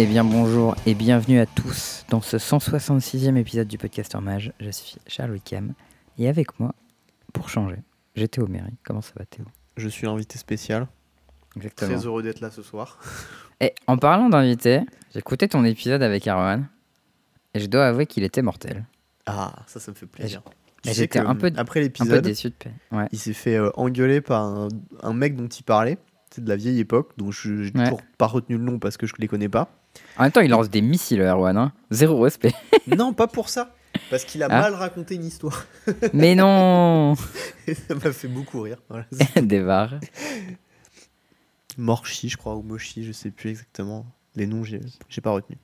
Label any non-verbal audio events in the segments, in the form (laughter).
Eh bien bonjour et bienvenue à tous dans ce 166e épisode du Podcaster Mage. Je suis Charles Wickham et avec moi, pour changer, j'ai Théo Méry. Comment ça va Théo? Je suis l'invité spécial. Exactement. Très heureux d'être là ce soir. (laughs) Et en parlant d'invité, j'ai écouté ton épisode avec Erwan et je dois avouer qu'il était mortel. Ah, ça, ça me fait plaisir. Et Tu sais j'étais un peu- après Un peu l'épisode, déçu de paix. Ouais. il s'est fait euh, engueuler par un, un mec dont il parlait. C'est de la vieille époque, dont je j'ai Ouais. toujours pas retenu le nom parce que je les connais pas. En même temps, il lance des missiles, Erwan. Hein. Zéro respect. (laughs) non, pas pour ça. Parce qu'il a Ah. mal raconté une histoire. (laughs) Mais non Et ça m'a fait beaucoup rire. Voilà. (laughs) Des barres. Morchi, je crois, ou Mochi, je sais plus exactement. Les noms, j'ai j'ai pas retenu.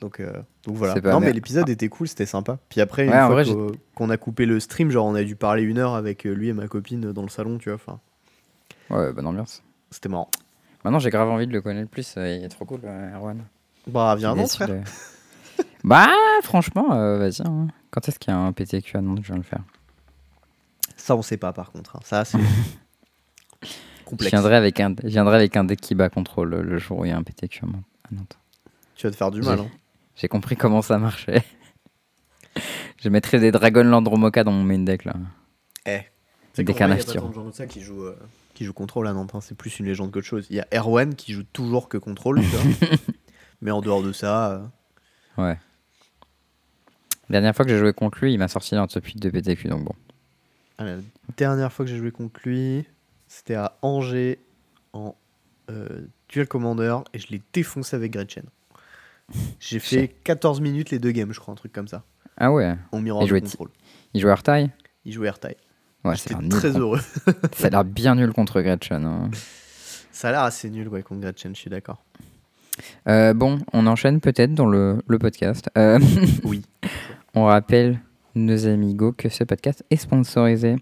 Donc, euh, donc voilà. Non, mais l'épisode était cool, c'était sympa. Puis après, une Ouais, en fois vrai, qu'on a coupé le stream, genre on a dû parler une heure avec euh, lui et ma copine dans le salon, tu vois. Enfin, Ouais, bonne ambiance. c'était marrant. Maintenant, j'ai grave envie de le connaître plus. euh, Il est trop cool, euh, Erwan. Bah, viens, non, frère. de- bah, franchement, euh, vas-y. hein. Quand est-ce qu'il y a un PTQ à Nantes Je viens le faire? Ça, on sait pas par contre. hein. Ça, c'est (laughs) Je complexe. viendrai avec un, je viendrai avec un deck qui bat contrôle le, jour où il y a un PTQ à Nantes-. Tu vas te faire du mal. J'ai- Hein. J'ai compris comment ça marchait. (laughs) je mettrai des Dragonland Romoka dans mon main deck là. Eh. Des qu'en vrai, y a carnages pas tirants. tant de gens que ça qui jouent, euh, qui jouent contrôle à Nantes. hein. C'est plus une légende qu'autre chose. Il y a Erwan qui joue toujours que contrôle, tu vois. (laughs) Mais en dehors de ça, euh, Ouais. Dernière fois que j'ai joué contre lui, il m'a sorti un top 8 de PTQ donc bon. ah, la dernière fois que j'ai joué contre lui, c'était à Angers en euh, Duel Commander et je l'ai défoncé avec Gretchen. J'ai fait 14 minutes les deux games, je crois, un truc comme ça. Ah ouais. En miroir Et de jouait- contrôle. Il joue Artaille Il jouait Airtime. Ouais, J'étais nul très heureux. Ça a l'air bien nul contre Gretchen. hein. Ça a l'air assez nul, ouais, contre Gretchen, je suis d'accord. Euh, bon, on enchaîne peut-être dans le, le podcast. Euh, Oui. (laughs) on rappelle, nos amigos, que ce podcast est sponsorisé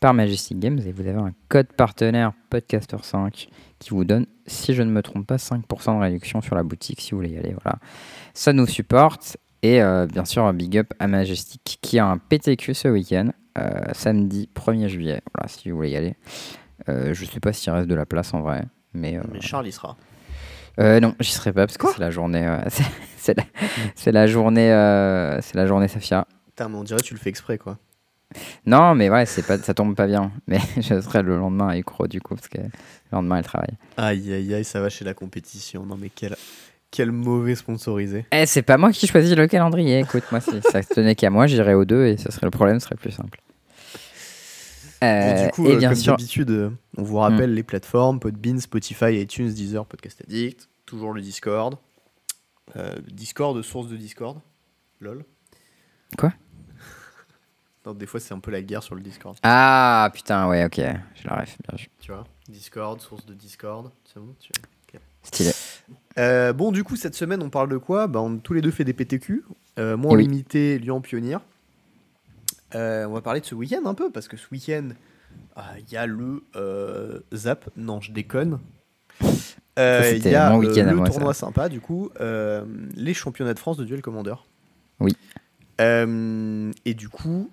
par Majestic Games et vous avez un code partenaire Podcaster5 qui vous donne, si je ne me trompe pas, 5% de réduction sur la boutique si vous voulez y aller. Voilà. Ça nous supporte et euh, bien sûr, un big up à Majestic qui a un PTQ ce week-end, euh, samedi 1er juillet. Voilà, si vous voulez y aller. Euh, je sais pas s'il reste de la place en vrai, mais, euh, Mais Charles, il sera. euh, non, j'y serai pas parce que c'est la journée. (laughs) c'est- la, journée. c'est la journée Safia. Putain, mais on dirait que tu le fais exprès, quoi. Non, mais ouais, c'est pas, ça tombe pas bien. (laughs) Mais je serai le lendemain à Ucro du coup parce que le lendemain elle travaille. Aïe, aïe, aïe, ça va chez la compétition. Non, mais quel, quel mauvais sponsorisé. Eh, c'est pas moi qui choisis le calendrier. Écoute, moi, si ça tenait qu'à moi, j'irais aux deux et ce serait le problème serait plus simple. Euh, du coup, et euh, bien comme sûr, d'habitude, euh, on vous rappelle les plateformes Podbean, Spotify, iTunes, Deezer, Podcast Addict. Toujours le Discord. Euh, Discord, source de Discord. Lol. Quoi? (laughs) Non, Des fois, c'est un peu la guerre sur le Discord. ah putain, ouais, ok, j'ai la ref, bien. Tu vois Discord, source de Discord. C'est bon tu- Stylé. Euh, bon, du coup, cette semaine, on parle de quoi? Bah, On a tous les deux fait des PTQ. Euh, moi, en oui. limité, lui en pionnier. Euh, on va parler de ce week-end un peu, parce que ce week-end, ah, il y a le Zap. Non, je déconne. Il y a mon week-end à le moi, ça. tournoi sympa, du coup, les championnats de France de Duel Commander. Oui. Et du coup,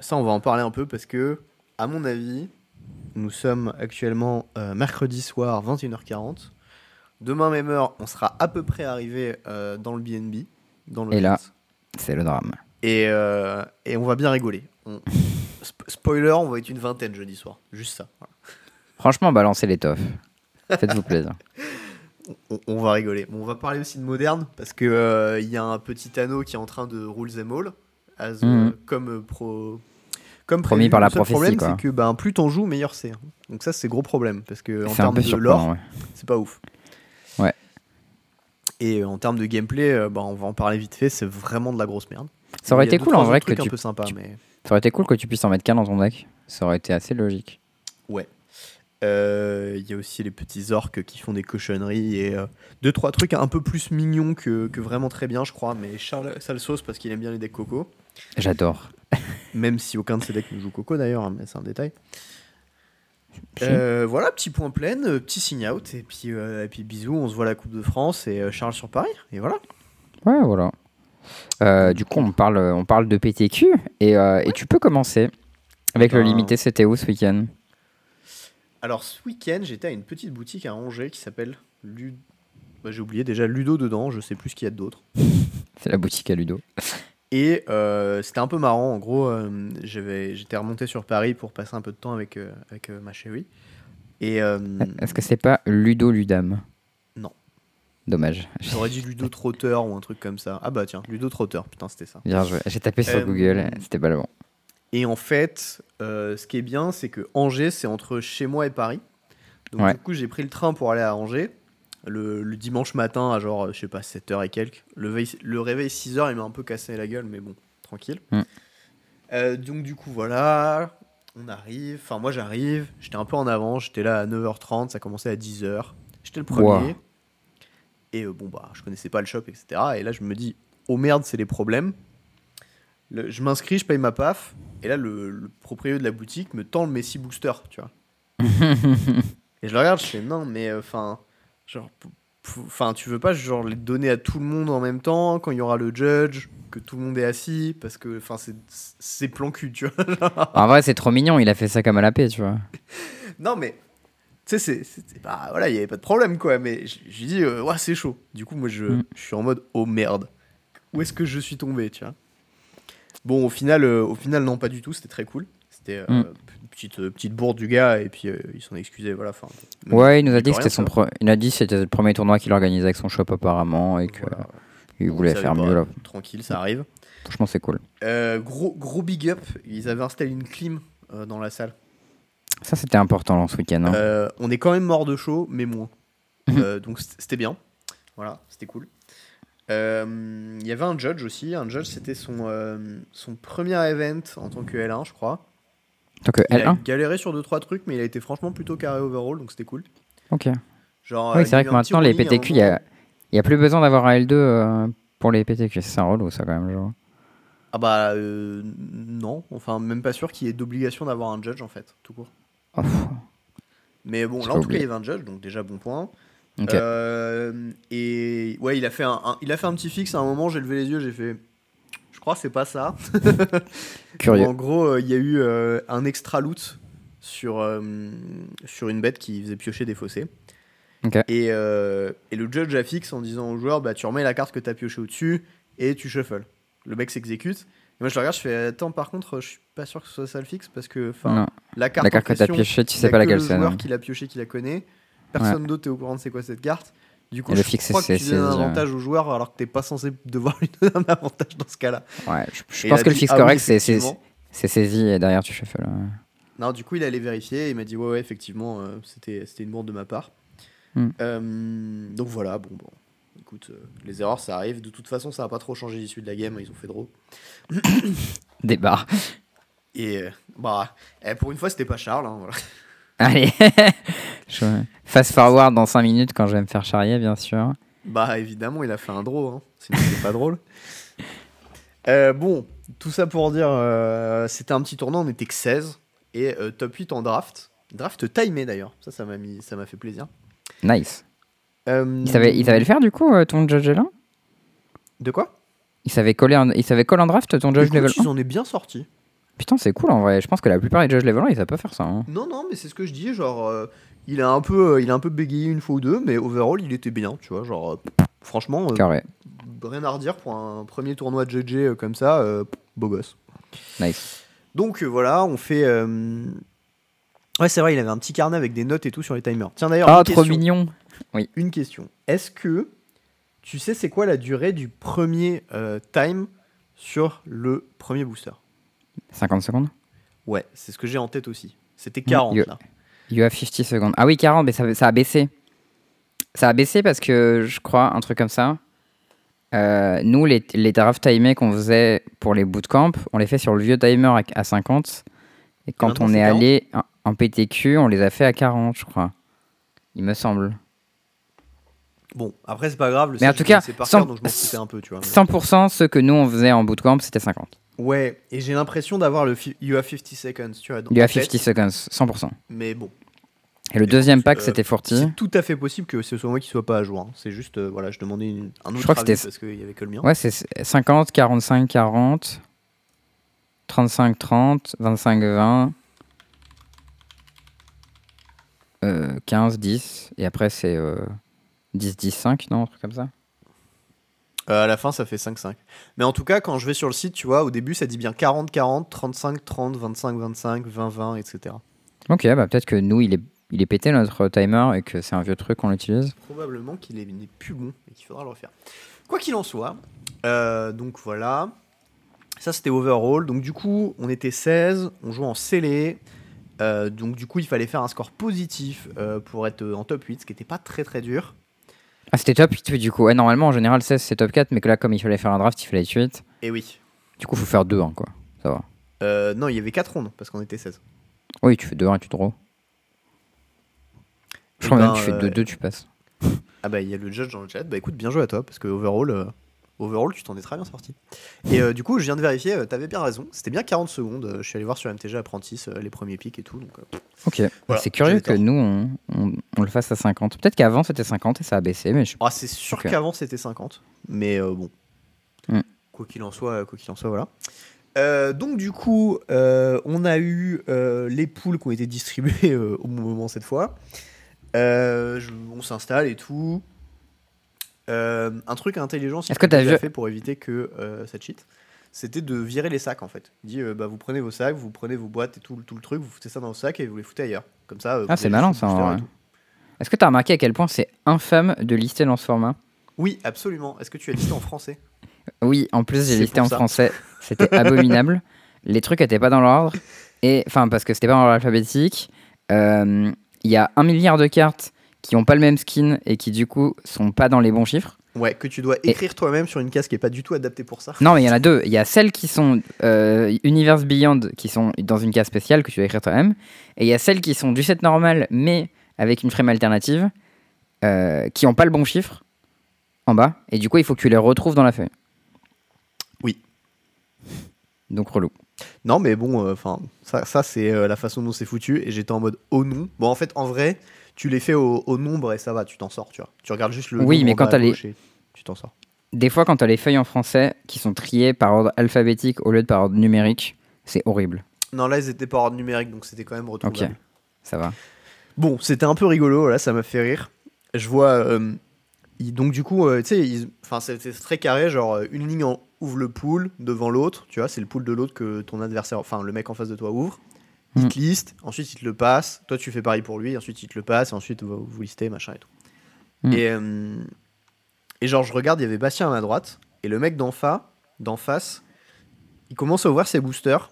ça, on va en parler un peu, parce que, à mon avis, nous sommes actuellement mercredi soir, 21h40. Demain, même heure, on sera à peu près arrivé euh, dans le BNB. Dans le Et là-. C'est le drame. Et, euh, et on va bien rigoler. On- spoiler, on va être une vingtaine jeudi soir. Juste ça. Voilà. Franchement, balancez l'étoffe. Faites-vous plaisir. (laughs) On, on va rigoler. Bon, on va parler aussi de moderne parce que euh, y a un petit anneau qui est en train de rules them all, as, Mhm. comme pro. Comme Promis prévu. par la Le prophétie, problème, quoi. c'est que ben, plus t'en joues, meilleur c'est. hein. Donc ça, c'est gros problème parce que en termes de lore, ouais. c'est pas ouf. Ouais. Et euh, en termes de gameplay, euh, ben, on va en parler vite fait. C'est vraiment de la grosse merde. Ça aurait été cool en vrai que tu un peu sympa, tu- mais Ça aurait été cool que tu puisses en mettre qu'un dans ton deck. Ça aurait été assez logique. Ouais. Euh, Il y a aussi les petits orques qui font des cochonneries et euh, deux trois trucs un peu plus mignons que, que vraiment très bien, je crois. Mais Charles, sauce parce qu'il aime bien les decks coco. J'adore. Même si aucun de ces decks ne joue coco d'ailleurs, hein, mais c'est un détail. Euh, voilà, petit point plein, euh, petit sign out et puis, euh, et puis bisous. On se voit à la Coupe de France et euh, Charles sur Paris. Et voilà. Ouais, voilà. Du coup, on parle, on parle de PTQ et, et tu peux commencer avec le limité. C'était où ce week-end? Alors ce week-end, j'étais à une petite boutique à Angers qui s'appelle Lud- Bah, j'ai oublié déjà Ludo dedans, je sais plus ce qu'il y a d'autre. (laughs) C'est la boutique à Ludo. Et euh, c'était un peu marrant. En gros, euh, j'étais remonté sur Paris pour passer un peu de temps avec, euh, avec euh, ma chérie. Et Est-ce que c'est pas Ludo Ludam? Non. Dommage. j'aurais dit Ludo Trotteur ou un truc comme ça. Ah bah tiens, Ludo Trotteur, putain, c'était ça. Bien joué. J'ai tapé sur Google, c'était pas le bon. Et en fait, ce qui est bien, c'est que Angers, c'est entre chez moi et Paris. Donc Ouais. du coup, j'ai pris le train pour aller à Angers. Le, le dimanche matin à genre, euh, je sais pas, 7h et quelques. Le, veille- le réveil 6h, il m'a un peu cassé la gueule, mais bon, tranquille. Mm. Euh, donc du coup, voilà, on arrive. Enfin, moi j'arrive, j'étais un peu en avant, j'étais là à 9h30, ça commençait à 10h. J'étais le premier. Wow. Et euh, bon, bah, je connaissais pas le shop, etc. Et là, je me dis, oh merde, c'est les problèmes. Le- je m'inscris, je paye ma PAF. Et là, le, le propriétaire de la boutique me tend le Messi Booster, tu vois. (laughs) et je le regarde, je fais, non, mais enfin, genre, enfin, tu veux pas, genre, les donner à tout le monde en même temps, quand il y aura le judge, que tout le monde est assis, parce que, enfin, c'est- c'est plan cul, tu vois. en vrai, c'est trop mignon, il a fait ça comme à la paix, tu vois. (laughs) non, mais, tu sais, c'est- pas, voilà, il y avait pas de problème, quoi. Mais j'ai dit, euh, ouais, c'est chaud. Du coup, moi, je, Mm. je suis en mode, oh merde, où est-ce que je suis tombé, tu vois? Bon, au final, euh, au final, non, pas du tout, c'était très cool. C'était euh, Mm. Petite, euh, petite bourde du gars, et puis euh, il s'en excusait, voilà. même- Ouais, il nous a dit que c'était son faire. pro- il a dit que c'était le premier tournoi qu'il organisait avec son shop apparemment et que Voilà. voulait faire mieux là. Tranquille, ça arrive. Franchement, c'est cool. Euh, gros, gros big up, ils avaient installé une clim euh, dans la salle. Ça, c'était important là, ce week-end. hein. On est quand même mort de chaud, mais moins. Mhm. Donc c'était bien. Voilà, c'était cool. Euh, Il y avait un judge aussi. Un judge, c'était son, euh, son premier event en tant que L1, je crois. Donc, euh, Il a L1 galéré sur 2-3 trucs, mais il a été franchement plutôt carré overall, donc c'était cool. Ok. Genre, oui, c'est il a vrai que maintenant, les PTQ, il y moment. a, il y a plus besoin d'avoir un L2 euh, pour les PTQ. C'est un relou, ça, quand même. Genre. Ah bah euh, non, enfin même pas sûr qu'il y ait d'obligation d'avoir un judge en fait, tout court. Oh. Mais bon, là en tout cas il y avait un judge, donc déjà bon point. Ok. Euh, et ouais, il a fait un, un- il a fait un petit fixe à un moment. J'ai levé les yeux, j'ai fait. Crois c'est pas ça. (laughs) Curieux. En gros, euh, il y a eu euh, un extra loot sur euh, sur une bête qui faisait piocher des fossés. Et, et le judge a fixe en disant au joueur, bah tu remets la carte que t'as pioché au-dessus et tu shuffle. Le mec s'exécute. Et moi je le regarde, je fais attends par contre, je suis pas sûr que ce soit ça le fixe parce que enfin la carte, La que t'as question, piochée, tu sais pas que laquelle le c'est. joueur non. qui l'a pioché qui la connaît. Personne d'autre est au courant de c'est quoi cette carte. Du coup, Et le je fixe, crois que c'est tu donnes un ouais. avantage au joueur alors que t'es pas censé devoir (laughs) lui donner un avantage dans ce cas-là. Ouais, je, Et pense que le fixe ah oui, correct, c'est- saisi et derrière tu shuffle. ouais. Non, du coup, il allait vérifier et il m'a dit ouais, ouais, effectivement, euh, c'était une bourde de ma part. Hmm. Euh, donc voilà, bon, bon. Écoute, euh, les erreurs, ça arrive. De toute façon, ça n'a pas trop changé l'issue de la game. Ils ont fait draw. Débat. Et euh, bah, eh, pour une fois, c'était pas Charles. hein, voilà. Allez. (laughs) Je- Fast forward dans 5 minutes quand je vais me faire charrier, bien sûr. Bah, évidemment, il a fait un draw. hein. Sinon, c'est pas drôle. (laughs) Euh, bon, tout ça pour dire, euh, c'était un petit tournoi. On était que 16 et euh, top 8 en draft. Draft timé d'ailleurs. Ça, ça m'a mis, ça m'a fait plaisir. Nice. Euh, Il savait, il savait le faire du coup, euh, ton judge là? De quoi? Il savait, coller un, il savait coller en draft ton judge Écoute, level 1 ils en est bien sorti. Putain, c'est cool en vrai. Je pense que la plupart des judge level 1 ils savent pas faire ça. hein. Non, non, mais c'est ce que je dis. Genre, euh, il, a un peu, euh, il a un peu bégayé une fois ou deux, mais overall, il était bien. Tu vois, genre, euh, franchement, euh, Carré. rien à redire pour un premier tournoi de GG euh, comme ça. euh, beau gosse. Nice. Donc euh, voilà, on fait. euh, Ouais, c'est vrai, il avait un petit carnet avec des notes et tout sur les timers. Tiens, d'ailleurs, Ah, une, trop question. mignon. une question. Est-ce que tu sais c'est quoi la durée du premier euh, time sur le premier booster? 50 secondes Ouais, c'est ce que j'ai en tête aussi. C'était 40 yo- là. You have 50 secondes. Ah oui, 40, mais ça, ça a baissé. Ça a baissé parce que je crois, un truc comme ça. euh, nous, les, les draft timés qu'on faisait pour les bootcamps, on les fait sur le vieux timer à, à 50. Et quand on est 40? allé en, en PTQ, on les a fait à 40, je crois. Il me semble. Bon, après, c'est pas grave. Le Mais en tout je cas, par sans- cœur, donc je un peu, tu vois. mais- 100% ceux que nous on faisait en bootcamp, c'était 50. Ouais, et j'ai l'impression d'avoir le You have 50 seconds, tu vois. dans You have 50 tête, seconds, 100%. Mais bon, Et le deuxième pack, euh, c'était 40. c'est tout à fait possible que ce soit moi qui soit pas à jour. hein. C'est juste, euh, voilà, je demandais une- un autre crois que avis parce qu'il y avait que le mien. Ouais, c'est 50, 45, 40, 35, 30, 25, 20, euh, 15, 10. Et après, c'est euh, 10-10-5, non Un truc comme ça? Euh, à la fin, ça fait 5-5. Mais en tout cas, quand je vais sur le site, tu vois, au début, ça dit bien 40-40, 35-30, 25-25, 20-20, etc. Ok, bah peut-être que nous, il est, il est pété notre timer et que c'est un vieux truc qu'on utilise. Probablement qu'il est- n'est plus bon et qu'il faudra le refaire. Quoi qu'il en soit, euh, donc voilà. Ça, c'était overall. Donc, du coup, on était 16, on joue en scellé. Euh, donc, du coup, il fallait faire un score positif euh, pour être en top 8, ce qui n'était pas très très dur. Ah, c'était top 8 du coup. Ouais, normalement, en général, 16 c'est top 4, mais que là, comme il fallait faire un draft, il fallait être 8. Et oui. Du coup, faut faire 2 1 quoi. Ça va. Euh, non, il y avait 4 rondes parce qu'on était 16. Oui, tu fais 2 1 et tu draws. Je Eh crois même ben, que tu fais euh, 2 2, tu passes. Ah bah il y a le judge dans le chat. Bah écoute, bien joué à toi parce que overall, euh, overall tu t'en es très bien sorti. Et euh, du coup, je viens de vérifier, euh, t'avais bien raison. C'était bien 40 secondes. Euh, je suis allé voir sur MTG Apprentice euh, les premiers pics et tout. Donc, euh, Ok. Voilà, c'est curieux que nous, on, on- on le fasse à 50. Peut-être qu'avant, c'était 50 et ça a baissé, mais je... Ah, c'est sûr qu'avant c'était 50, mais euh, bon. Hmm. Quoi qu'il en soit, quoi qu'il en soit, voilà. Euh, donc du coup, euh, on a eu euh, les poules qui ont été distribuées (laughs) euh, au bon moment cette fois. Euh, je- on s'installe et tout. Euh, un truc intelligent, si Est-ce que t'as vu- fait pour éviter que euh, ça cheat, c'était de virer les sacs en fait. Il dit, euh, bah, vous prenez vos sacs, vous prenez vos boîtes et tout, tout le truc, vous foutez ça dans vos sacs et vous les foutez ailleurs. Comme ça. euh, Ah, vous c'est avez malin juste ça. le en booster et vrai. tout. Est-ce que t'as remarqué à quel point c'est infâme de lister dans ce format? Oui, absolument. Est-ce que tu as listé en français? Oui, en plus, j'ai C'est listé pour en ça. français. C'était (laughs) abominable. Les trucs étaient pas dans l'ordre. Et enfin, parce que c'était pas dans l'ordre alphabétique. Euh, Il y a un milliard de cartes qui ont pas le même skin et qui, du coup, sont pas dans les bons chiffres. Ouais, que tu dois Et- écrire toi-même sur une case qui est pas du tout adaptée pour ça. Non, mais il y en a deux. Il y a celles qui sont euh, Universe Beyond, qui sont dans une case spéciale que tu dois écrire toi-même. Et il y a celles qui sont du set normal, mais avec une frame alternative, euh, qui ont pas le bon chiffre en bas. Et du coup, il faut que tu les retrouves dans la feuille. Oui. Donc relou. Non, mais bon, enfin, ça, ça c'est euh, la façon dont c'est foutu. Et j'étais en mode au nom. Bon, en fait, en vrai, tu les fais au, au nombre et ça va, tu t'en sors, tu vois. Tu regardes juste le. Oui, nombre mais quand t'as les- Tu t'en sors. Des fois, quand tu as les feuilles en français qui sont triées par ordre alphabétique au lieu de par ordre numérique, c'est horrible. Non, là, ils étaient pas ordre numérique, donc c'était quand même retrouvable. Ok. Ça va. Bon, c'était un peu rigolo, là, ça m'a fait rire. Je vois. euh, il- donc, du coup, euh, tu sais, enfin, c'était très carré, genre euh, une ligne en- ouvre le pool devant l'autre, tu vois, c'est le pool de l'autre que ton adversaire, enfin, le mec en face de toi ouvre. Il te liste, ensuite il te le passe, toi tu fais pareil pour lui, ensuite il te le passe, et ensuite vous, vous listez, machin et tout. Mhm. Et, euh, et genre, je regarde, il y avait Bastien à ma droite, et le mec d'en fa, face, il commence à ouvrir ses boosters.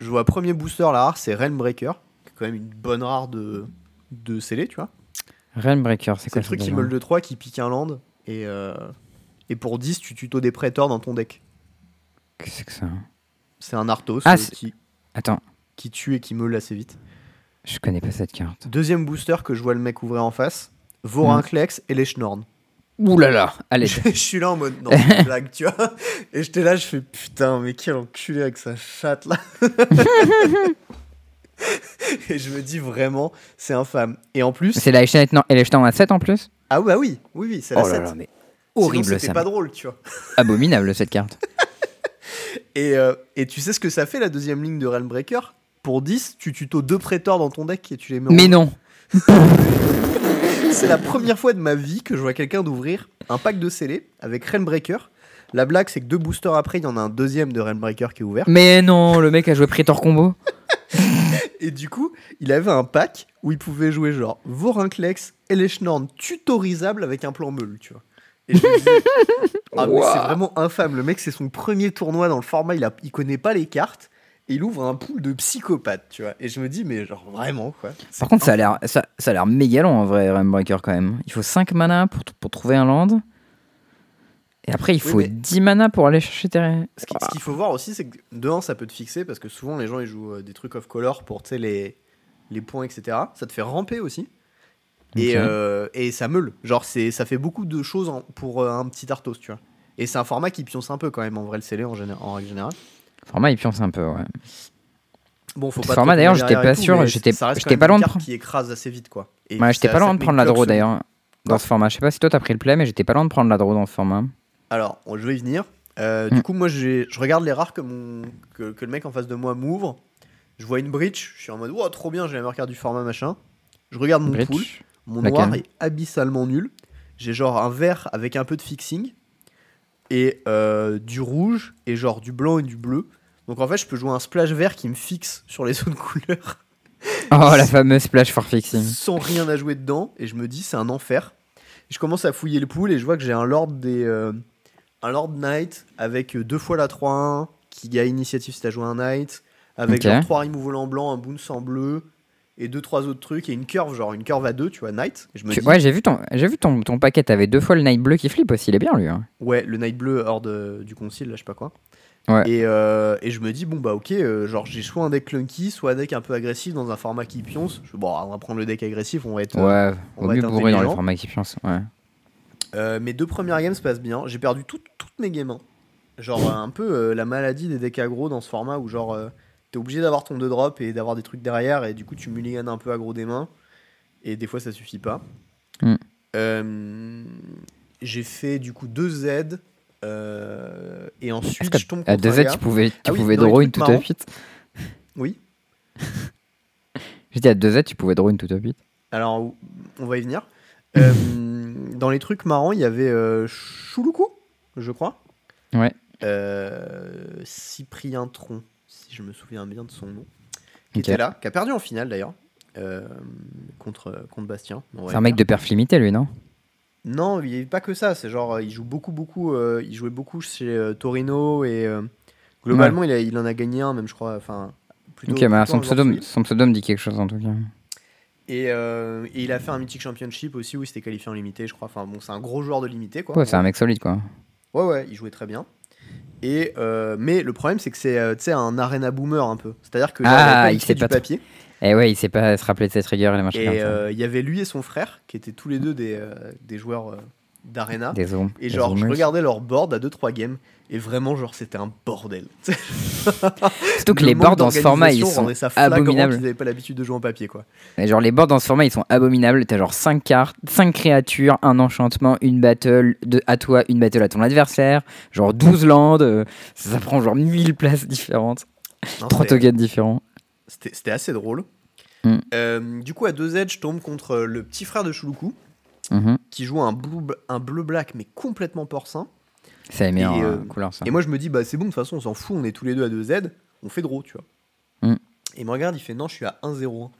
Je vois premier booster, la rare, c'est Realmbreaker, qui est quand même une bonne rare de, de scellé, tu vois. Realmbreaker, c'est C'est quoi le truc qui meule de 3 qui pique un land, et, euh, et pour 10, tu tutos des prétors dans ton deck. Qu'est-ce que c'est que ça? C'est un Arthos Ah, euh, c'est- qui, Attends, qui tue et qui meule assez vite. je connais pas cette carte. Deuxième booster que je vois le mec ouvrir en face. Vorinclex et les Schnorn. Ouh là là Allez, (laughs) je suis là en mode non, c'est une blague, tu vois. Et j'étais là, je fais putain, mais quel enculé avec sa chatte là. (laughs) et je me dis vraiment, c'est infâme. Et en plus, c'est la Echelon non, elle est en A7 en plus? Ah bah oui, oui, oui, c'est la Oh là 7. là, mais horrible c'était pas drôle, tu vois. Abominable cette carte. (laughs) Et, euh, et tu sais ce que ça fait la deuxième ligne de Realmbreaker Pour 10, tu tutos deux prétors dans ton deck et tu les mets en Mais non (laughs) C'est la première fois de ma vie que je vois quelqu'un d'ouvrir un pack de scellés avec Realmbreaker. La blague, c'est que deux boosters après, il y en a un deuxième de Realmbreaker qui est ouvert. Mais non, le mec a joué Prétor Combo (laughs) Et du coup, il avait un pack où il pouvait jouer genre Vorinclex et les Schnorn tutorisables avec un plan meule, tu vois. Et je me disais, (laughs) ah, c'est vraiment infâme. Le mec, c'est son premier tournoi dans le format, il, a, il connaît pas les cartes. Et il ouvre un pool de psychopathes, tu vois. Et je me dis, mais genre vraiment, quoi. Par contre, ça a l'air ça, ça a l'air méga long en vrai, Realmbreaker quand même. Il faut 5 mana pour, pour trouver un land. Et après, il Oui, faut mais- 10 mana pour aller chercher tes. Ce qui- ce qu'il faut voir aussi, c'est que de ça peut te fixer parce que souvent les gens ils jouent euh, des trucs off color pour tu sais, les, les points, etc. Ça te fait ramper aussi. Et, euh, et ça meule. Genre, ça fait beaucoup de choses en- pour euh, un petit Arthos, tu vois. Et c'est un format qui pionce un peu quand même en vrai le scellé en, en règle générale. Format, il pionce un peu, ouais. Bon, faut pas format, d'ailleurs, j'étais pas tout, sûr, j'étais- pas loin de prendre- qui écrase assez vite, quoi. Et Ouais, j'étais pas loin de prendre la draw d'ailleurs dans ce format. Je sais pas si toi t'as pris le play, mais j'étais pas loin de prendre la draw dans ce format. Alors, je vais y venir. Euh, Mm. Du coup, moi, je regarde les rares que, mon, que, que le mec en face de moi m'ouvre. Je vois une breach. Je suis en mode, wow, trop bien, j'ai la meilleure carte du format, machin. Je regarde mon pool. Mon noir est abyssalement nul. j'ai genre un vert avec un peu de fixing et euh, du rouge et genre du blanc et du bleu. Donc en fait, je peux jouer un splash vert qui me fixe sur les (laughs) autres couleurs Oh, la fameuse splash for fixing. sans rien à jouer dedans. Et je me dis, c'est un enfer. Et je commence à fouiller le pool et je vois que j'ai un Lord des. euh, un Lord Knight avec euh, deux fois la 3-1 qui gagne initiative si t'as joué un Knight. Avec genre 3 removal en blanc, un bounce en bleu et deux trois autres trucs et une curve, genre une curve à deux, tu vois, Knight. Et je me Tu- dis, Ouais, j'ai vu ton, j'ai vu ton, ton paquet. T'avais deux fois le night bleu qui flippe aussi. Il est bien lui. hein. Ouais, le Night Bleu hors de- du concile, là, je sais pas quoi. Ouais. Et, euh, et je me dis, bon, bah ok, euh, genre j'ai soit un deck clunky, soit un deck un peu agressif dans un format qui pionce. Je, bon, on va prendre le deck agressif, on va être. euh, Ouais, on vaut va mieux être bourrer dans intelligent. formats qui pionce. Ouais. Euh, mes deux premières games se passent bien. J'ai perdu tout- toutes mes games. hein. Genre euh, un peu euh, la maladie des decks aggro dans ce format où genre euh, t'es obligé d'avoir ton 2 drop et d'avoir des trucs derrière et du coup tu mulliganes un peu aggro des mains et des fois ça suffit pas. Mm. Euh, j'ai fait du coup deux Z euh, et ensuite je tombe à contre un 2Z, gars. tu pouvais, tu Ah oui, pouvais draw une tout à. 8 Oui. (laughs) J'ai dit à 2Z, tu pouvais draw une tout à 8 Alors on va y venir. Euh, (laughs) dans les trucs marrants, il y avait euh, je crois. Ouais. Cyprien Tron, je me souviens bien de son nom, qui était là, qui a perdu en finale d'ailleurs, euh, contre, contre Bastien. C'est un mec de perf limité, lui, non? Non, il a pas que ça, c'est genre, euh, il joue beaucoup, beaucoup, euh, il jouait beaucoup chez euh, Torino et globalement, il, a- il en a gagné un, même je crois, enfin, plutôt. Ok, bah, son, un joueur pseudo, solide. son pseudo me dit quelque chose en tout cas. Et, euh, et il a fait un Mythic Championship aussi Et euh, mais le problème, c'est que c'est euh, un arena boomer un peu. C'est-à-dire que Ah, il sait du pas papier. Et ouais, il sait pas se rappeler de ses triggers et les machins Et euh, il y avait lui et son frère qui étaient tous les deux des, des joueurs d'arena. Des zooms. Et genre, je regardais leur board à 2-3 games. Et vraiment, genre, c'était un bordel. (laughs) Surtout que Le les boards dans ce format, ils sont ça abominables. qu'ils n'avaient pas l'habitude de jouer en papier, quoi. Et genre les boards dans ce format ils sont abominables. T'as genre 5 cartes, 5 créatures, un enchantement, une battle de, à toi, une battle à ton adversaire, genre 12 landes, euh, ça, ça prend genre 1000 places différentes, Non, 3 c'était- tokens différents. C'était assez drôle. Mm. Euh, du coup, à 2 edge, je tombe contre le petit frère de Chouloukou, Mhm. qui joue un blue, un bleu black, mais complètement porcin. La meilleure Et, euh, euh, couleur ça. Et moi, je me dis, bah c'est bon, de toute façon, on s'en fout, on est tous les deux à 2 Z, on fait draw, tu vois. Mm. Et il me regarde, il fait, non, je suis à 1-0.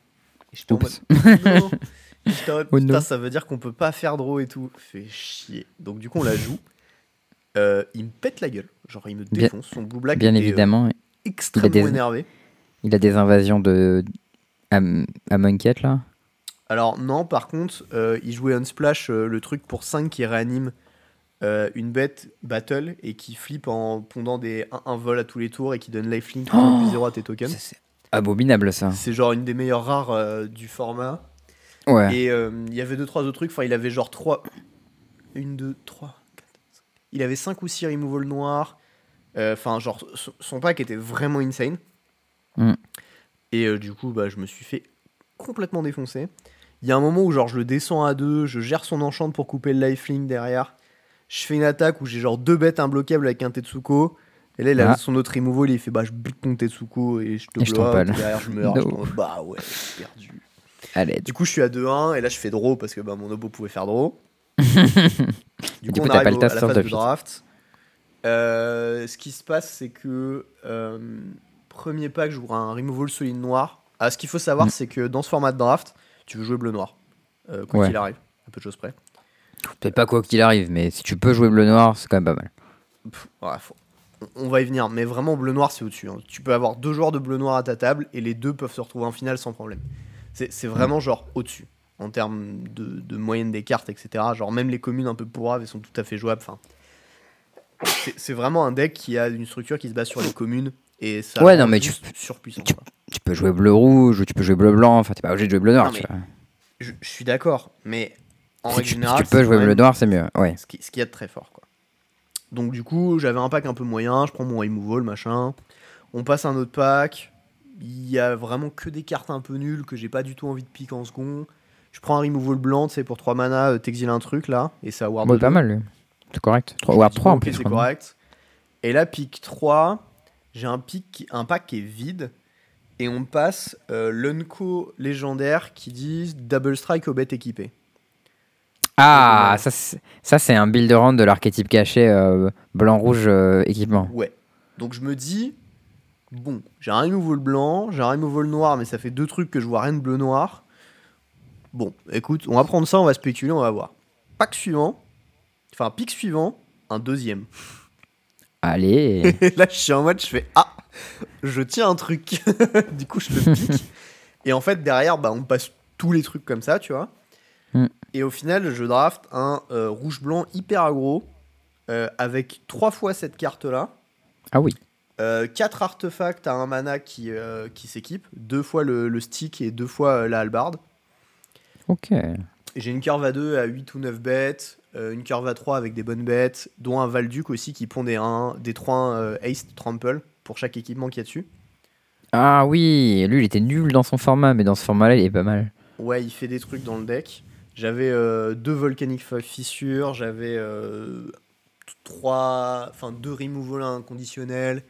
Et j'étais en Oups. mode, non. (laughs) Et j'étais en mode, Oh putain, non. ça veut dire qu'on peut pas faire draw et tout. Fait chier. Donc, du coup, on la joue. Euh, il me pète la gueule. Genre, il me Bien- défonce. Son blue black Bien euh, évidemment, extrêmement des- énervé. il a des invasions de à, à là? Alors non, par contre, il jouait Unsplash, le truc pour 5 qui réanime euh, une bête battle et qui flippe en pondant des 1-1 vol à tous les tours et qui donne lifelink Oh plus 0 à tes tokens. C'est abominable ça. C'est genre une des meilleures rares euh, du format. Ouais. Et euh, il y avait 2-3 autres trucs, enfin il avait genre 3... 1, 2, 3, 4, 5... Il avait 5 ou 6 removal noirs. Euh, Enfin genre son- son pack était vraiment insane. Mm. Et euh, du coup bah, je me suis fait complètement défoncer. Il y a un moment où genre je le descends à 2, je gère son enchant pour couper le lifelink derrière. Je fais une attaque où j'ai genre deux bêtes imbloquables avec un Tetsuko. Et là il a Ah. son autre removal, il fait bah je bute ton Tetsuko et je te. Et derrière je meurs. (laughs) No. Je bah ouais, j'ai perdu. Allez. Du coup, je suis à 2-1 et là, je fais draw parce que bah, mon obo pouvait faire draw. (laughs) du coup, on t'as pas arrive le au- à la phase de draft. Euh, ce qui se passe, c'est que euh, premier pack, j'ouvre un removal solide noir. Ah, ce qu'il faut savoir, Mm. c'est que dans ce format de draft, tu veux jouer bleu-noir. Euh, quoi Ouais. qu'il arrive, à peu de choses près. Peut-être pas quoi qu'il arrive, mais si tu peux jouer bleu noir, c'est quand même pas mal. Pff, ouais, faut- on- va y venir, mais vraiment bleu-noir, c'est au-dessus. hein. Tu peux avoir deux joueurs de bleu-noir à ta table et les deux peuvent se retrouver en finale sans problème. C'est c'est vraiment genre au-dessus en termes de, de moyenne des cartes, etc. Genre même les communes un peu pourraves, elles sont tout à fait jouables. Enfin, c'est c'est vraiment un deck qui a une structure qui se base sur les communes et ça Ouais, rend non, mais juste tu- surpuissant. tu- quoi. Tu peux jouer bleu rouge ou tu peux jouer bleu blanc, enfin t'es pas obligé de jouer bleu noir. Non, tu mais vois. Je, je suis d'accord, mais en Si tu, si tu peux c'est jouer bleu noir, c'est mieux. Ouais. ce qui, ce qui est très fort quoi. Donc du coup, j'avais un pack un peu moyen, je prends mon removal, machin. On passe à un autre pack. Il y a vraiment que des cartes un peu nulles que j'ai pas du tout envie de piquer en second. Je prends un removal blanc, sais, pour 3 mana, euh, t'exiles un truc là, et ça ward deux. pas mal, lui. C'est correct. Je 3, me Ward dis, 3 en plus. c'est correct. Et là, pick 3, j'ai un, un pack qui est vide. Et on passe euh, l'Unco légendaire qui dit Double Strike aux bêtes équipées. Ah, ça, c'est- ça c'est un build round de l'archétype caché euh, blanc-rouge euh, équipement. Ouais. Donc je me dis, bon, j'ai un removal blanc, j'ai un removal noir, mais ça fait deux trucs que je vois rien de bleu-noir. Bon, écoute, on va prendre ça, on va spéculer, on va voir. Pack suivant, enfin pic suivant, un deuxième. Allez. (laughs) Là, je suis en mode, je fais Ah, je tiens un truc. (laughs) du coup, je le pique. (laughs) Et en fait, derrière, bah, on passe tous les trucs comme ça, tu vois. Et au final, je draft un euh, rouge-blanc hyper aggro euh, avec trois fois cette carte-là. ah oui. Euh, quatre artefacts à un mana qui, qui s'équipe. Deux fois le, le stick et deux fois la hallebarde. Ok. J'ai une curve à 2 à 8 ou 9 bêtes, une curve à 3 avec des bonnes bêtes, dont un Valduc aussi qui pond des 1, des 3 euh, Ace Trample pour chaque équipement qu'il y a dessus. Ah oui, lui il était nul dans son format, mais dans ce format-là il est pas mal. Ouais, il fait des trucs dans le deck. J'avais euh, deux Volcanic F- Fissures, j'avais euh, trois, enfin deux removal inconditionnels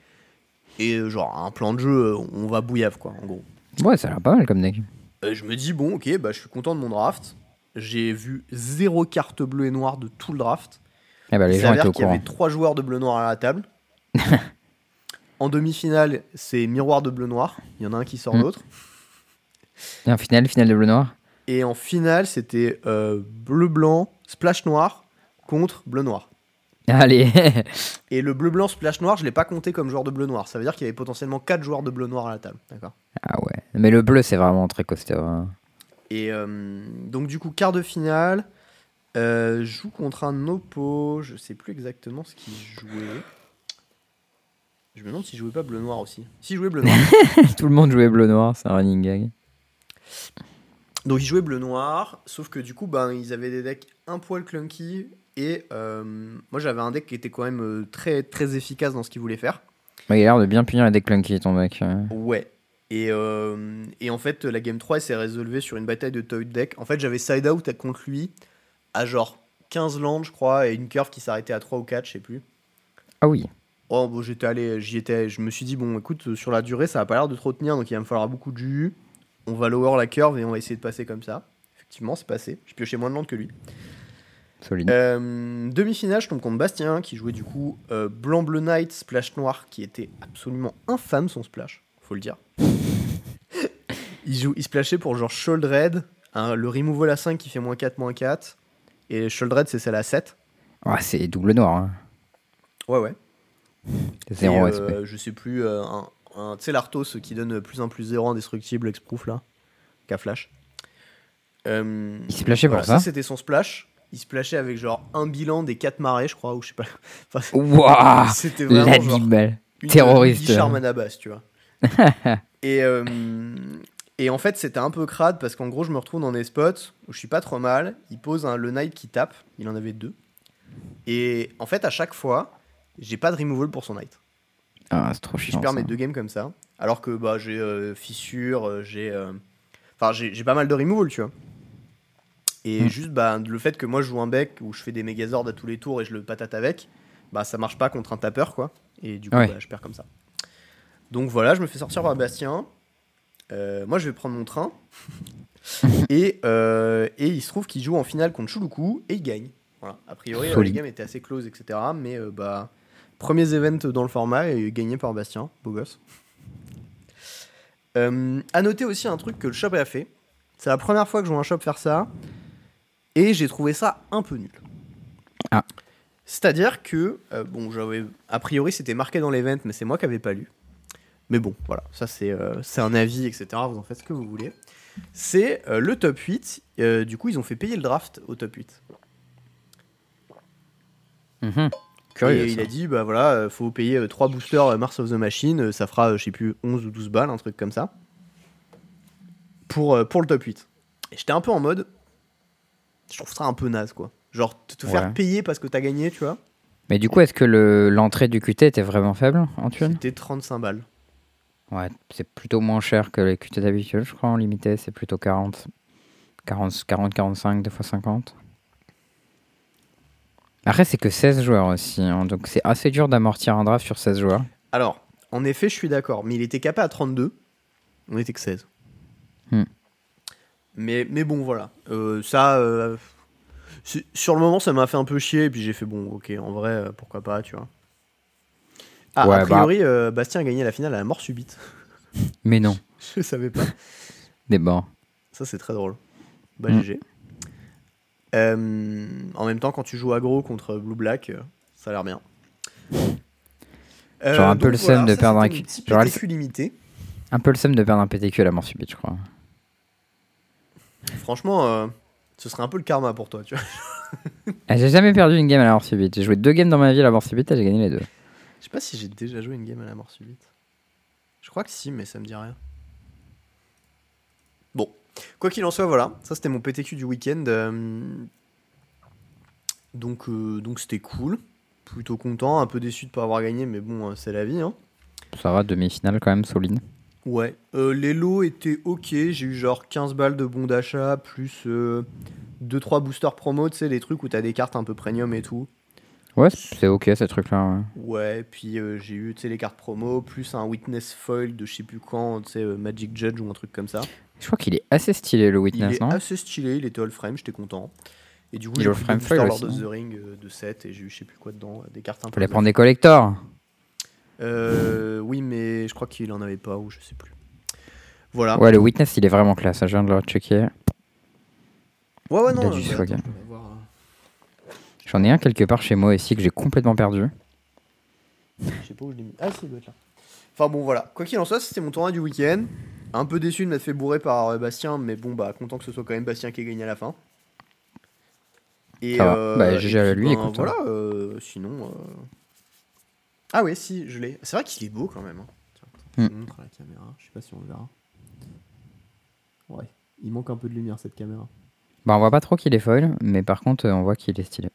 et euh, genre un plan de jeu, on va bouillave quoi, en gros. Ouais, ça a l'air pas mal comme deck. Je me dis bon, ok, bah je suis content de mon draft. J'ai vu zéro carte bleue et noire de tout le draft. Eh ben, les Il gens étaient s'avère au qu'il y avait trois joueurs de bleu noir à la table. (laughs) en demi-finale, c'est miroir de bleu noir. Il y en a un qui sort Mm. l'autre. Et en finale, finale de bleu noir. Et en finale, c'était euh, bleu-blanc, splash noir contre bleu-noir. Allez. (laughs) Et le bleu-blanc, splash noir, je l'ai pas compté comme joueur de bleu-noir. Ça veut dire qu'il y avait potentiellement 4 joueurs de bleu-noir à la table. D'accord? Ah ouais. Mais le bleu c'est vraiment très costaud. hein. Et euh, donc, du coup, quart de finale, euh, je joue contre un oppo. Je sais plus exactement ce qu'il jouait. Je me demande s'il jouait pas bleu-noir aussi. S'il jouait bleu-noir. (laughs) Tout le monde jouait bleu noir, c'est un running gag. Donc ils jouaient bleu-noir, sauf que du coup, ben, ils avaient des decks un poil clunky. Et euh, moi j'avais un deck qui était quand même euh, très, très efficace dans ce qu'il voulait faire. Ouais, il a l'air de bien punir les decks clunky ton deck. Ouais. Et, euh, et en fait, la game 3 elle s'est résolvée sur une bataille de toy deck. En fait, j'avais side out contre lui à genre 15 lands, je crois, et une curve qui s'arrêtait à 3 ou 4, je sais plus. Ah oui. Oh, bon, j'étais allé, j'y étais, je me suis dit, bon, écoute, sur la durée, ça va pas l'air de trop tenir, donc il va me falloir beaucoup de jus. On va lower la curve et on va essayer de passer comme ça. Effectivement, c'est passé. J'ai pioché moins de landes que lui. Solide. Euh, Demi-finale, je tombe contre Bastien, qui jouait du coup euh, blanc-bleu knight, splash noir, qui était absolument infâme son splash, faut le dire. (laughs) il, joue, il splashait pour genre Sholdred, hein, le removal à 5 qui fait moins 4, moins 4, et Sholdred c'est celle à 7. Ah, c'est double noir. hein. Ouais, ouais. Zéro Et, SP. euh, je sais plus, euh, un, un- tu sais, l'Arthos qui donne plus 1 plus 0 indestructible, exproof là, qu'à flash. Euh, Il splashait voilà, pour ça. c'était son splash. Il splashait avec genre un bilan des 4 marées, je crois, ou je sais pas. (laughs) Enfin, Wouah c'était vraiment genre L'animal. terroriste. Guichard Manabas, tu vois. (laughs) et, euh, et en fait, c'était un peu crade parce qu'en gros, je me retrouve dans des spots où je suis pas trop mal. Il pose un, le knight qui tape, il en avait deux. Et en fait, à chaque fois, j'ai pas de removal pour son knight. Ah, c'est trop Je perds mes deux games comme ça. Alors que bah, j'ai euh, fissure, euh, j'ai. euh, Enfin, j'ai j'ai pas mal de removal, tu vois. Et Hmm. juste bah, le fait que moi je joue un bec où je fais des Megazords à tous les tours et je le patate avec, bah ça marche pas contre un tapeur, quoi. Et du coup, Ouais. bah, je perds comme ça. Donc voilà, je me fais sortir par Bastien. Euh, moi, je vais prendre mon train. (laughs) et, euh, et il se trouve qu'il joue en finale contre Chuluku et il gagne. Voilà. A priori, euh, les Solide. games étaient assez close, etc. Mais euh, bah, premiers events dans le format et gagné par Bastien, beau gosse. Euh, à noter aussi un truc que le shop a fait. C'est la première fois que je vois un shop faire ça. Et j'ai trouvé ça un peu nul. Ah. C'est-à-dire que, euh, bon, j'avais. A priori, c'était marqué dans l'event, mais c'est moi qui n'avais pas lu. Mais bon, voilà, ça c'est euh, un avis, etc. Vous en faites ce que vous voulez. C'est euh, le top 8. euh, du coup, ils ont fait payer le draft au top 8. Mhm. Curieux. Et il ça. a dit, bah voilà, euh, faut payer 3 boosters euh, Mars of the Machine, euh, ça fera, euh, je sais plus, 11 ou 12 balles, un truc comme ça. Pour, euh, pour le top 8. Et j'étais un peu en mode, je trouve ça un peu naze, quoi. Genre, te, Ouais. faire payer parce que t'as gagné, tu vois. Mais du coup, est-ce que le- l'entrée du QT était vraiment faible en thune C'était 35 balles. Ouais, c'est plutôt moins cher que les QT d'habitude, je crois, en limité, c'est plutôt 40. 40, 40, 45, des fois 50. Après, c'est que 16 joueurs aussi, hein, donc c'est assez dur d'amortir un draft sur 16 joueurs. Alors, en effet, je suis d'accord, mais il était capé à 32. On était que 16. Hmm. Mais, mais bon, voilà. Euh, ça, euh, Sur le moment, ça m'a fait un peu chier, et puis j'ai fait bon, ok, en vrai, euh, pourquoi pas, tu vois. Ah, Ouais, a bah- priori, Bastien a gagné la finale à la mort subite. Mais non. (laughs) Je savais pas. Des bords. Ça, c'est très drôle. Bah. GG. Euh, en même temps, quand tu joues aggro contre Blue Black, euh, ça a l'air bien. Euh, Genre un peu donc le seum de ça, perdre un c'était petit Genre, PTQ limité. Un peu le seum de perdre un PTQ à la mort subite, je crois. Franchement, euh, ce serait un peu le karma pour toi, tu vois. Ah, (laughs) j'ai jamais perdu une game à la mort subite. J'ai joué deux games dans ma vie à la mort subite et j'ai gagné les deux. Je sais pas si j'ai déjà joué une game à la mort subite. Je crois que si, mais ça me dit rien. Quoi qu'il en soit, voilà. Ça, c'était mon PTQ du week-end. euh, Donc, euh, donc c'était cool. Plutôt content. Un peu déçu de pas avoir gagné, mais bon, euh, c'est la vie. Hein. Ça va, demi-finale quand même solide. Ouais. Euh, les lots étaient ok. J'ai eu genre 15 balles de bons d'achat, plus 2-3 boosters promo, tu sais, les trucs où t'as des cartes un peu premium et tout. Ouais, c'est ok ce truc-là. ouais. Ouais, puis euh, j'ai eu tu sais, les cartes promo, plus un Witness Foil de je sais plus quand, tu sais, euh, Magic Judge ou un truc comme ça. Je crois qu'il est assez stylé le Il Witness, est non? assez stylé, il était all frame, j'étais content. Et du coup, Il est j'ai pris frame foil Lord aussi, of non? The Ring euh, de 7 et j'ai eu je sais plus quoi dedans, des cartes un peu. Les prendre des collectors. Euh, oui, mais je crois qu'il en avait pas ou je sais plus. Voilà. Ouais, le Witness il est vraiment classe. Je viens de le checker. ouais, ouais, il non. a du euh, swag. attends, je vais voir, euh, J'en ai un quelque part chez moi ici que j'ai complètement perdu. Je sais pas où je l'ai mis. Ah, si, il doit être là. Enfin bon, voilà. Quoi qu'il en soit, c'était mon tournoi du week-end. Un peu déçu de m'être fait bourrer par euh, Bastien, mais bon, bah, content que ce soit quand même Bastien qui ait gagné à la fin. Et, va. Bah, puis, lui, ben, écoute, Voilà, euh, sinon. euh, Ah, ouais, si, je l'ai. C'est vrai qu'il est beau quand même. hein. Tiens, attends, je Hmm. montre à la caméra. Je sais pas si on le verra. Ouais, il manque un peu de lumière cette caméra. Bah, on voit pas trop qu'il est foil, mais par contre, euh, on voit qu'il est stylé.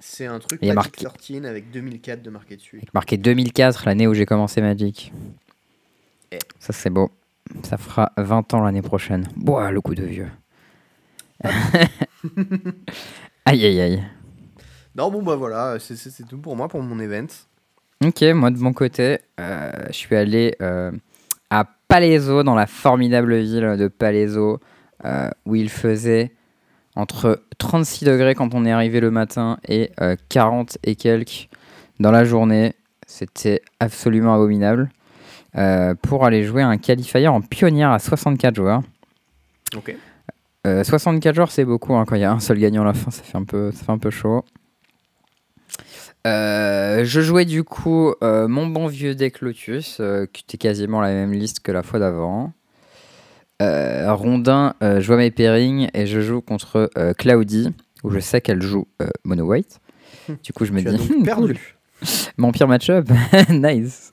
C'est un truc Il y a Magic marqué- 13 avec 2004 de marqué dessus. Marqué 2004, l'année où j'ai commencé Magic. Eh. Ça, c'est beau. Ça fera 20 ans l'année prochaine. Boah, le coup de vieux. (laughs) aïe, aïe, aïe. Non, bon, bah voilà, c'est tout pour moi, pour mon event. Ok, moi de mon côté, euh, je suis allé euh, à Palaiso, dans la formidable ville de Palaiso, euh, où il faisait entre 36 degrés quand on est arrivé le matin et euh, 40 et quelques dans la journée. C'était absolument abominable. Euh, pour aller jouer un qualifier en pionnière à 64 joueurs. Ok. Euh, 64 joueurs, c'est beaucoup. hein, quand il y a un seul gagnant à la fin, ça fait un peu, ça fait un peu chaud. Euh, je jouais du coup euh, mon bon vieux deck Lotus, euh, qui était quasiment la même liste que la fois d'avant. Euh, Rondin, euh, je vois mes pairings et je joue contre euh, Cloudy, où je sais qu'elle joue Mono White. Du coup, je me Tu as dis, donc (laughs) perdu. (laughs) Mon pire match-up, (laughs) nice.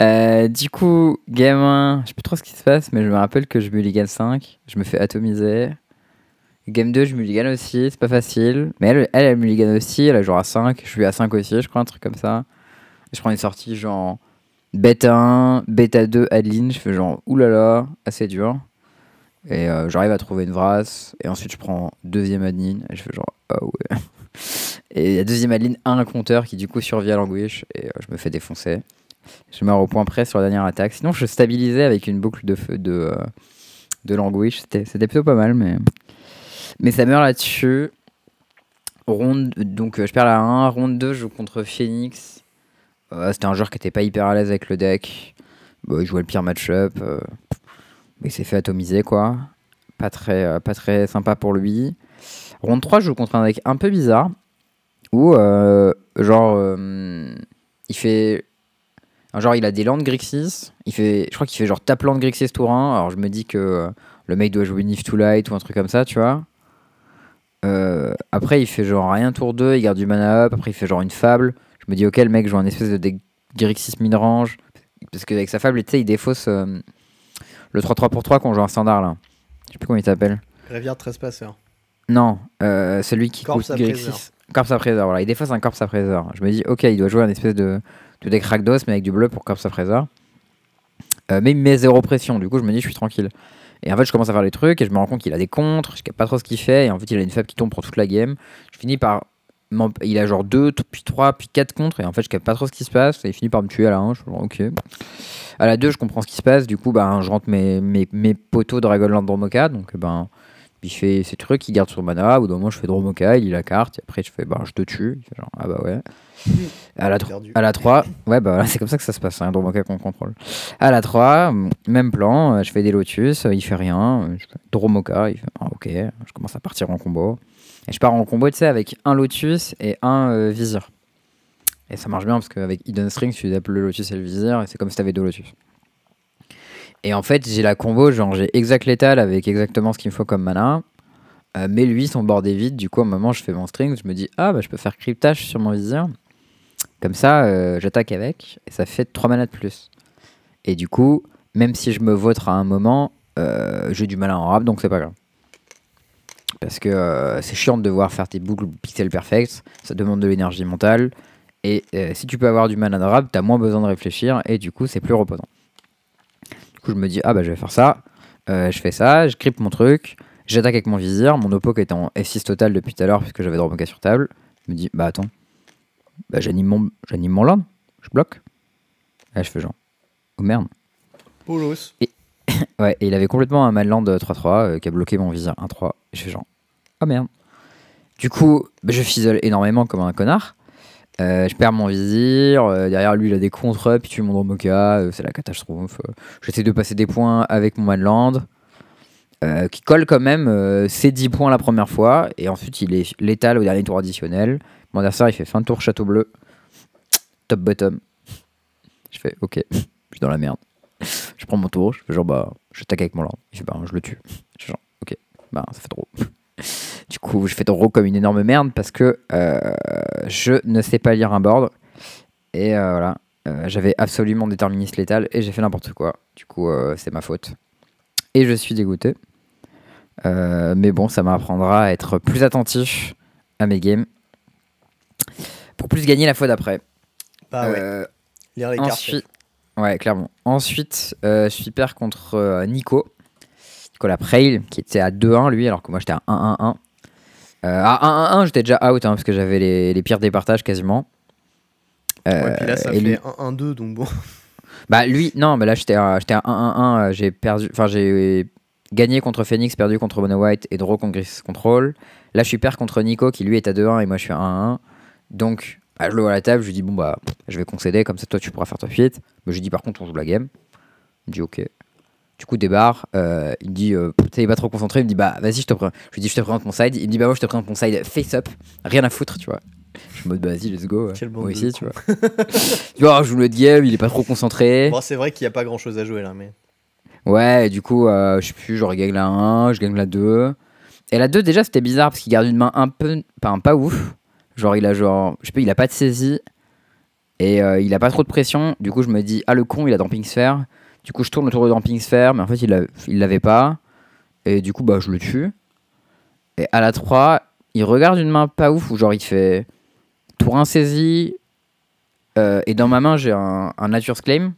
Euh, du coup, game 1, je sais plus trop ce qui se passe, mais je me rappelle que je mulligan 5, je me fais atomiser. Game 2, je mulligan aussi, c'est pas facile. Mais elle, elle, elle mulligan aussi, elle a joué à 5, je suis à 5 aussi, je crois, un truc comme ça. Je prends une sortie genre bêta 1, bêta 2, Adeline, je fais genre oulala, assez dur. Et euh, j'arrive à trouver une Vras, et ensuite je prends deuxième Adeline, et je fais genre ah ouais. (laughs) Et la deuxième Adeline un compteur qui du coup survit à l'anguish, et euh, je me fais défoncer. Je meurs au point près sur la dernière attaque. Sinon, je stabilisais avec une boucle de feu de, euh, de languish. C'était c'était plutôt pas mal, mais, mais ça meurt là-dessus. Ronde, donc euh, je perds la 1. Ronde 2, je joue contre Phoenix. Euh, C'était un joueur qui était pas hyper à l'aise avec le deck. Il jouait le pire match-up. euh, il s'est fait atomiser, quoi. Pas très, euh, pas très sympa pour lui. Ronde 3, je joue contre un deck un peu bizarre. Où, genre, il fait Genre, il a des landes Grixis. Il fait, je crois qu'il fait genre tape land Grixis tour 1. Alors, je me dis que le mec doit jouer Nif to Light ou un truc comme ça, tu vois. Après, il fait genre rien tour 2. Il garde du mana up. Après, il fait genre une fable. Je me dis, ok, le mec joue un espèce de deck Grixis mid-range. Parce qu'avec sa fable, tu sais, il défausse euh, le 3-3 pour 3 qu'on joue en standard là. Je sais plus comment il s'appelle. Rivière Trespasser. Non, euh, celui qui Corpse coûte. Grixis. Corpse Appraiser, voilà. Il défausse un Corpse Appraiser. Je me dis, ok, il doit jouer un espèce de, de deck Rakdos, mais avec du bleu pour Corpse Appraiser. Euh, mais il met zéro pression, du coup, je me dis, je suis tranquille. Et en fait, je commence à faire les trucs et je me rends compte qu'il a des contres, je sais pas trop ce qu'il fait. Et en fait, il a une fable qui tombe pour toute la game. Je finis par. Il a genre 2, puis 3, puis 4 contres. Et en fait, je capte pas trop ce qui se passe. Et il finit par me tuer à la 1. Je suis genre, ok. À la 2, je comprends ce qui se passe. Du coup, ben, je rentre mes, mes, mes poteaux Dragonland Dromoka. Donc, ben, Il fait ses trucs, il garde son mana. Au bout d'un moment, je fais Dromoka, il lit la carte. Et après, je fais, bah, je te tue. Il fait genre, ah bah ouais. À la, à la 3, ouais, bah voilà, (laughs) c'est comme ça que ça se passe, un Dromoka qu'on contrôle. À la 3, même plan, euh, je fais des Lotus, euh, il fait rien. euh, Je fais Dromoka, il fait, ah, ok. Je commence à partir en combo. Et je pars en combo, tu sais, avec un Lotus et un euh, Vizir. Et ça marche bien parce qu'avec Hidden String, tu appelles le Lotus et le Vizir, et c'est comme si t'avais deux Lotus. Et en fait, j'ai la combo, genre j'ai exact létal avec exactement ce qu'il me faut comme mana. Euh, mais lui, son bord est vide. Du coup, à un moment, je fais mon string. Je me dis, ah, bah, je peux faire cryptage sur mon vizir. Comme ça, euh, j'attaque avec. Et ça fait 3 mana de plus. Et du coup, même si je me vautre à un moment, euh, j'ai du mal en rap, donc c'est pas grave. Parce que euh, c'est chiant de devoir faire tes boucles pixel perfect. Ça demande de l'énergie mentale. Et euh, si tu peux avoir du mana de rap, t'as moins besoin de réfléchir. Et du coup, c'est plus reposant. Du coup, je me dis, ah bah je vais faire ça. Euh, je fais ça, je crypte mon truc. J'attaque avec mon vizir. Mon oppo qui est en F6 total depuis tout à l'heure, puisque j'avais Dromoka sur table. Je me dis, bah attends. Bah j'anime mon, j'anime mon land. Je bloque. Là, je fais genre, oh merde. Polos. (laughs) Ouais, et il avait complètement un manland 3-3 euh, qui a bloqué mon vizir 1-3. Et je fais genre, oh merde. Du coup, bah, je fisole énormément comme un connard. Euh, je perds mon vizir. euh, derrière lui, il a des contre puis tue mon Dromoka. euh, c'est la catastrophe. J'essaie de passer des points avec mon manland. qui colle quand même ses 10 points la première fois. Et ensuite, il est létal au dernier tour additionnel. Mon adversaire, il fait fin de tour château bleu. Top bottom. Je fais, ok, (laughs) je suis dans la merde. Je prends mon tour, je fais genre, bah, j'attaque avec mon land. Il fait, bah, je le tue. Je fais genre, ok, bah, ça fait trop. Du coup, je fais trop comme une énorme merde parce que euh, je ne sais pas lire un board. Et euh, voilà, Euh, j'avais absolument déterministe létal et j'ai fait n'importe quoi. Du coup, c'est ma faute. Et je suis dégoûté. Mais bon, ça m'apprendra à être plus attentif à mes games pour plus gagner la fois d'après. Bah ouais. Lire les cartes. Ensuite, ouais, clairement. Ensuite, je suis pair contre Nico. Nicolas Preil, qui était à 2-1 lui, alors que moi j'étais à 1-1-1. Euh, à 1-1-1, j'étais déjà out, hein, parce que j'avais les, les pires départages quasiment. Euh, Ouais, puis là, ça et lui- fait 1-1-2, donc bon. (laughs) Bah lui, non, mais là j'étais à, j'étais à 1-1-1, euh, j'ai perdu, enfin j'ai gagné contre Phoenix, perdu contre Mono White et draw contre Gris Control. Là je suis pair contre Nico qui lui est à 2-1 et moi je suis à 1-1. Donc bah, je le vois à la table, je lui dis bon bah je vais concéder, comme ça toi tu pourras faire ta fuite. Mais je lui dis par contre on joue la game. Il me dit ok. Du coup débarre, euh, il me dit euh, t'es pas trop concentré, il me dit bah vas-y je te prends. Je lui dis je te présente mon side, il me dit bah moi je te présente mon side face up, rien à foutre tu vois. Je suis en mode bah vas-y let's go. Moi aussi tu vois. tu vois, je joue le game, il est pas trop concentré. Bon, c'est vrai qu'il n'y a pas grand chose à jouer là, mais. Ouais, et du coup, euh, je sais plus, genre, il gagne la 1, je gagne la 2. Et la 2, déjà, c'était bizarre parce qu'il garde une main un peu. Pas, pas ouf. Genre, il a genre. Je sais pas, il a pas de saisie. Et euh, il a pas trop de pression. Du coup, je me dis, ah, le con, il a Damping Sphere. Du coup, je tourne autour de Damping Sphere, mais en fait, il l'a- il l'avait pas. Et du coup, bah, je le tue. Et à la 3, il regarde une main pas ouf, où genre, il fait tour insaisie. Euh, et dans ma main, j'ai un, un Nature's Claim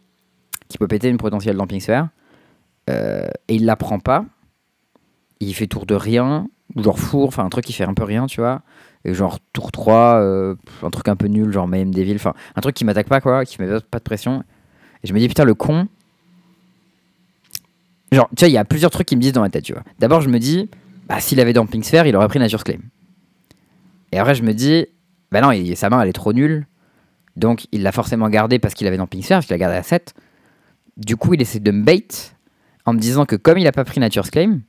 qui peut péter une potentielle Damping Sphere. Euh, et il la prend pas. Il fait tour de rien, ou genre four, enfin un truc qui fait un peu rien, tu vois. Et genre tour 3, euh, un truc un peu nul, genre Mayhem Devil, enfin un truc qui m'attaque pas, quoi, qui met pas de pression. Et je me dis, putain, le con. Genre, tu vois, il y a plusieurs trucs qui me disent dans ma tête, tu vois. D'abord, je me dis, bah s'il avait Damping Sphere, il aurait pris Nature's Claim. Et après, je me dis, bah non, sa main, elle est trop nulle. Donc, il l'a forcément gardé parce qu'il avait Damping Sphere, parce qu'il l'a gardé à 7. Du coup, il essaie de me bait en me disant que comme il a pas pris Nature's Claim,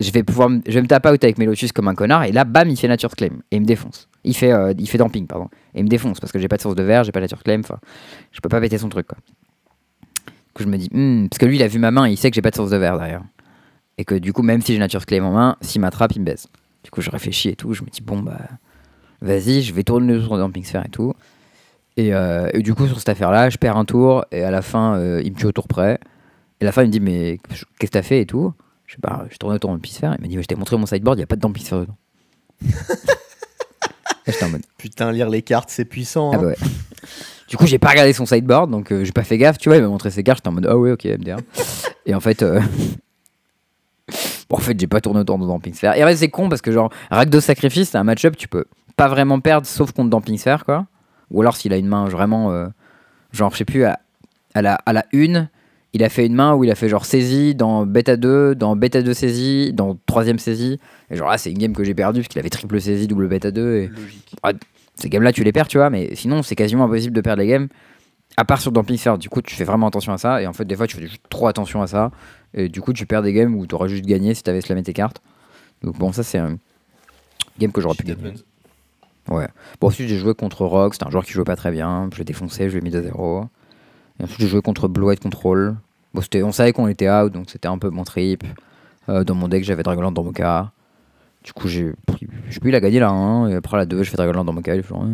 je vais pouvoir me- je me taper out avec mes Lotus comme un connard et là bam il fait Nature's Claim et il me défonce. Il fait euh, il fait damping pardon et il me défonce parce que j'ai pas de source de verre, j'ai pas Nature's Claim, enfin je peux pas péter son truc quoi. Coup je me dis hmm, parce que lui il a vu ma main, il sait que j'ai pas de source de verre derrière. Et que du coup même si j'ai Nature's Claim en main, s'il m'attrape, il me baise. Du coup je réfléchis et tout, je me dis bon bah vas-y, je vais tourner le tour de damping sphere et tout. Et, euh, et du coup sur cette affaire là, je perds un tour et à la fin euh, il me tue au tour près. Et à la fin, il me dit, mais qu'est-ce que t'as fait et tout? Je sais pas, je tourne autour de Sphère. Il m'a dit, mais je t'ai montré mon sideboard, il n'y a pas de Sphère dedans. (laughs) et j'étais en mode, Putain, lire les cartes, c'est puissant. ah hein. bah ouais. Du coup, j'ai pas regardé son sideboard, donc euh, j'ai pas fait gaffe, tu vois. Il m'a montré ses cartes, j'étais en mode, ah ouais, ok, MDR. (laughs) et en fait, euh, (laughs) bon, en fait, j'ai pas tourné autour de Damping Sphere. Et en fait, c'est con parce que, genre, Rakdos Sacrifice, c'est un match-up, tu peux pas vraiment perdre sauf contre Damping Sphere, quoi. Ou alors s'il a une main vraiment, euh, genre, je sais plus, à, à la, à la une, il a fait une main où il a fait genre saisie dans bêta 2, dans bêta 2 saisie, dans troisième saisie. Et genre là, c'est une game que j'ai perdu parce qu'il avait triple saisie, double bêta 2. Et Logique. Ces games-là, tu les perds, tu vois, mais sinon, c'est quasiment impossible de perdre les games. À part sur Dumping du coup, tu fais vraiment attention à ça. Et en fait, des fois, tu fais juste trop attention à ça. Et du coup, tu perds des games où tu aurais juste gagné si tu avais slamé tes cartes. Donc, bon, ça, c'est un game que j'aurais pu gagner. Ouais. Bon, ensuite, j'ai joué contre Rock. C'était un joueur qui jouait pas très bien. Je l'ai défoncé, je l'ai mis 2-0. Et ensuite, j'ai joué contre Blue White Control. Bon, c'était- on savait qu'on était out, donc c'était un peu mon trip. Euh, dans mon deck, j'avais Dragonlord dans mon cas. Du coup, j'ai pris. Je sais plus, il a gagné la 1. Et après, la 2, je fais Dragonlord dans mon cas. Il fait, ouais, ouais.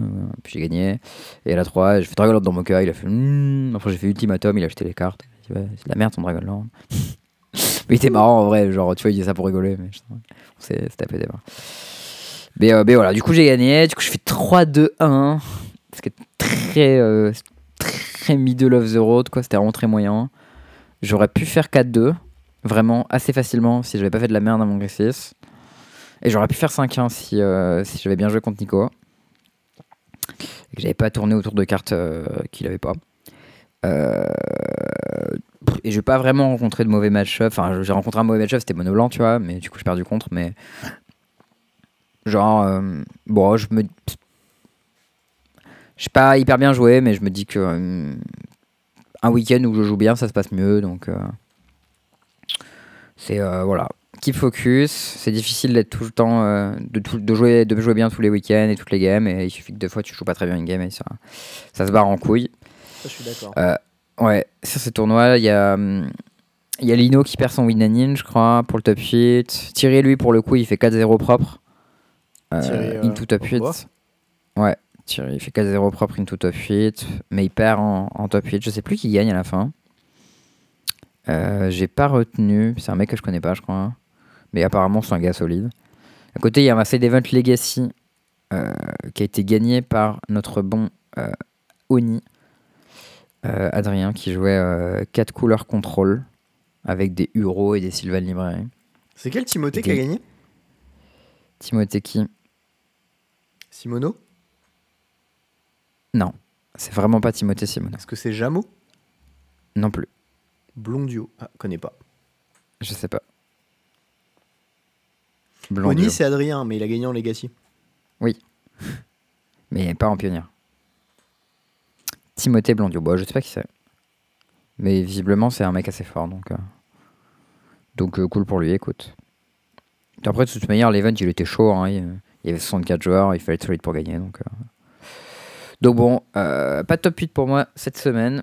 Puis j'ai gagné. Et à la 3, j'ai fait Dragonlord dans mon cas. Il a fait. Hmm. Après, j'ai fait Ultimatum. Il a acheté les cartes. C'est de la merde ton Dragonlord. (laughs) mais il était marrant en vrai. Genre, tu vois, il disait ça pour rigoler. Mais je- on s'est tapé des barres. Mais, euh, mais voilà, du coup, j'ai gagné. Du coup, je fais 3-2-1. Ce qui est très. euh, très middle of the road, quoi. C'était vraiment très moyen. J'aurais pu faire 4-2, vraiment assez facilement si j'avais pas fait de la merde à mon gris 6. Et j'aurais pu faire 5-1 si, euh, si j'avais bien joué contre Nico. Et que j'avais pas tourné autour de cartes euh, qu'il avait pas. Euh, Et j'ai pas vraiment rencontré de mauvais match-up. Enfin, j'ai rencontré un mauvais match-up, c'était Mono Blanc, tu vois, mais du coup, j'ai perdu contre. Mais. Genre, euh, bon, je me. J'ai pas hyper bien joué, mais je me dis que. un week-end où je joue bien, ça se passe mieux. Donc, c'est voilà. Keep focus. C'est difficile d'être tout le temps, euh, de, tout- de jouer, de jouer bien tous les week-ends et toutes les games. Et il suffit que deux fois tu joues pas très bien une game et ça, ça se barre en couille. Ça, je suis d'accord. Euh, ouais, sur ce tournoi, il y a, hum, il y a Lino qui perd son win je crois, pour le top 8. Thierry, lui, pour le coup, il fait 4-0 propre. Euh, Thierry, into top au 8. revoir. Ouais, Thierry, il fait 4-0 propre into top 8. Mais il perd en, en top 8. Je sais plus qui gagne à la fin. Euh, J'ai pas retenu. C'est un mec que je connais pas, je crois. Mais apparemment, c'est un gars solide. À côté, il y a un Side Event Legacy euh, qui a été gagné par notre bon euh, Oni. Euh, Adrien qui jouait 4 couleurs contrôle avec des Uro et des Sylvan Librairie. C'est quel Timothée qui a gagné? Timothée qui? Simono? Non, c'est vraiment pas Timothée Simona. Est-ce que c'est Jamo Non plus, Blondio Ah, connais pas. je sais pas. Blondio. Oni, c'est Adrien, mais il a gagné en Legacy. (laughs) mais pas en pionnière. Timothée Blondio, bon, je sais pas qui c'est. Mais visiblement, c'est un mec assez fort, donc. euh, Donc, euh, cool pour lui, écoute. Après, de toute manière, l'event, il était chaud. hein, Il, y avait 64 joueurs, il fallait être solide pour gagner. Donc, euh. donc bon, pas de top 8 pour moi cette semaine.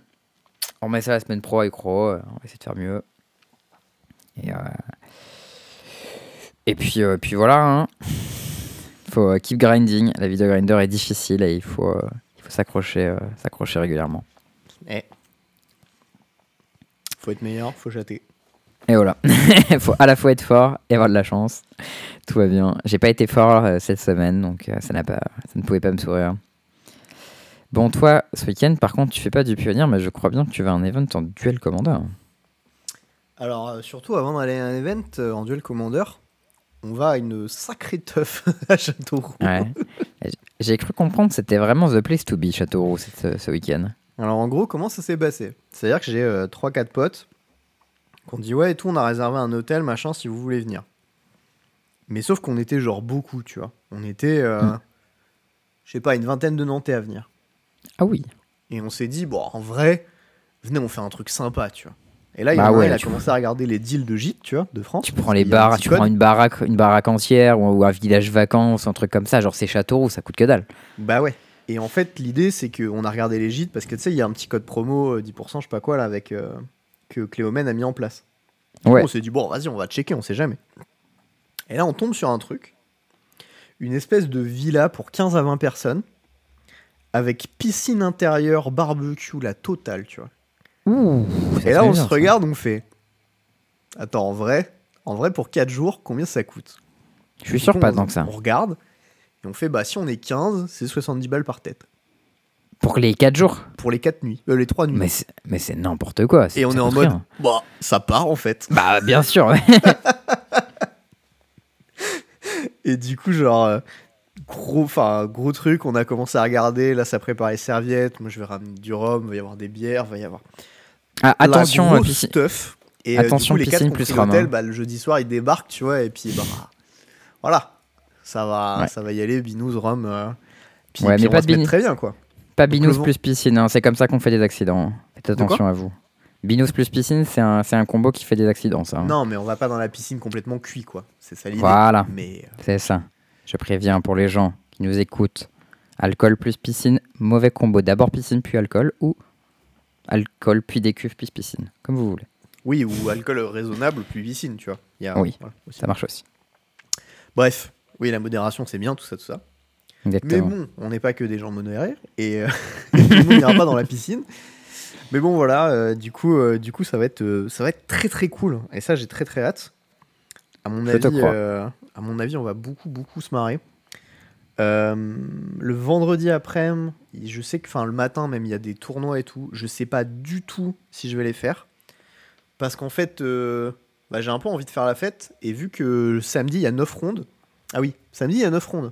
On remet ça la semaine pro avec Ro, on va essayer de faire mieux. Et, et puis, euh, puis voilà. hein. faut euh, keep grinding. La vidéo grinder est difficile et il faut, euh, il faut s'accrocher, s'accrocher régulièrement. Eh. Faut être meilleur, faut chatter. Et voilà. Il (laughs) faut à la fois être fort et avoir de la chance. Tout va bien. J'ai pas été fort euh, cette semaine, donc euh, ça, n'a pas, ça ne pouvait pas me sourire. Bon, toi, ce week-end, par contre, tu fais pas du pionnier, mais je crois bien que tu vas à un event en duel commander. Alors, euh, surtout avant d'aller à un event en duel commander, on va à une sacrée teuf (laughs) à Châteauroux. Ouais. J'ai cru comprendre que c'était vraiment the place to be, Châteauroux, cette- ce week-end. Alors, en gros, comment ça s'est passé? C'est-à-dire que j'ai 3-4 potes qui ont dit Ouais, et tout, on a réservé un hôtel, machin, si vous voulez venir. Mais sauf qu'on était genre beaucoup, tu vois. On était, euh, Mm. je sais pas, une vingtaine de Nantais à venir. Ah oui. Et on s'est dit, bon, en vrai, venez, on fait un truc sympa, tu vois. Et là, il y Bah a ouais, commencé à regarder les deals de gîtes, tu vois, de France. Tu prends les bars, tu code. prends une baraque, une baraque entière ou, ou un village vacances, un truc comme ça. Genre c'est Châteauroux, ça coûte que dalle. Bah ouais. Et en fait, l'idée, c'est qu'on a regardé les gîtes parce que tu sais, il y a un petit code promo, euh, 10%, je sais pas quoi, là, avec, euh, que Cléomène a mis en place. Du coup, Ouais. On s'est dit, bon, vas-y, on va checker, on sait jamais. Et là, on tombe sur un truc une espèce de villa pour 15 à 20 personnes avec piscine intérieure, barbecue, la totale, tu vois. Ouh. Et là, on bien, se ça. regarde, on fait. Attends, en vrai, en vrai, pour 4 jours, combien ça coûte? Je suis sûr coup, pas on- tant que ça. On regarde et on fait, bah, si on est 15, c'est 70 balles par tête. Pour les 4 jours? Pour les 4 nuits, euh, les 3 nuits. Mais c'est, n'importe quoi. Et on est en mode, rien. bah, ça part en fait. Bah bien (laughs) sûr. (laughs) Et du coup, genre, euh, gros, enfin, gros truc, on a commencé à regarder. Là, ça prépare les serviettes. Moi, je vais ramener du rhum, va y avoir des bières, va y avoir. Ah, attention, la piscine- stuff. Et euh, du attention, coup, les piscine quatre plus l'hôtel, bah, le jeudi soir, ils débarquent, tu vois, et puis bah, voilà, ça va, Ouais. ça va y aller, binous, rhum. euh, puis, Ouais, puis mais on pas va se très bien, quoi. Pas binous plus piscine, hein, c'est comme ça qu'on fait des accidents. Faites attention à vous. Binous plus piscine, c'est un, un combo qui fait des accidents, ça. hein. Non, mais on va pas dans la piscine complètement cuit, quoi. C'est ça l'idée. Voilà. Mais euh, C'est ça. Je préviens pour les gens qui nous écoutent. Alcool plus piscine, mauvais combo. D'abord piscine puis alcool ou alcool puis des cuves puis piscine, comme vous voulez. oui, ou alcool raisonnable, puis piscine, tu vois. Il y a- Oui. voilà. Ça marche aussi. Bref, oui, la modération, c'est bien, tout ça, tout ça. Mais bon, on n'est pas que des gens modérés et euh, (laughs) monde n'ira pas dans la piscine. Mais bon, voilà, euh, du coup, euh, du coup, ça va être, euh, ça va être très très cool. Et ça, j'ai très très hâte. À mon Je avis, à mon avis, on va beaucoup beaucoup se marrer. Euh, le vendredi après, je sais que, enfin, le matin même, il y a des tournois et tout. Je sais pas du tout si je vais les faire parce qu'en fait, euh, bah, j'ai un peu envie de faire la fête et vu que samedi il y a 9 rondes. Ah oui, samedi il y a 9 rondes.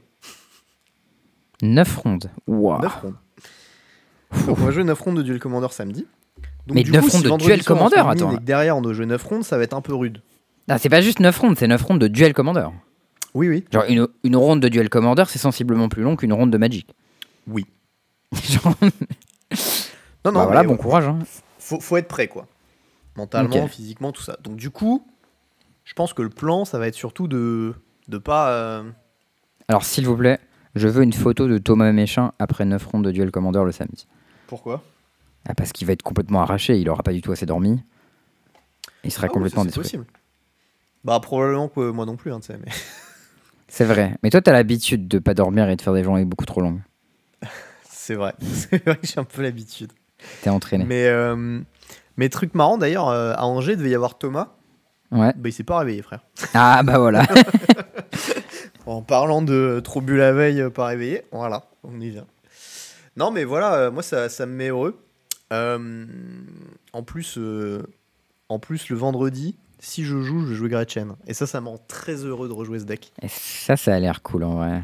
9 rondes. Waouh. 9 rondes. Donc on va jouer 9 rondes de Duel Commander samedi. Donc, Mais du 9 coup, rondes si de Duel Commander, attends. Et que derrière on doit jouer 9 rondes, ça va être un peu rude. Ah, c'est pas juste 9 rondes, c'est 9 rondes de duel commander. Oui, oui. Genre une, une ronde de duel commander, c'est sensiblement plus long qu'une ronde de Magic. Oui. (laughs) Genre, Non, non, bah voilà, bon courage. hein. faut, faut être prêt, quoi. Mentalement, physiquement, tout ça. Donc du coup, je pense que le plan, ça va être surtout de de pas. euh, Alors s'il vous plaît, je veux une photo de Thomas Méchin après 9 rondes de duel commander le samedi. Pourquoi? Ah, parce qu'il va être complètement arraché, il aura pas du tout assez dormi. Il sera Ah oui, complètement ça, C'est possible. Bah probablement que moi non plus, hein, tu sais. Mais... (laughs) C'est vrai. Mais toi, t'as l'habitude de pas dormir et de faire des journées beaucoup trop longues. (laughs) c'est vrai. (laughs) C'est vrai que j'ai un peu l'habitude. T'es entraîné. Mais euh, mais truc marrant d'ailleurs, euh, à Angers, il devait y avoir Thomas. Ouais. Bah il s'est pas réveillé, frère. Ah bah voilà. (laughs) En parlant de trop bu la veille, euh, pas réveillé, voilà, on y vient. Non, mais voilà, euh, moi ça, ça me met heureux. Euh, en plus, euh, en plus le vendredi, si je joue, je vais jouer Gretchen. Et ça, ça me rend très heureux de rejouer ce deck. Et ça, ça a l'air cool en vrai.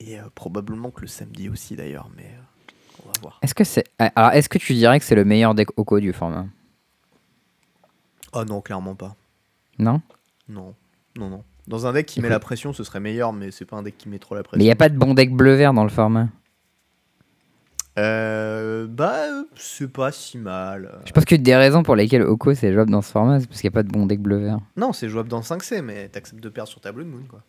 Et euh, probablement que le samedi aussi d'ailleurs, mais euh, on va voir. Est-ce que c'est. ah, Alors, est-ce que tu dirais que c'est le meilleur deck Oko du format? Oh non, clairement pas. Non? Non, non, non. Dans un deck qui met la pression, ce serait meilleur, mais c'est pas un deck qui met trop la pression. Mais il n'y a pas de bon deck bleu-vert dans le format. Euh, bah, c'est pas si mal. Je pense que des raisons pour lesquelles Oko c'est jouable dans ce format, c'est parce qu'il n'y a pas de bon deck bleu-vert. Non, c'est jouable dans 5C, mais t'acceptes de perdre sur ta Blue Moon, quoi.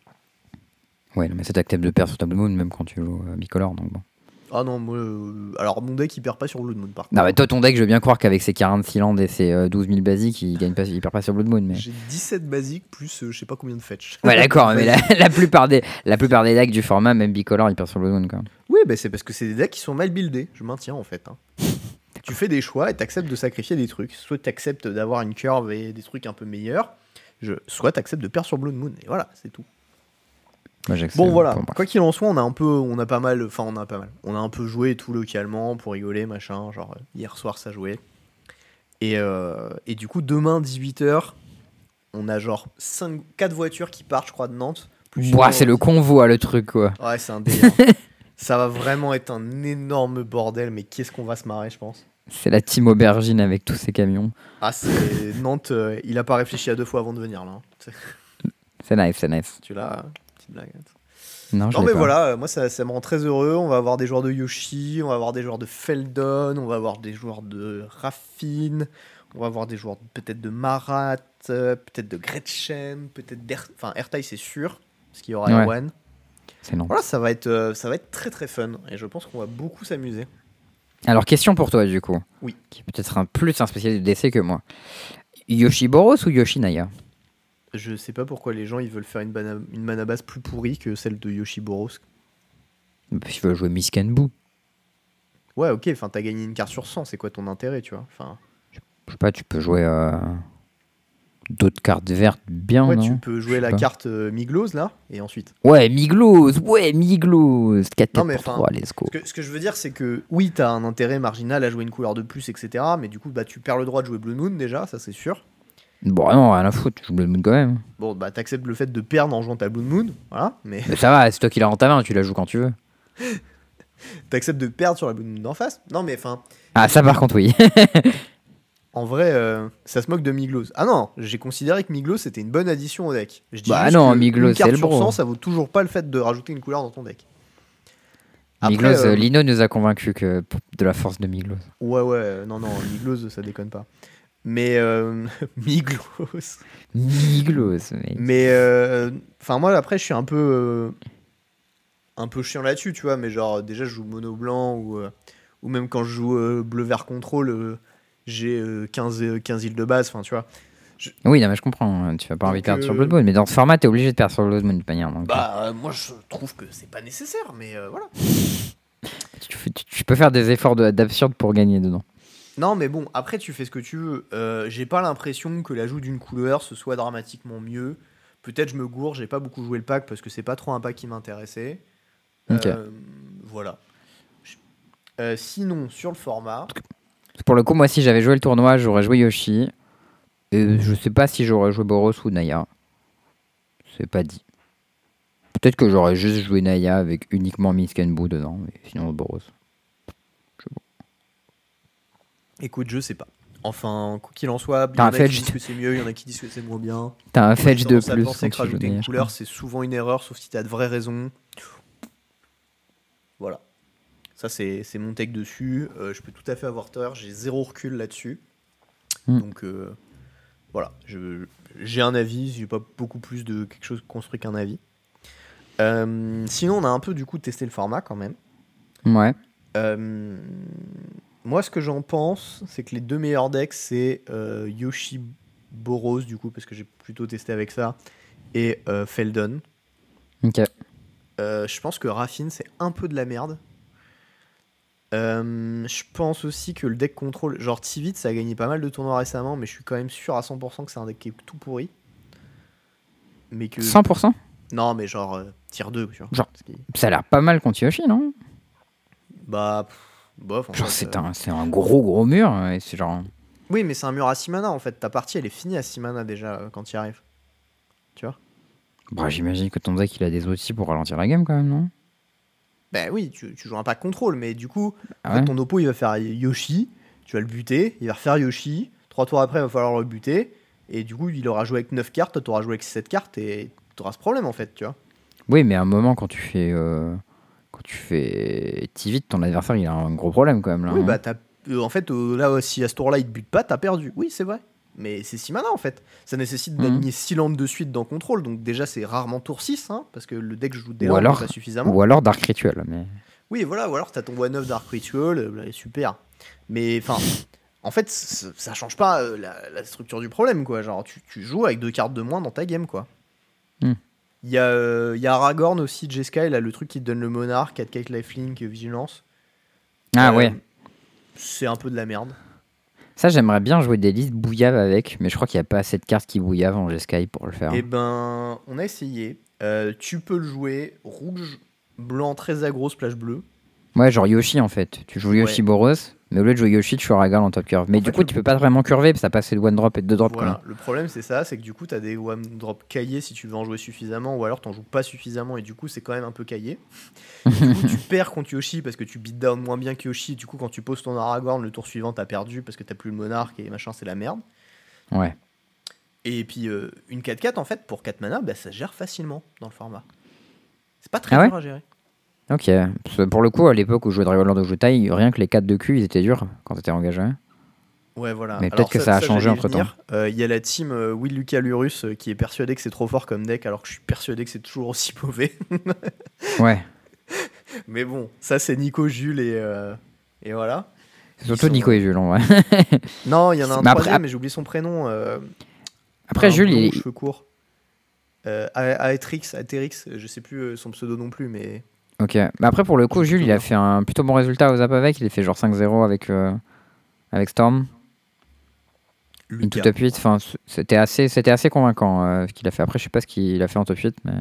Ouais, non, mais ça t'accepte de perdre sur Table Moon même quand tu joues euh, bicolore, donc bon. Ah non, moi, euh, alors mon deck il perd pas sur Blood Moon par contre. Non, mais toi, ton deck, je veux bien croire qu'avec ses 46 landes et ses euh, 12 000 basiques, il, gagne pas, il perd pas sur Blood Moon. Mais... J'ai 17 basiques plus euh, je sais pas combien de fetch. Ouais, d'accord, mais (laughs) la, la plupart des, la plupart des decks du format, même bicolore, il perd sur Blood Moon même. Oui, bah c'est parce que c'est des decks qui sont mal buildés, je maintiens en fait. hein. (laughs) tu fais des choix et t'acceptes de sacrifier des trucs. Soit t'acceptes d'avoir une curve et des trucs un peu meilleurs, je... soit t'acceptes de perdre sur Blood Moon. Et voilà, c'est tout. Moi. Bon voilà, quoi qu'il en soit, on a un peu, on a pas mal, enfin on a pas mal, on a un peu joué tout localement pour rigoler, machin, genre hier soir ça jouait. Et, euh, et du coup demain 18h, on a genre 5, 4 voitures qui partent je crois de Nantes. Ouah, c'est le convoi, le truc, quoi. Ouais c'est un délire. (laughs) ça va vraiment être un énorme bordel, mais qu'est-ce qu'on va se marrer je pense. C'est la team aubergine avec tous ses camions. Ah c'est Nantes, euh, il a pas réfléchi à deux fois avant de venir là. hein. C'est- nice, c'est nice. Tu l'as, petite blague. Non, mais pas. voilà, euh, moi ça, ça me rend très heureux. On va avoir des joueurs de Yoshi, on va avoir des joueurs de Feldon, on va avoir des joueurs de Raffine, on va avoir des joueurs peut-être de Marat, euh, peut-être de Gretchen, peut-être d'Er... Enfin Ertai c'est sûr, parce qu'il y aura Ouais. C'est long. Voilà, ça va, être, euh, ça va être très très fun et je pense qu'on va beaucoup s'amuser. Alors, question pour toi, du coup. Oui. Qui est peut-être un plus un spécialiste de DC que moi. Yoshi Boros ou Yoshinaya? Je sais pas pourquoi les gens ils veulent faire une, bana- une mana base plus pourrie que celle de Yoshi Boros. Parce qu'il veut jouer Miskenbu. Ouais ok, enfin t'as gagné une carte sur 100, c'est quoi ton intérêt tu vois? Enfin, Je sais pas, tu peux jouer euh, d'autres cartes vertes bien, Ouais non tu peux jouer la pas. carte euh, Miglos là, et ensuite Ouais, Miglos Ouais, Miglos 4 Non, mais pour enfin, 3, let's go. Ce que, ce que je veux dire, c'est que oui, t'as un intérêt marginal à jouer une couleur de plus, etc. Mais du coup, bah, tu perds le droit de jouer Blue Moon déjà, ça c'est sûr. Bon, non, rien à foutre, tu joues Blood Moon quand même. Bon, bah, t'acceptes le fait de perdre en jouant ta Blue Moon, voilà. Mais Mais ça va, c'est toi qui l'as en ta main, tu la joues quand tu veux. (laughs) t'acceptes de perdre sur la Blue Moon d'en face. Non, mais enfin, Ah, ça par contre, oui. (laughs) En vrai, euh, ça se moque de Miglos. Ah non, j'ai considéré que Miglos c'était une bonne addition au deck. Je dis Bah juste non, que Miglos, une carte c'est le sur bro. 100, ça vaut toujours pas le fait de rajouter une couleur dans ton deck. Après, Miglos, euh, euh, Lino nous a convaincus que de la force de Miglos. Ouais, ouais, non, non, Miglos, ça déconne pas. Mais euh, (laughs) Miglos. Miglos, mec. Mais enfin moi après je suis un peu un peu chiant là-dessus, tu vois, mais genre déjà je joue mono blanc ou ou même quand je joue bleu vert contrôle, j'ai euh, 15 euh, 15 îles de base, enfin tu vois. Oui, non, mais je comprends. hein, Tu vas pas envie de perdre sur euh, Blood Bowl, mais dans ce format, t'es obligé de perdre sur Blood Bowl de manière. Donc, Bah euh, moi je trouve que c'est pas nécessaire, mais euh, voilà. tu, fais- tu- tu peux faire des efforts de- d'absurde pour gagner dedans. Non mais bon, après tu fais ce que tu veux. Euh, j'ai pas l'impression que l'ajout d'une couleur ce soit dramatiquement mieux. Peut-être je me gourre, j'ai pas beaucoup joué le pack parce que c'est pas trop un pack qui m'intéressait. Ok. Euh, voilà. Euh, sinon, sur le format, Pour le coup, moi, si j'avais joué le tournoi, j'aurais joué Yoshi. Et je sais pas si j'aurais joué Boros ou Naya. C'est pas dit. Peut-être que j'aurais juste joué Naya avec uniquement Miskenbu dedans, mais sinon Boros. écoute, je sais pas. Enfin, quoi qu'il en soit, il y en a qui disent que c'est mieux, il y en a qui disent que c'est moins bien. T'as un fetch de plus penser que rajouter une je couleur, c'est souvent une erreur, sauf si t'as de vraies raisons. Voilà. Ça, c'est mon take dessus. Euh, je peux tout à fait avoir tort. J'ai zéro recul là-dessus. Hmm. Donc, euh, voilà. J'ai un avis. J'ai pas beaucoup plus de quelque chose construit qu'un avis. Euh, sinon, on a un peu du coup testé le format quand même. Ouais. Moi, ce que j'en pense, c'est que les deux meilleurs decks, c'est Yoshi Boros, du coup, parce que j'ai plutôt testé avec ça, et Feldon. Ok. Je pense que Raffine, c'est un peu de la merde. Euh, je pense aussi que le deck contrôle, genre Tivit, ça a gagné pas mal de tournois récemment, mais je suis quand même sûr à 100% que c'est un deck qui est tout pourri. Mais que. 100% Non, mais genre euh, tier 2, tu vois. Genre. Ça a l'air pas mal contre Yoshi, non? Bah, pff, bof. en Genre, c'est euh, un, un gros gros mur. Et c'est genre. Oui, mais c'est un mur à 6 mana en fait. Ta partie elle est finie à 6 mana déjà euh, quand tu y arrives. Tu vois? Bah, J'imagine que ton deck il a des outils pour ralentir la game quand même, non? Ben oui, tu, tu joues un pack contrôle, mais du coup, Ah fait, ton oppo il va faire Yoshi, tu vas le buter, il va refaire Yoshi, 3 tours après il va falloir le buter, et du coup il aura joué avec 9 cartes, toi t'auras joué avec 7 cartes, et t'auras ce problème en fait, tu vois. Oui, mais à un moment, quand tu fais. euh, Quand tu fais Tivit, ton adversaire il a un gros problème quand même là. Oui, hein. bah t'as. euh, en fait, euh, là, si à ce tour-là il te bute pas, t'as perdu. Oui, c'est vrai. Mais c'est 6 mana en fait. Ça nécessite Mhm. d'aligner 6 landes de suite dans contrôle, donc déjà c'est rarement tour 6, hein, parce que le deck joue des Ou alors- pas suffisamment. Ou alors Dark Ritual. Mais... Oui, voilà, ou alors t'as ton One of Dark Ritual, euh, là, super. Mais enfin, en fait, ça change pas euh, la, la structure du problème, quoi. Genre, tu, tu joues avec deux cartes de moins dans ta game, quoi. Hmm. Il y, a, euh, il y a Aragorn aussi, Jeskai, là, le truc qui te donne le Monarque, 4 Kite Lifelink, Vigilance. Ah Euh, ouais. C'est un peu de la merde. Ça, j'aimerais bien jouer des listes bouillaves avec, mais je crois qu'il n'y a pas assez de cartes qui bouillavent en Jeskai pour le faire. Eh ben, on a essayé. Euh, tu peux le jouer rouge, blanc, très aggro, splash bleu. Ouais, genre Yoshi en fait. Tu joues Yoshi Ouais. Boros, mais au lieu de jouer Yoshi, tu joues Aragal en top curve. Mais En du fait, coup, tu peux pas vraiment curver, parce que t'as pas assez de one drop et de deux drop. Voilà, le problème c'est ça, c'est que du coup t'as des one drop caillés si tu veux en jouer suffisamment, ou alors t'en joues pas suffisamment et du coup c'est quand même un peu caillé. (laughs) du coup tu perds contre Yoshi parce que tu beat down moins bien que Yoshi, du coup quand tu poses ton Aragorn, le tour suivant t'as perdu parce que t'as plus le monarque et machin c'est la merde. Ouais. Et puis euh, une 4-4 en fait pour 4 mana, bah, ça se gère facilement dans le format. C'est pas très Ah ouais dur à gérer. Ok. Parce que pour le coup, à l'époque où je jouais Dragon Lord ou Jutai, rien que les 4 de Q, ils étaient durs quand t'étais engagé. Ouais, voilà. Mais Alors peut-être que ça a changé j'allais y entre-temps. venir. Euh, Il y a la team euh, Will Lucas Lurus euh, qui est persuadé que c'est trop fort comme deck, alors que je suis persuadé que c'est toujours aussi (laughs) mauvais. Ouais. (laughs) Mais bon, ça c'est Nico, Jules et, euh, et voilà. C'est surtout sont- Nico et Jules, en vrai. (laughs) Non, il y en a un Mais après- troisième, mais j'ai oublié son prénom. euh, Après, un Jules, blond aux il, cheveux courts. Euh, A- Aetrix, Aetherix, je sais plus euh, son pseudo non plus, mais Ok. Mais après, pour le coup, Jules, il a fait un plutôt bon résultat aux Zap avec. Il a fait genre 5-0 avec, euh, avec Storm. Une tout top 8. Enfin, c'était assez, c'était assez convaincant euh, ce qu'il a fait. Après, je sais pas ce qu'il a fait en top 8, mais.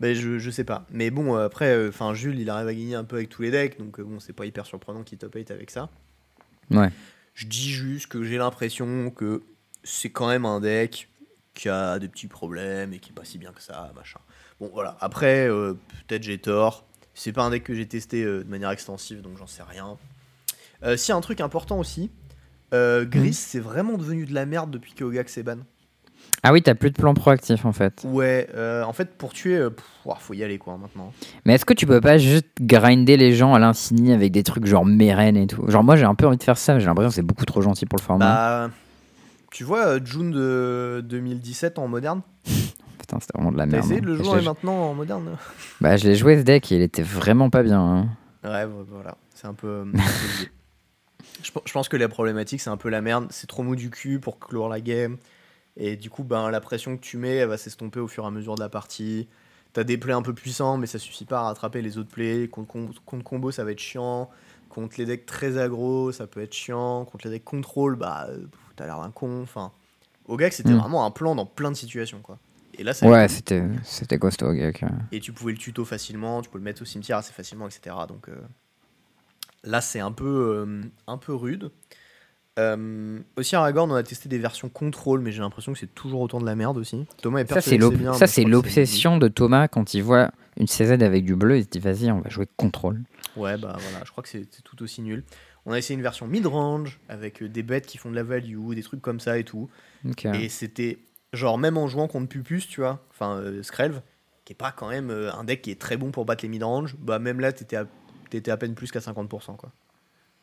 Ben, je, je sais pas. Mais bon, euh, après, euh, Jules, il arrive à gagner un peu avec tous les decks, donc bon, c'est pas hyper surprenant qu'il top 8 avec ça. Ouais. Je dis juste que j'ai l'impression que c'est quand même un deck qui a des petits problèmes et qui est pas si bien que ça, machin. Bon, voilà. Après, euh, peut-être j'ai tort. C'est pas un deck que j'ai testé euh, de manière extensive, donc j'en sais rien. Euh, si, un truc important aussi. Euh, Hmm. Gris, c'est vraiment devenu de la merde depuis que Ogak s'est ban. Ah oui, t'as plus de plan proactif en fait. Ouais, en fait, pour tuer, pff, ouah, faut y aller quoi maintenant. Mais est-ce que tu peux pas juste grinder les gens à l'infini avec des trucs genre Meren et tout? Genre moi j'ai un peu envie de faire ça, mais j'ai l'impression que c'est beaucoup trop gentil pour le format. Bah, tu vois, June de 2017 en moderne? (laughs) Putain, c'était vraiment de la T'as merde. essayé de le hein. jouer Je l'ai- maintenant en moderne Bah je l'ai joué ce deck et il était vraiment pas bien. hein. Ouais, vo- voilà, c'est un peu. euh, un peu (laughs) l'idée. je, pe- je pense que la problématique, c'est un peu la merde. C'est trop mou du cul pour clore la game. Et du coup, ben, la pression que tu mets, elle va s'estomper au fur et à mesure de la partie. T'as des plays un peu puissants, mais ça suffit pas à rattraper les autres plays. Contre, com- contre combo, ça va être chiant. Contre les decks très aggro, ça peut être chiant. Contre les decks contrôle, bah, euh, t'as l'air d'un con. Enfin, au gars, c'était Mm. vraiment un plan dans plein de situations, quoi. Et là, ça Ouais, c'était c'était costaud, Gak. et tu pouvais le tuto facilement, tu peux le mettre au cimetière assez facilement, etc. Donc euh, là, c'est un peu, euh, un peu rude. Euh, aussi, Aragorn, on a testé des versions contrôle, mais j'ai l'impression que c'est toujours autant de la merde aussi. Thomas est Ça c'est bien, ça, c'est l'obsession de Thomas quand il voit une CZ avec du bleu, il se dit vas-y on va jouer contrôle. Ouais, bah voilà, je crois que c'est c'est tout aussi nul. On a essayé une version mid-range avec des bêtes qui font de la value, des trucs comme ça et tout. Et c'était genre, même en jouant contre Pupus, tu vois, enfin euh, Skrelv, qui est pas quand même euh, un deck qui est très bon pour battre les mid-range, bah même là, t'étais à, t'étais à peine plus qu'à 50%, quoi.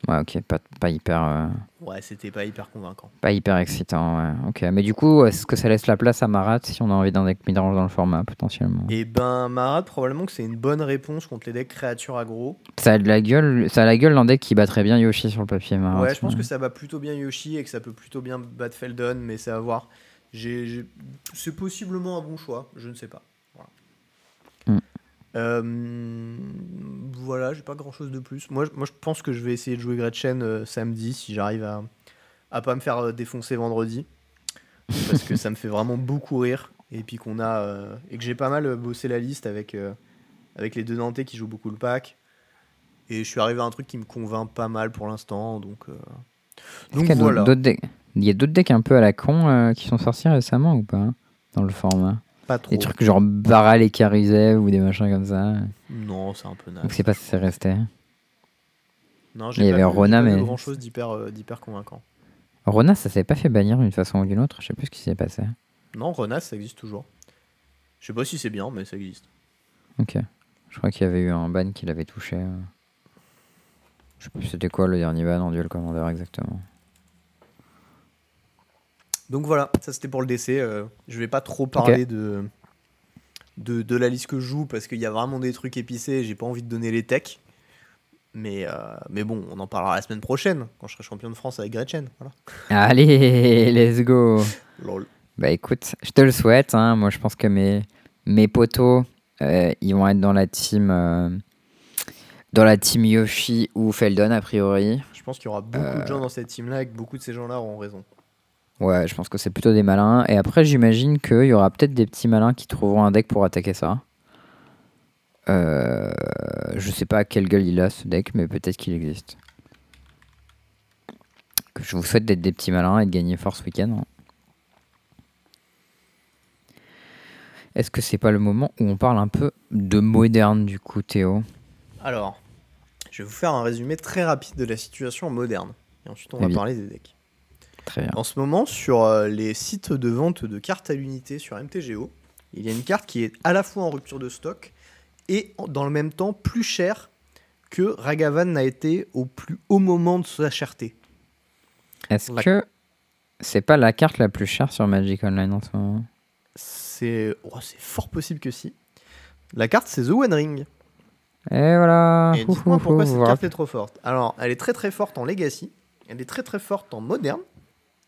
Ouais ok, pas, pas hyper euh, Ouais, c'était pas hyper convaincant. pas hyper excitant. Ouais. Ok, mais du coup est-ce que ça laisse la place à Marat si on a envie d'un deck midrange dans le format potentiellement? Et ben, Marat, probablement que c'est une bonne réponse contre les decks créatures aggro. Ça a de la gueule, ça a la gueule d'un deck qui battrait bien Yoshi sur le papier Marat. ouais, je pense que ça va plutôt bien Yoshi et que ça peut plutôt bien battre Feldon, mais c'est à voir. C'est possiblement un bon choix, je ne sais pas. Voilà, Mm. Euh, voilà j'ai pas grand chose de plus. Moi, je- moi, je pense que je vais essayer de jouer Gretchen euh, samedi si j'arrive à, à pas me faire euh, défoncer vendredi. Parce que ça me fait vraiment beaucoup rire. Et puis qu'on a. euh, et que j'ai pas mal euh, bossé la liste avec, avec les deux Nantais qui jouent beaucoup le pack. Et je suis arrivé à un truc qui me convainc pas mal pour l'instant. Donc, donc voilà. d'autres Il y a d'autres decks un peu à la con euh, qui sont sortis récemment ou pas dans le format Pas trop. Des trucs genre Baral et Carusev ou des machins comme ça. Non, c'est un peu naze. Donc c'est pas si c'est resté. Non, Il y avait Rona, mais- grand chose d'hyper euh, d'hyper convaincant. Rona, ça s'est pas fait bannir d'une façon ou d'une autre. Je sais plus ce qui s'est passé. Non, Renas, ça existe toujours. Je sais pas si c'est bien, mais ça existe. Ok. Je crois qu'il y avait eu un ban qui l'avait touché. Je sais plus c'était quoi le dernier ban en duel commander exactement. Donc voilà, ça c'était pour le DC. euh, je vais pas trop parler de, de, de la liste que je joue parce qu'il y a vraiment des trucs épicés. J'ai pas envie de donner les techs. Mais, euh, mais bon, on en parlera la semaine prochaine quand je serai champion de France avec Gretchen. Voilà. Allez, (laughs) let's go Lol. Bah écoute, je te le souhaite. hein. Moi je pense que mes, mes potos, euh, ils vont être dans la team... euh, dans la team Yoshi ou Feldon a priori. Je pense qu'il y aura beaucoup de gens dans cette team-là et que beaucoup de ces gens-là auront raison. Ouais, je pense que c'est plutôt des malins. Et après, j'imagine qu'il y aura peut-être des petits malins qui trouveront un deck pour attaquer ça. Euh, je sais pas à quelle gueule il a ce deck, mais peut-être qu'il existe. Je vous souhaite d'être des petits malins et de gagner Force Weekend. Est-ce que c'est pas le moment où on parle un peu de moderne du coup, Théo? Alors, je vais vous faire un résumé très rapide de la situation moderne. Et ensuite, on va parler des decks. Très bien. En ce moment, sur euh, les sites de vente de cartes à l'unité sur MTGO, il y a une carte qui est à la fois en rupture de stock et en- dans le même temps plus chère que Ragavan n'a été au plus haut moment de sa cherté. Est-ce La- que c'est pas la carte la plus chère sur Magic Online en ce moment? C'est oh, c'est fort possible que si. La carte, c'est The One Ring. Et voilà Et dites-moi pourquoi cette carte est trop forte. Alors, elle est très très forte en Legacy, elle est très très forte en Moderne,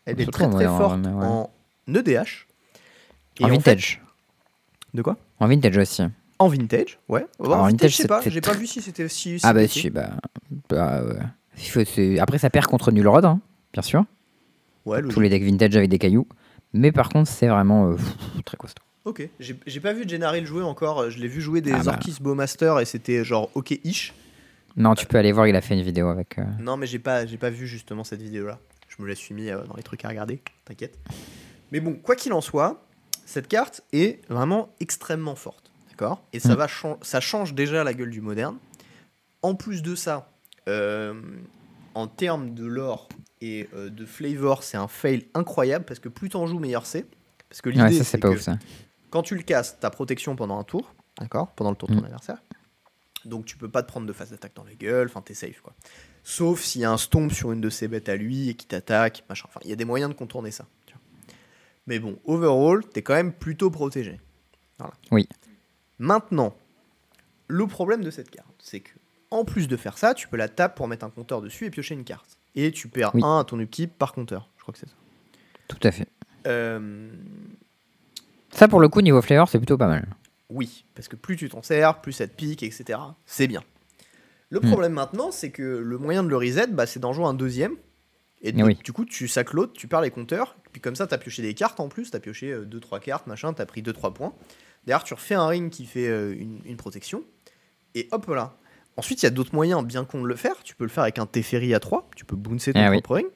elle est très très forte en EDH. Et En vintage. de quoi? En vintage aussi. En vintage, ouais. Alors, en en vintage, vintage, je sais pas, j'ai pas vu si c'était si. Ah bah si si, bah... bah ouais. Faut- Après ça perd contre Nullrod, hein, bien sûr. Ouais. Tous les decks vintage avec des cailloux. Mais par contre c'est vraiment euh, très costaud. Ok, j'ai pas vu Gennari le jouer encore, je l'ai vu jouer des Ah bah. Orkis Bowmaster et c'était genre ok-ish. Non, tu peux aller voir, il a fait une vidéo avec... euh, Non, mais j'ai pas, j'ai pas vu justement cette vidéo-là. Je me la suis mis euh, dans les trucs à regarder, t'inquiète. Mais bon, quoi qu'il en soit, cette carte est vraiment extrêmement forte, d'accord? Et ça, Mm. va ça change déjà la gueule du moderne. En plus de ça, euh, en termes de lore et euh, de flavor, c'est un fail incroyable parce que plus t'en joues, meilleur c'est. Parce que l'idée, c'est que ouf, ça. quand tu le casses, t'as protection pendant un tour, d'accord? Pendant le tour de ton Mm. adversaire. Donc tu peux pas te prendre de phase d'attaque dans la gueule, enfin t'es safe quoi. Sauf s'il y a un stomp sur une de ses bêtes à lui et qui t'attaque, machin. Enfin, il y a des moyens de contourner ça. tu vois. Mais bon, overall, t'es quand même plutôt protégé. Voilà. Oui. Maintenant, le problème de cette carte, c'est que en plus de faire ça, tu peux la taper pour mettre un compteur dessus et piocher une carte. Et tu perds Oui. un à ton upkeep par compteur. Je crois que c'est ça. Tout à fait. Euh, Ça, pour le coup, niveau flavor, c'est plutôt pas mal. Oui, parce que plus tu t'en sers, plus ça te pique, etc. C'est bien. Le Hmm. problème maintenant, c'est que le moyen de le reset, bah, c'est d'en jouer un deuxième. Et de- Oui. du coup, tu sacs l'autre, tu perds les compteurs. Puis comme ça, t'as pioché des cartes en plus. T'as pioché 2-3 cartes, machin. T'as pris 2-3 points. Derrière, tu refais un ring qui fait euh, une, une protection. Et hop là. Ensuite, il y a d'autres moyens bien con de le faire. Tu peux le faire avec un Teferi à 3. Tu peux bouncer ton Ah oui. propre ring.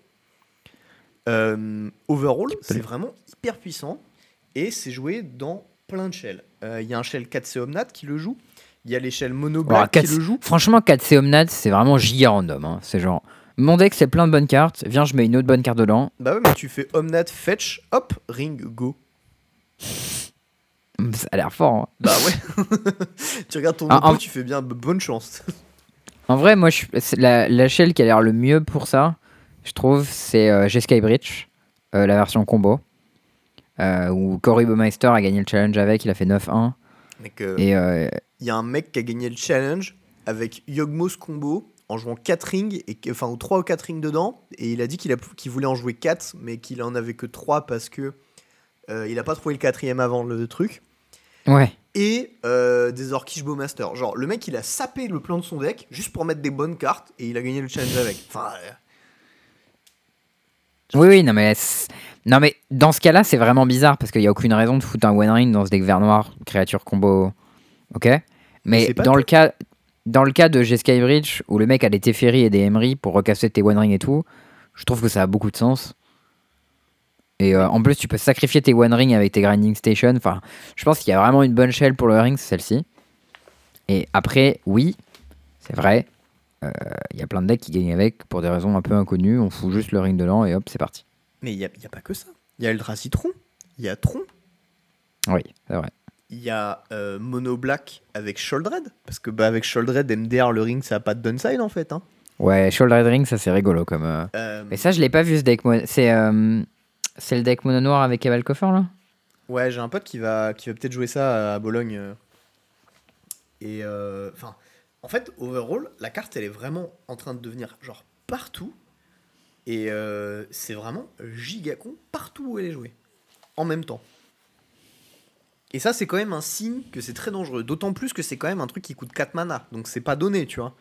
Euh, overall, c'est vraiment hyper puissant. Et c'est joué dans plein de shells. Euh, Il y a un shell 4C Omnat qui le joue. Il y a les shells Mono Alors, Black qui 4C le jouent. Franchement, 4C Omnat, c'est vraiment giga random. hein. C'est genre, mon deck, c'est plein de bonnes cartes. Viens, je mets une autre bonne carte dedans. Bah ouais, mais tu fais Omnat Fetch, hop, ring, go. (laughs) Ça a l'air fort. hein. Bah ouais. (laughs) tu regardes ton Ah, en- tu fais bien bonne chance. (laughs) En vrai, moi, je, la, la shell qui a l'air le mieux pour ça, je trouve, c'est euh, G-Sky Bridge, euh, la version combo. euh, où Cory a gagné le challenge avec, il a fait 9-1. Mec, euh, Et il y a un mec qui a gagné le challenge avec Yogmo's combo en jouant 4 rings, et, enfin, ou 3 ou 4 rings dedans. Et il a dit qu'il voulait en jouer 4, mais qu'il en avait que 3 parce que euh, il a pas trouvé le quatrième avant le truc. ouais. Et euh, des Orkish Bowmaster. Genre, le mec, il a sapé le plan de son deck juste pour mettre des bonnes cartes et il a gagné le challenge avec. Enfin, euh, Oui, oui, non mais, non, mais dans ce cas-là, c'est vraiment bizarre parce qu'il n'y a aucune raison de foutre un One Ring dans ce deck vert noir, créature combo. Ok? Mais dans le, cas, dans le cas de G-Sky Bridge, où le mec a des Teferi et des Emery pour recasser tes One Ring et tout, je trouve que ça a beaucoup de sens. Et euh, en plus, tu peux sacrifier tes One Ring avec tes Grinding Station. Enfin, je pense qu'il y a vraiment une bonne shell pour le ring, c'est celle-ci. Et après, oui, c'est vrai, il y a plein de decks qui gagnent avec pour des raisons un peu inconnues. On fout juste le ring dedans et hop, c'est parti. mais il n'y a, y a pas que ça. Il y a Eldra Citron, il y a Tron, Oui, c'est vrai. il y a euh, Mono Black avec Sholdred. Parce que bah, avec Sholdred, MDR, le ring, ça a pas de downside en fait. Hein. Ouais, Shoulder Ring, ça c'est rigolo comme. euh, Euh, Mais ça, je l'ai pas vu ce deck. C'est euh, c'est le deck mono noir avec Eval Coffer là? Ouais, j'ai un pote qui va, qui va peut-être jouer ça à Bologne. euh. Et euh, enfin, en fait, overall, la carte, elle est vraiment en train de devenir genre partout. Et euh, c'est vraiment giga con partout où elle est jouée. En même temps. Et ça, c'est quand même un signe que c'est très dangereux. D'autant plus que c'est quand même un truc qui coûte 4 mana. Donc c'est pas donné, tu vois.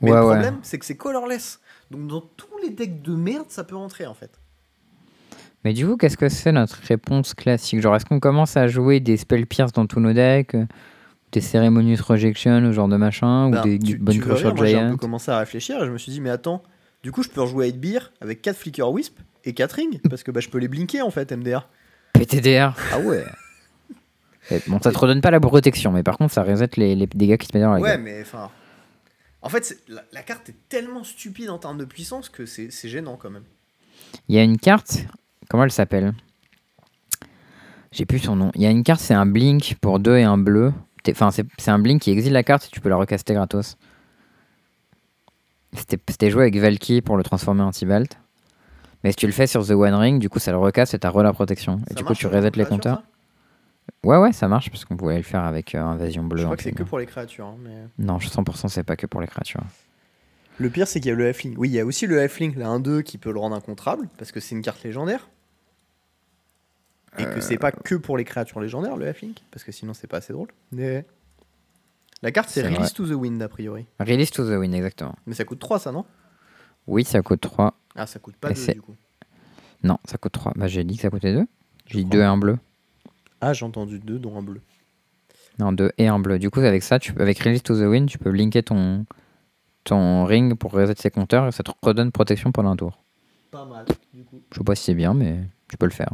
Mais Ouais, le ouais. problème, c'est que c'est colorless. Donc dans tous les decks de merde, ça peut rentrer en fait. Mais du coup, qu'est-ce que c'est notre réponse classique? Genre, est-ce qu'on commence à jouer des Spell Pierce dans tous nos decks? Des Ceremonious Rejection, ou genre de machin Ben, Ou des tu, bonnes tu Crusher j'ai un Giant peu commencé à réfléchir et je me suis dit, mais attends, du coup, je peux rejouer 8 beer avec 4 Flicker Wisp et 4 rings parce que bah, je peux les blinker en fait, MDR. PTDR Ah ouais (laughs) Bon, ça te redonne pas la protection, mais par contre, ça reset les, les dégâts qui te mettent dans la Ouais, gueule. mais enfin. En fait, la, la carte est tellement stupide en termes de puissance que c'est gênant quand même. Il y a une carte, comment elle s'appelle? J'ai plus son nom. Il y a une carte, c'est un blink pour 2 et un bleu. Enfin, c'est un blink qui exile la carte et tu peux la recaster gratos. C'était joué avec Valky pour le transformer en Tibalt. Mais si tu le fais sur The One Ring, du coup, ça le recasse et t'as re la protection. Et Ça du coup, tu sur reset les compteurs. Ouais, ouais, ça marche parce qu'on pouvait le faire avec euh, Invasion Bleue. Je crois que c'est que pour les créatures. hein, mais... Non, 100% c'est pas que pour les créatures. Le pire, c'est qu'il y a le Halfling. Oui, il y a aussi le Halfling, la 1-2, qui peut le rendre incontrable parce que c'est une carte légendaire. Et que c'est pas que pour les créatures légendaires, le Halfling, parce que sinon c'est pas assez drôle. Mais... La carte, c'est Release to the Wind, a priori. Release to the Win, exactement. Mais ça coûte 3, ça, non? Oui, ça coûte 3. Ah, ça coûte pas Et 2 c'est- du coup. Non, ça coûte 3. Bah, j'ai dit que ça coûtait 2. Je J'ai dit crois. 2 et un bleu. Ah, j'ai entendu 2, dont un bleu. Non, 2 et un bleu. Du coup, avec ça, tu, avec Release to the Wind, tu peux blinker ton, ton ring pour reset ses compteurs et ça te redonne protection pendant un tour. Pas mal, du coup. Je sais pas si c'est bien, mais tu peux le faire.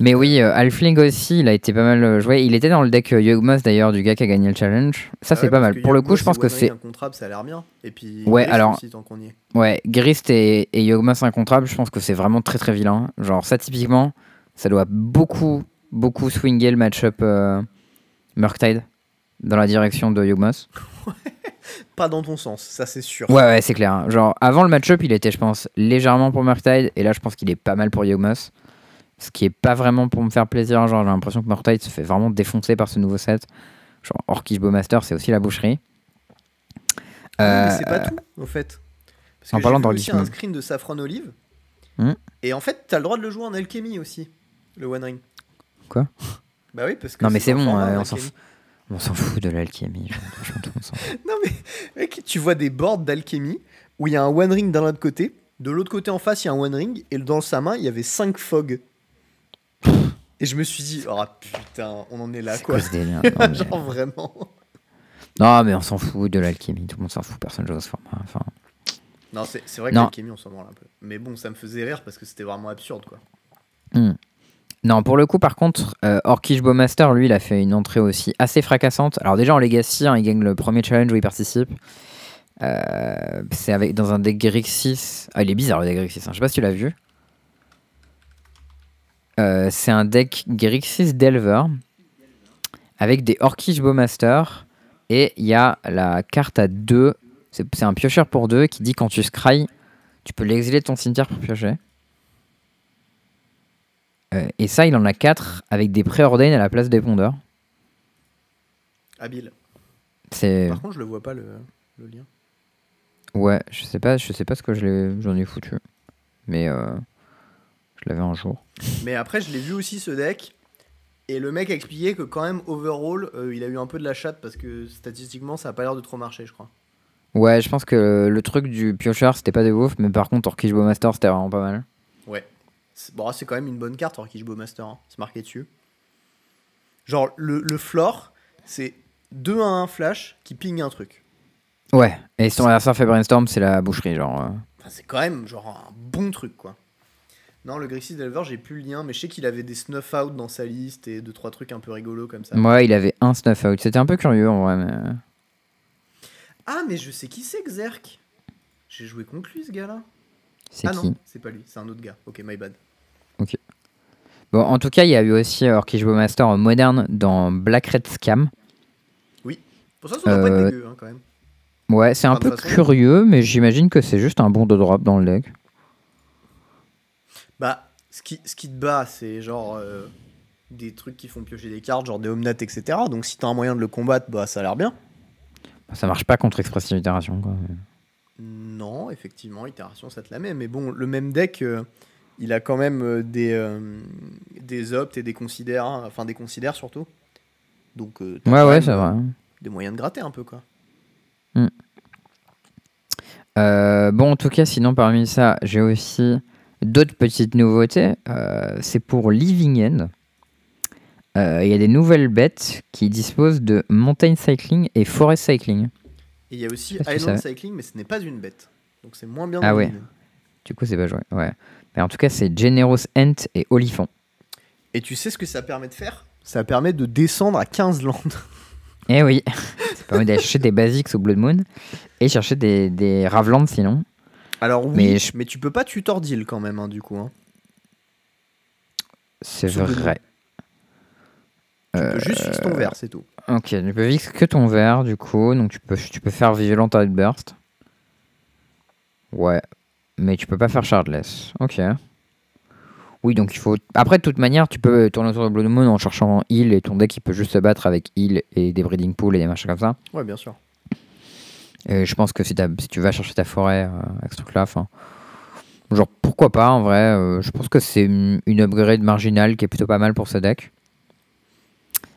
Mais oui, euh, Halfling aussi, il a été pas mal euh, joué. Il était dans le deck euh, Yogmoth d'ailleurs, du gars qui a gagné le challenge. Ça, Ah c'est ouais, pas mal. Pour le coup, je pense que c'est. Incontrable, ça a l'air bien. Et puis, Ouais, Grist alors- aussi, tant qu'on y est. Ouais, Grist et, et Yogmoth incontrable, je pense que c'est vraiment très très vilain. Genre, ça, typiquement, ça doit beaucoup, beaucoup swinger le match-up euh, Murktide dans la direction de Yogmoth. (laughs) Pas dans ton sens, ça c'est sûr. Ouais, ouais, c'est clair. Genre, avant le match-up, il était, je pense, légèrement pour Murktide, et là, je pense qu'il est pas mal pour Yogmoth. Ce qui est pas vraiment pour me faire plaisir. Genre, j'ai l'impression que Murktide se fait vraiment défoncer par ce nouveau set. Genre, Orkish Bowmaster, c'est aussi la boucherie. Ah, Euh, mais c'est pas tout, au fait. Parce en que parlant vu aussi un screen de Saffron Olive. Hmm. Et en fait, t'as le droit de le jouer en alchimie aussi, le One Ring. Quoi? Bah oui, parce que Non, mais c'est bon, euh, en on s'en alchimie. On s'en fout de l'alchimie. fout. (laughs) Non mais, mec, tu vois des boards d'alchimie où il y a un One Ring d'un autre côté, de l'autre côté en face, il y a un One Ring, et dans sa main, il y avait 5 Fog. Et je me suis dit, oh putain, on en est là quoi. quoi ce délire non mais... Genre vraiment. non, mais on s'en fout de l'alchimie. Tout le monde s'en fout. Personne joue à ce format. Enfin, Non, c'est vrai que l'alchimie, on s'en branle un peu. Mais bon, ça me faisait rire parce que c'était vraiment absurde quoi. Non, pour le coup, par contre, euh, Orkish Bowmaster, lui, il a fait une entrée aussi assez fracassante. Alors déjà en Legacy, hein, il gagne le premier challenge où il participe. Euh, c'est avec dans un deck Grixis. Ah, il est bizarre le deck Grixis. hein. Je sais pas si tu l'as vu. Euh, c'est un deck Grixis Delver avec des Orkish Bowmaster et il y a la carte à 2. C'est un piocheur pour 2 qui dit quand tu scry, tu peux l'exiler de ton cimetière pour piocher. Euh, et ça, il en a 4 avec des préordains à la place des pondeurs. Habile. Par contre, je le vois pas le, le lien. ouais, je sais pas, je sais pas ce que je l'ai- j'en ai foutu, mais euh, je l'avais un jour. Mais après, je l'ai vu aussi ce deck. Et le mec a expliqué que quand même, overall, euh, il a eu un peu de la chatte parce que statistiquement, ça a pas l'air de trop marcher, je crois. Ouais, je pense que le truc du piocheur, c'était pas de ouf, mais par contre, Orkish Bowmaster, c'était vraiment pas mal. Ouais. C'est- Bon, c'est quand même une bonne carte, Orkish Bowmaster. Hein. C'est marqué dessus. Genre, le, le floor, c'est 2 à 1 flash qui ping un truc. Ouais, et si ton adversaire fait brainstorm, c'est la boucherie, genre. euh. Enfin, c'est quand même genre un bon truc, quoi. Non, le Grixis Delver, j'ai plus le lien, mais je sais qu'il avait des snuff out dans sa liste et deux trois trucs un peu rigolos comme ça. Ouais, il avait un snuff out. C'était un peu curieux en vrai, mais. euh, Ah, mais je sais qui c'est, Xerk. J'ai joué contre lui, ce gars-là. C'est ah qui non, c'est pas lui, c'est un autre gars. Ok, my bad. Bon, en tout cas, il y a eu aussi Orkish Bowmaster en moderne dans Black Red Scam. Pour ça, ça doit pas Euh, être dégueu, hein, quand même. Ouais, c'est un Enfin, peu façon- curieux, mais j'imagine que c'est juste un bon de drop dans le deck. Bah, ce qui, ce qui te bat, c'est genre euh, des trucs qui font piocher des cartes, genre des Omnat, etc. Donc si t'as un moyen de le combattre, bah ça a l'air bien. Ça marche pas contre Expressive Itération, quoi. Non, effectivement, itération, ça te la met. Mais bon, le même deck, euh, il a quand même euh, des, euh, des opts et des considères, hein, enfin des considères surtout. Donc, Ouais, ouais, c'est vrai. Des moyens de gratter un peu, quoi. Euh, bon, en tout cas, sinon, parmi ça, j'ai aussi d'autres petites nouveautés. Euh, c'est pour Living End. Euh, Il y a des nouvelles bêtes qui disposent de Mountain Cycling et Forest Cycling. Et il y a aussi Island. Cycling, mais ce n'est pas une bête. Donc c'est moins bien Ah ouais. Du coup, c'est pas joué. Ouais. Mais en tout cas, c'est Generous Ant et Olifant. Et tu sais ce que ça permet de faire? Ça permet de descendre à 15 landes. (laughs) Eh oui, (laughs) ça permet d'aller chercher des basics au Blood Moon et chercher des, des Ravlands sinon. Alors oui, Mais mais, tu peux pas tutor deal quand même, hein, du coup. hein. C'est vrai. Tu Euh, peux juste fixer ton verre, c'est tout. Ok, tu peux fixer que ton verre du coup, donc tu peux, tu peux faire Violent Outburst. Ouais, mais tu peux pas faire Shardless. Ok. Oui, donc il faut. Après, de toute manière, tu peux tourner autour de Blood Moon en cherchant heal et ton deck il peut juste se battre avec heal et des breeding pools et des machins comme ça. Ouais, bien sûr. Et je pense que si, tu vas chercher ta forêt euh, avec ce truc-là, enfin. Genre, pourquoi pas en vrai euh, Je pense que c'est une upgrade marginale qui est plutôt pas mal pour ce deck.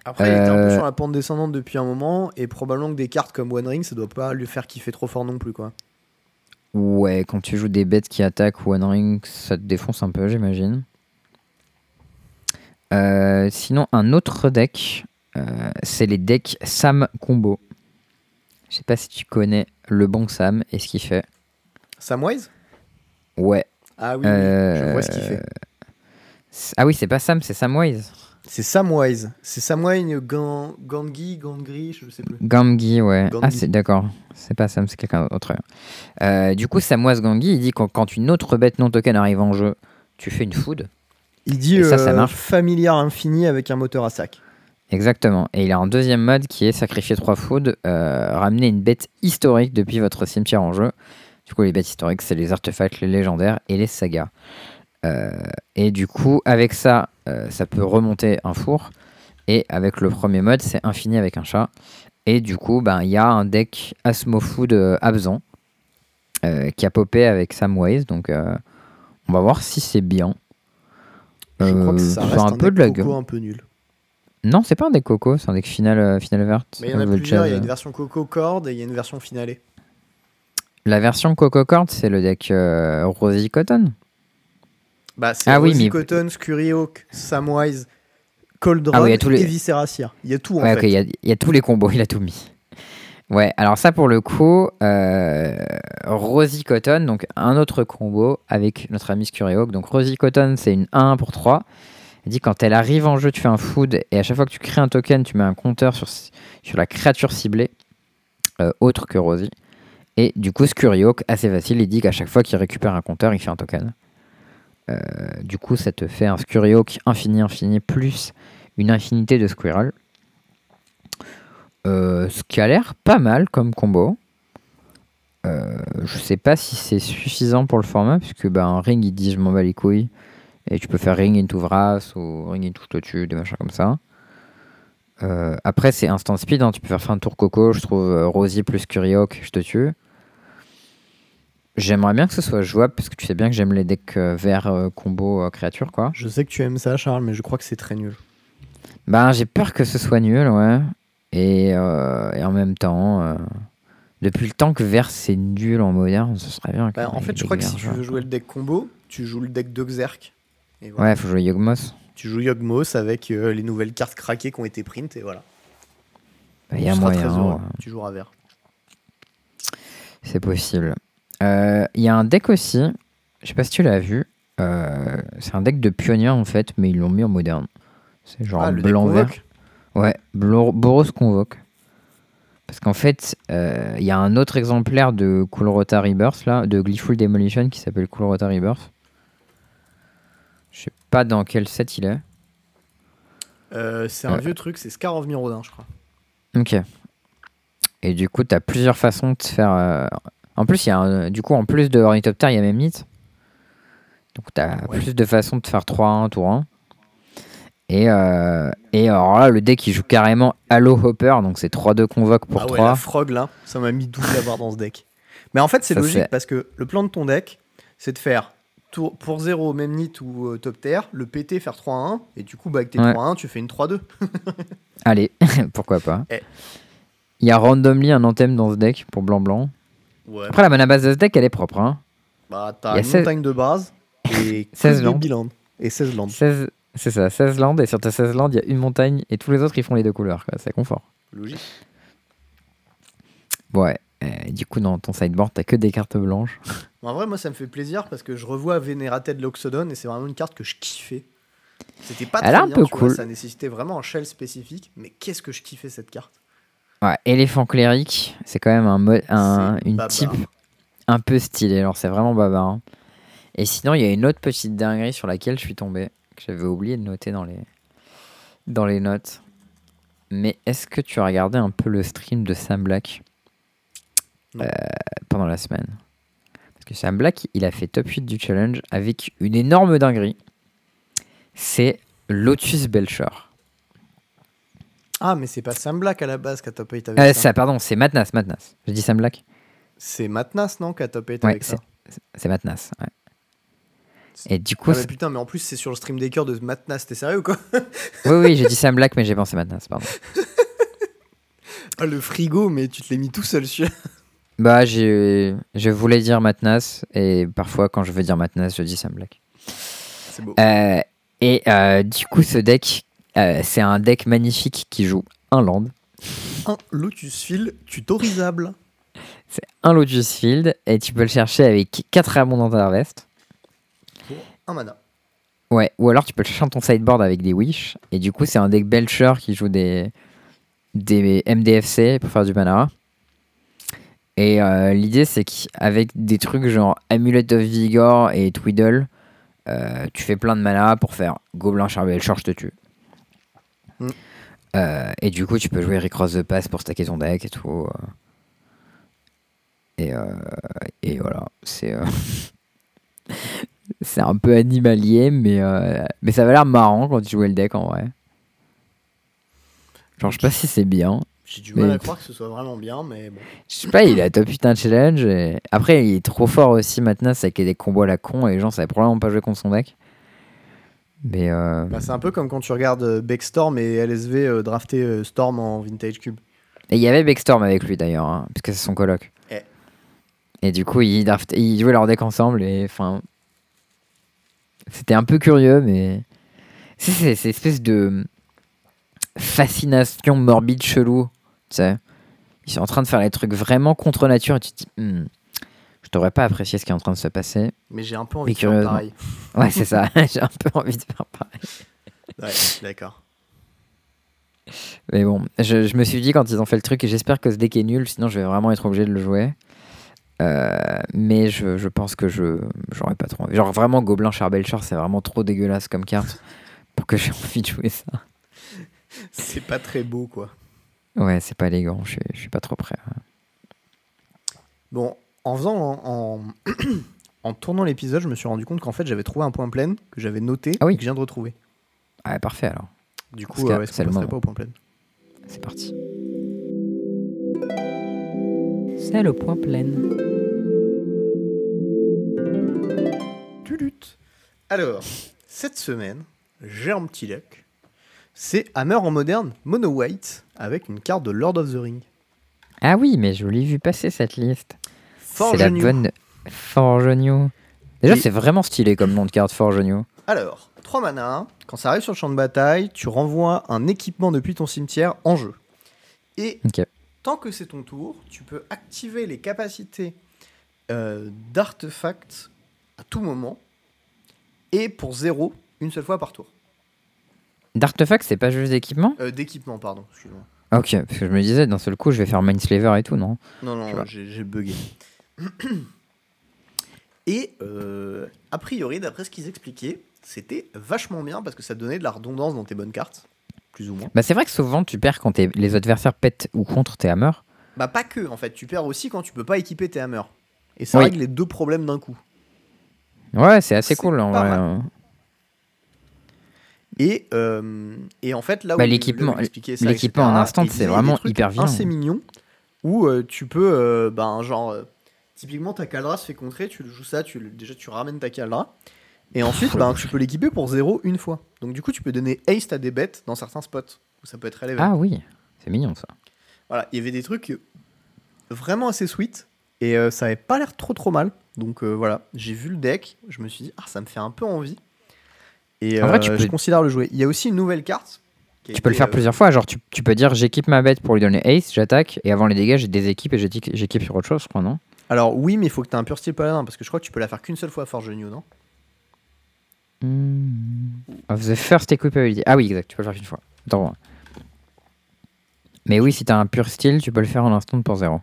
Après, il était un peu Euh, sur la pente descendante depuis un moment, et probablement que des cartes comme One Ring, ça doit pas lui faire kiffer trop fort non plus, quoi. Ouais, quand tu joues des bêtes qui attaquent One Ring, ça te défonce un peu, j'imagine. Euh, sinon, un autre deck, c'est les decks Sam Combo. Je sais pas si tu connais le bon Sam et ce qu'il fait. Samwise? Ouais. Ah oui, je vois ce qu'il Euh, fait. Ah oui, c'est pas Sam, c'est Samwise. C'est Samwise. C'est Samwise Gan... Gangui, Gangri, je sais plus. Gamgi, ouais. Ah, c'est d'accord. C'est pas Sam, c'est quelqu'un d'autre. Euh, du coup, Samwise Gamgi, il dit que quand une autre bête non token arrive en jeu, tu fais une food. Il dit Et ça, ça euh, familiar infini avec un moteur à sac. Exactement. Et il a un deuxième mode qui est sacrifier trois food, euh, ramener une bête historique depuis votre cimetière en jeu. Du coup, les bêtes historiques, c'est les artefacts, les légendaires et les sagas. Euh, et du coup, avec ça, euh, ça peut remonter un four. Et avec le premier mode, c'est infini avec un chat. Et du coup, ben, il y a un deck Asmo Food euh, Absent qui a popé avec Samwise. Donc, on va voir si c'est bien. Je crois que ça reste un un, peu de la gueule. un peu nul. Non, c'est pas un deck coco, c'est un deck final, euh, final verte. Mais il y en a plusieurs. Il y a une version coco corde et il y a une version finale. La version Coco Cord, c'est le deck euh, Rosy Cotton. Bah, c'est Ah oui, Rosy mais- Cotton, Scurry Hawk, Samwise, Cold Ah oui, il y a tous les- et Visceracia. Il y a tout en Ouais, fait. il y, a- il y a tous les combos, (laughs) il a tout mis. Ouais, alors ça pour le coup, euh, Rosy Cotton, donc un autre combo avec notre ami Scurryhawk. Donc Rosy Cotton, c'est une 1 pour 3. Il dit quand elle arrive en jeu, tu fais un food et à chaque fois que tu crées un token, tu mets un compteur sur, la créature ciblée, euh, autre que Rosy. Et du coup, Scurryhawk, assez facile, il dit qu'à chaque fois qu'il récupère un compteur, il fait un token. Euh, du coup, ça te fait un Scurryhawk infini, infini, plus une infinité de Squirrel. Euh, ce qui a l'air pas mal comme combo. Je sais pas si c'est suffisant pour le format, puisque un ring il dit je m'en bats les couilles. Et tu peux faire ring into Vras ou ring into Totu, des machins comme ça. Euh, après, c'est instant speed, hein, tu peux faire fin de tour coco. Je trouve euh, Rosy plus Curioc, je te tue. J'aimerais bien que ce soit jouable, parce que tu sais bien que j'aime les decks euh, verts euh, combo euh, créature, quoi. Je sais que tu aimes ça, Charles, mais je crois que c'est très nul. Bah, j'ai peur que ce soit nul, ouais. Et, euh, et en même temps, euh, depuis le temps que vert c'est nul en moderne, ce serait bien. Bah, en fait, je crois que si tu veux jouer le deck combo, tu joues le deck d'Oxerk. Et voilà. Ouais, faut jouer Yogmos. Tu joues Yogmos avec euh, les nouvelles cartes craquées qui ont été print et voilà. Il y a Tu moyen, très heureux. ouais. Tu joueras vert. c'est possible. Euh, Il y a un deck aussi, je sais pas si tu l'as vu, euh, c'est un deck de pionnier en fait, mais ils l'ont mis en moderne. C'est genre Ah, le blanc-vert. Ouais, Boros Convoque. Parce qu'en fait, euh, il y a un autre exemplaire de Cool Rota Rebirth, là, de Gleeful Demolition, qui s'appelle Cool Rota Rebirth. Pas dans quel set il est. Euh, c'est un vieux truc, c'est Scar of Mirodin, je crois. Ok. Et du coup, tu as plusieurs façons de faire. euh, En plus, il y a un- du coup, en plus de Ornithopter, il y a Memnite. Donc, tu as Ouais. plus de façons de faire 3-1, tour 1. Et, euh, et alors là, le deck, il joue carrément Halo Hopper. Donc, c'est 3-2 convoque pour ah ouais, 3. la frog là, ça m'a mis 12 d'avoir dans ce deck. Mais en fait, c'est logique parce que le plan de ton deck, c'est de faire tour, pour 0 même nit ou euh, top tier, le PT faire 3-1, et du coup, bah, avec tes Ouais. 3-1, tu fais une 3-2. (laughs) Allez, (laughs) pourquoi pas. Eh. Il y a randomly un anthem dans ce deck pour blanc-blanc. Ouais. Après, la mana base de ce deck, elle est propre. Hein. Bah, Il t'as y a une 16 montagne de base et (laughs) 16 16 landes. land. Et 16 landes. 16... C'est ça, 16 landes. Et sur tes 16 landes, il y a une montagne. Et tous les autres, ils font les deux couleurs. quoi. C'est confort. Logique. Ouais. euh, du coup, dans ton sideboard, t'as que des cartes blanches. En vrai, moi, ça me fait plaisir parce que je revois Vénérated Loxodon et c'est vraiment une carte que je kiffais. C'était pas Elle très un bien, peu tu vois, cool. ça nécessitait vraiment un shell spécifique, mais qu'est-ce que je kiffais cette carte? Ouais, éléphant cléric, c'est quand même un, mo- un C'est une baba. type un peu stylée. Alors, c'est vraiment baba. hein. Et sinon, il y a une autre petite dinguerie sur laquelle je suis tombé, que j'avais oublié de noter dans les, dans les notes. Mais est-ce que tu as regardé un peu le stream de Sam Black? Non. euh, pendant la semaine que Sam Black, il a fait top 8 du challenge avec une énorme dinguerie. C'est Lotus Belcher. Ah, mais c'est pas Sam Black à la base qui a top 8 avec Euh, ça. ça, pardon, c'est Matnas, Matnas. J'ai dit Sam Black C'est Matnas, non, qui a top 8 Ouais, avec ça. C'est Matnas, ouais. Et du coup, Ah, mais putain, mais en plus, c'est sur le stream des cœurs de Matnas, t'es sérieux ou quoi (laughs) Oui, oui, j'ai dit Sam Black, mais j'ai pensé Matnas, pardon. (laughs) Ah, Le frigo, mais tu te l'es mis tout seul sur. Bah, j'ai- je voulais dire Matnas, et parfois, quand je veux dire Matnas, je dis Sam Black. C'est beau. Euh, et euh, du coup, ce deck, euh, c'est un deck magnifique qui joue un land. Un Lotus Field tutorisable. C'est un Lotus Field, et tu peux le chercher avec 4 abondantes Harvest. Pour un mana. Ouais, ou alors tu peux le chercher dans ton sideboard avec des Wish. Et du coup, c'est un deck Belcher qui joue des, des MDFC pour faire du mana. Et euh, l'idée, c'est qu'avec des trucs genre Amulet of Vigor et Twiddle, euh, tu fais plein de mana pour faire Gobelin Char Belcher, je te tue. Mm. Euh, et du coup, tu peux jouer Recross the Pass pour stacker ton deck et tout. Et, et voilà, c'est. (laughs) c'est un peu animalier, mais, mais ça va l'air marrant quand tu jouais le deck en vrai. Genre, je sais pas si c'est bien. J'ai du mal Mais- à croire que ce soit vraiment bien, mais bon. Je sais pas, il a top 8 un challenge. Et... Après, il est trop fort aussi maintenant, c'est qu'il y a des combos à la con et les gens savaient probablement pas jouer contre son deck. Mais euh, Bah, c'est un peu comme quand tu regardes euh, Beck Storm et LSV euh, drafter euh, Storm en Vintage Cube. Et il y avait Beckstorm avec lui d'ailleurs, hein, parce que c'est son coloc. Eh. Et du coup, ils, draft- ils jouaient leur deck ensemble et enfin. C'était un peu curieux, mais. C'est c'est espèce de fascination morbide chelou, sais. Ils sont en train de faire les trucs vraiment contre nature et tu te dis, Hmm, je devrais pas apprécier ce qui est en train de se passer. Mais j'ai un peu envie Et de faire pareil. (laughs) Ouais, c'est ça. (laughs) J'ai un peu envie de faire pareil. Ouais, d'accord. Mais bon, je, je me suis dit quand ils ont fait le truc, et j'espère que ce deck est nul, sinon je vais vraiment être obligé de le jouer. Euh, mais je, je pense que je j'aurais pas trop envie. Genre vraiment Gobelin Charbelcher, c'est vraiment trop dégueulasse comme carte pour que j'ai (laughs) envie de jouer ça. C'est pas très beau, quoi. Ouais, c'est pas élégant, je, suis- je suis pas trop prêt. Bon, en faisant en, en, (clears throat) en tournant l'épisode, je me suis rendu compte qu'en fait j'avais trouvé un point plein que j'avais noté Ah oui. et que je viens de retrouver. Ah, ouais, parfait alors. Du Parce coup, que euh, est-ce qu'on passerait pas au point plein? C'est parti. C'est le point plein. Tulut. Alors, cette semaine, j'ai un petit deck. C'est Hammer en moderne, mono white, avec une carte de Lord of the Ring. Ah oui, mais je l'ai vu passer cette liste. Forge C'est la New. bonne Forge New. Déjà, Et- c'est vraiment stylé comme nom de carte Forge New. Alors, 3 mana, quand ça arrive sur le champ de bataille, tu renvoies un équipement depuis ton cimetière en jeu. Et tant que c'est ton tour, tu peux activer les capacités euh, d'artefacts à tout moment. Et pour 0, une seule fois par tour. D'artefact, c'est pas juste d'équipement? Euh, D'équipement, pardon, excuse-moi. Ok, parce que je me disais, d'un seul coup, je vais faire Mindslaver et tout, non? Non, non, j'ai bugué. (clears throat) Et euh, a priori, d'après ce qu'ils expliquaient, c'était vachement bien parce que ça donnait de la redondance dans tes bonnes cartes, plus ou moins. Bah, c'est vrai que souvent, tu perds quand t'es- les adversaires pètent ou contre tes hammers. Bah pas que, en fait, tu perds aussi quand tu peux pas équiper tes hammers. Et ça Oui. règle les deux problèmes d'un coup. Ouais, c'est assez cool en vrai. mal. Et, euh, et en fait, là où Bah, l'équipement- l'équipement en instant, c'est vraiment hyper vilain. assez mignon où euh, tu peux, euh, ben, genre, typiquement ta Kaldra se fait contrer, tu le joues ça, tu, le- déjà tu ramènes ta Kaldra, et ensuite ben, tu peux l'équiper pour 0 une fois. Donc du coup, tu peux donner haste à des bêtes dans certains spots où ça peut être relevant. Ah oui, c'est mignon ça. Voilà, il y avait des trucs vraiment assez sweet et ça avait pas l'air trop trop mal. Donc voilà, j'ai vu le deck, je me suis dit, ah, ça me fait un peu envie. Et En vrai, euh, tu je peux- considère le jouer. Il y a aussi une nouvelle carte. Tu peux le faire euh, plusieurs fois. Genre, tu, tu peux dire j'équipe ma bête pour lui donner ace, j'attaque, et avant les dégâts, j'ai des équipes et j'équipe sur autre chose, je crois, non? Alors oui, mais il faut que tu aies un pur style paladin parce que je crois que tu peux la faire qu'une seule fois à Forge New, non? Of the first equipability. Ah oui, exact, tu peux le faire qu'une fois. Attends. Mais oui, si t'as un pur style, tu peux le faire en instant pour zéro.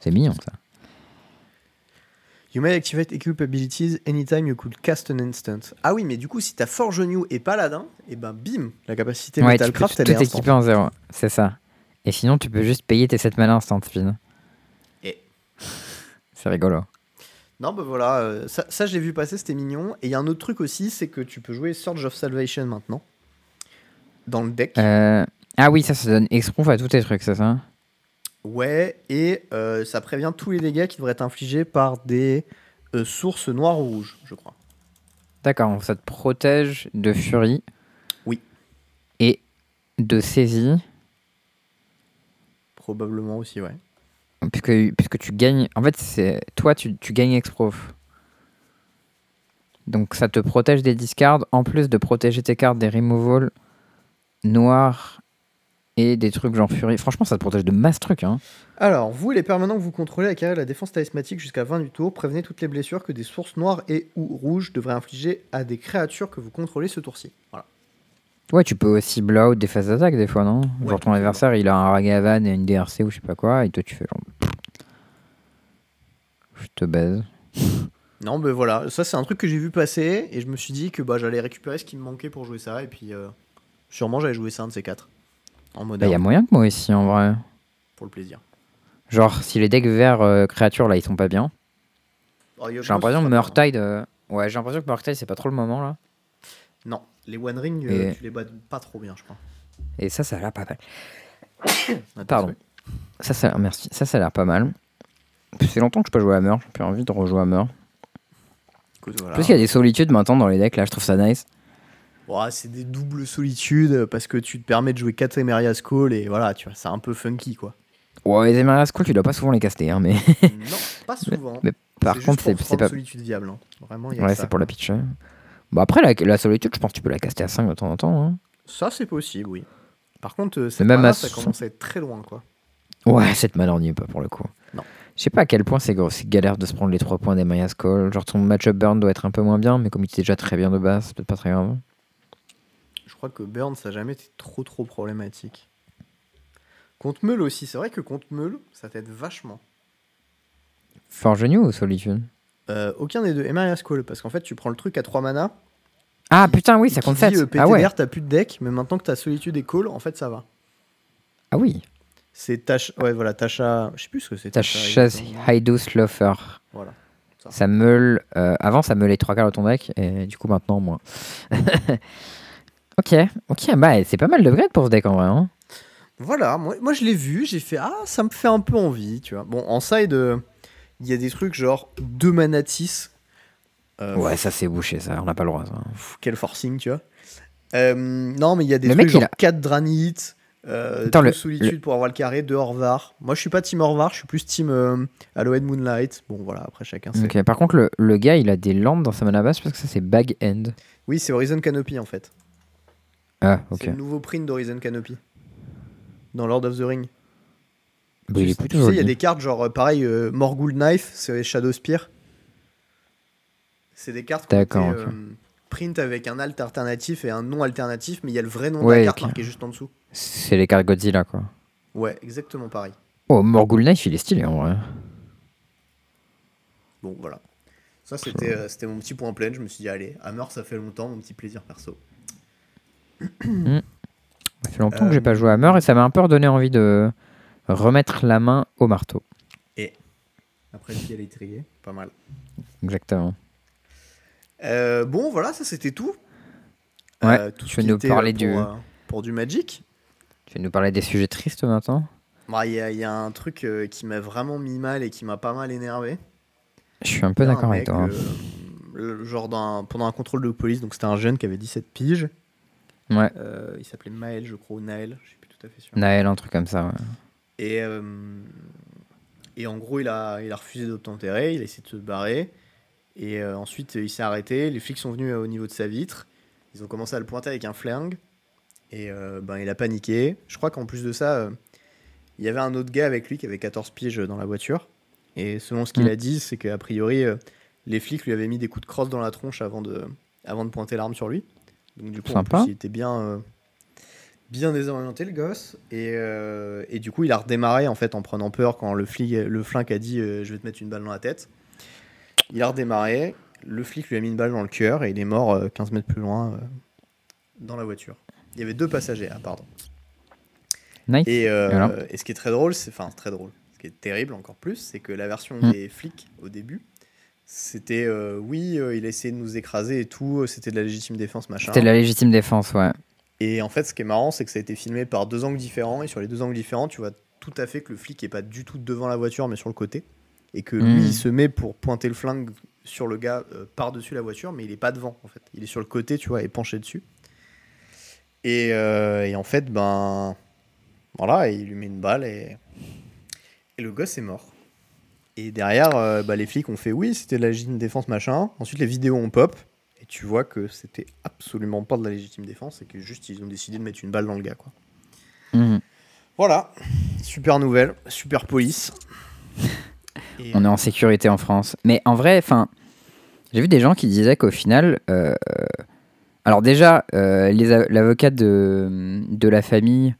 C'est mignon ça. You may activate equip abilities anytime you could cast an instant. Ah oui, mais du coup, si t'as Forge New et paladin, et ben bim, la capacité Ouais, tu peux Metalcraft, tout elle est instant. équiper en zéro. C'est ça. Et sinon, tu peux juste payer tes 7 mana instant spin. Et- (laughs) C'est rigolo. Non, bah voilà, euh, ça, ça j'ai vu passer, c'était mignon. Et il y a un autre truc aussi, c'est que tu peux jouer Surge of Salvation maintenant. Dans le deck. Euh, Ah oui, ça, ça donne exproof à tous tes trucs, c'est ça? Ouais, et euh, ça prévient tous les dégâts qui devraient être infligés par des euh, sources noires ou rouges, je crois. D'accord, ça te protège de furie. Oui. Et de saisie, Probablement aussi, ouais. puisque, puisque tu gagnes. En fait, c'est toi, tu, tu gagnes exproof. Donc ça te protège des discards, en plus de protéger tes cartes des removals noirs et des trucs genre furie. Franchement, ça te protège de masse trucs. Hein. Alors, vous les permanents que vous contrôlez acquérez la défense talismatique jusqu'à 20 du tour. Prévenez toutes les blessures que des sources noires et ou rouges devraient infliger à des créatures que vous contrôlez ce tour-ci. Voilà. Ouais, tu peux aussi blow out des phases d'attaque des fois, non? Ouais, Genre ton adversaire, il a un Ragavan et une DRC ou je sais pas quoi, et toi tu fais genre. Je te baise. (laughs) Non, mais voilà, ça c'est un truc que j'ai vu passer et je me suis dit que bah, j'allais récupérer ce qui me manquait pour jouer ça et puis euh, sûrement j'allais jouer ça un de ces quatre. En mode Bah, y a moyen que moi aussi en vrai. pour le plaisir. Genre, si les decks verts euh, créatures là ils sont pas bien, Oh, j'ai l'impression que Murktide. euh, Ouais, j'ai l'impression que Murktide c'est pas trop le moment là. Non, les One Ring, euh, Et- tu les bats pas trop bien, je crois. Et ça, ça a l'air pas mal. (coughs) Attends, Pardon. Ça, ça a l'air- merci. Ça, ça a l'air pas mal. Fait longtemps que je peux jouer à Meur, j'ai plus envie de rejouer à Meur. voilà. Plus qu'il y a des solitudes maintenant dans les decks, là je trouve ça nice. Ouais, c'est des doubles solitudes euh, parce que tu te permets de jouer 4 Emeria's Call et voilà, tu vois, c'est un peu funky quoi. Ouais, les Emeria's Call, tu dois pas souvent les caster, hein, mais (laughs) non, pas souvent. mais par C'est contre, c'est pas. solitude viable. hein. Vraiment, y a Ouais, c'est pour la quoi. pitch. hein. Bon, après, la, la solitude, je pense que tu peux la caster à 5 de temps en temps. hein. Ça, c'est possible, oui. Par contre, euh, cette même mana, à ça commence à être très loin quoi. Ouais, cette mana, on n'y est pas pour le coup. Non. Je sais pas à quel point c'est gros- c'est galère de se prendre les 3 points d'Emeria's Call. Genre, ton match-up burn doit être un peu moins bien, mais comme il était déjà très bien de base, c'est peut-être pas très grave. Je crois que Burn, ça n'a jamais été trop trop problématique. Contre Meul aussi, c'est vrai que contre Meul, ça t'aide vachement. Forge New ou solitude? Euh, aucun des deux. Emeria's Call, parce qu'en fait, tu prends le truc à 3 mana. Ah putain, oui, ça compte dit, 7. euh, ah ouais. T'as plus de deck, mais maintenant que t'as Solitude et Call, en fait, ça va. Ah oui. C'est Tasha. Ouais, voilà, Tasha. Je sais plus ce que c'est. Ta Tasha, chasse exactement. Haido Sluffer. Voilà. Ça. Ça meule. euh, avant, ça meulait trois quarts de ton deck, et du coup, maintenant, moins. (laughs) ok, ok, bah, c'est pas mal de grade pour ce deck en vrai. Hein. Voilà, moi, moi je l'ai vu, j'ai fait Ah, ça me fait un peu envie, tu vois. Bon, en side, euh, il y a des trucs genre 2 manatis. Euh, Ouais, ça c'est bouché, ça, on n'a pas le droit. Ça. pff, quel forcing, tu vois. Euh, non, mais il y a des Le trucs mec, genre a- 4 Dranit, euh, Attends, le- Solitude pour avoir le carré, 2 Orvar. Moi, je suis pas Team Orvar, je suis plus Team euh, Halloween Moonlight. Bon, voilà, après chacun sait. Par contre, le, le gars, il a des landes dans sa mana base parce que ça c'est Bag End. Oui, c'est Horizon Canopy en fait. Ah, ok. C'est le nouveau print d'Horizon Canopy. Dans Lord of the Ring. Bah, il tu est plutôt tu sais, il y a des cartes genre euh, pareil, euh, Morgul Knife, c'est Shadow Spear. C'est des cartes qui D'accord, euh, print avec un alt alternatif et un non alternatif, mais il y a le vrai nom de la carte marqué juste en dessous. C'est les cartes Godzilla, quoi. Ouais, exactement pareil. Oh, Morgul Knife, il est stylé en vrai. Bon, voilà. Ça, c'était euh, c'était mon petit point plein. Je me suis dit, allez, Hammer, ça fait longtemps, mon petit plaisir perso. Ça fait longtemps que j'ai pas joué à Meur et ça m'a un peu redonné envie de remettre la main au marteau. Après, le pied à l'étrier, pas mal. Exactement. Euh, bon, voilà, ça c'était tout. Ouais, Euh, tout tu veux nous parler euh, pour, du- euh, pour du Magic. Tu vas nous parler des sujets tristes maintenant Bah, Il y, a- il y a un truc qui m'a vraiment mis mal et qui m'a pas mal énervé. Je suis un peu y d'accord avec toi. hein. le- genre pendant un contrôle de police, donc c'était un jeune qui avait 17 piges. Ouais, Euh, il s'appelait Maël, je crois, ou Naël, je suis plus tout à fait sûr. Naël, un truc comme ça. ouais. Et, euh, et en gros, il a, il a refusé d'obtempérer, il a essayé de se barrer. Et euh, ensuite, il s'est arrêté. Les flics sont venus au niveau de sa vitre. Ils ont commencé à le pointer avec un flingue. Et ben, il a paniqué. Je crois qu'en plus de ça, il y avait un autre gars avec lui qui avait 14 piges dans la voiture. Et selon ce qu'il Mm. a dit, c'est qu'a priori, les flics lui avaient mis des coups de crosse dans la tronche avant de, avant de pointer l'arme sur lui. Donc du coup, en Sympa. plus, il était bien, euh, bien désorienté le gosse. Et, euh, et du coup, il a redémarré en fait en prenant peur quand le flic, le flingue a dit euh, je vais te mettre une balle dans la tête. Il a redémarré. Le flic lui a mis une balle dans le cœur et il est mort euh, 15 mètres plus loin dans la voiture. Il y avait deux passagers, ah, pardon. Nice. Et, et ce qui est très drôle, c'est enfin très drôle, ce qui est terrible encore plus, c'est que la version Mm. des flics au début, c'était euh, oui, euh, il a essayé de nous écraser et tout, euh, c'était de la légitime défense machin. C'était de la légitime défense, ouais. Et en fait, ce qui est marrant, c'est que ça a été filmé par deux angles différents et sur les deux angles différents, tu vois tout à fait que le flic est pas du tout devant la voiture mais sur le côté et que lui Mm. il se met pour pointer le flingue sur le gars euh, par-dessus la voiture mais il est pas devant en fait. Il est sur le côté, tu vois, et penché dessus. Et, et en fait, ben voilà, il lui met une balle et, et le gosse est mort. Et derrière, euh, bah, les flics ont fait oui, c'était de la légitime défense, machin. Ensuite, les vidéos ont pop. Et tu vois que c'était absolument pas de la légitime défense et que juste ils ont décidé de mettre une balle dans le gars, quoi. Mhm. Voilà, super nouvelle, super police. Et, (laughs) On est en sécurité en France. Mais en vrai, enfin, j'ai vu des gens qui disaient qu'au final, euh, alors déjà, euh, l'avocat de, de la famille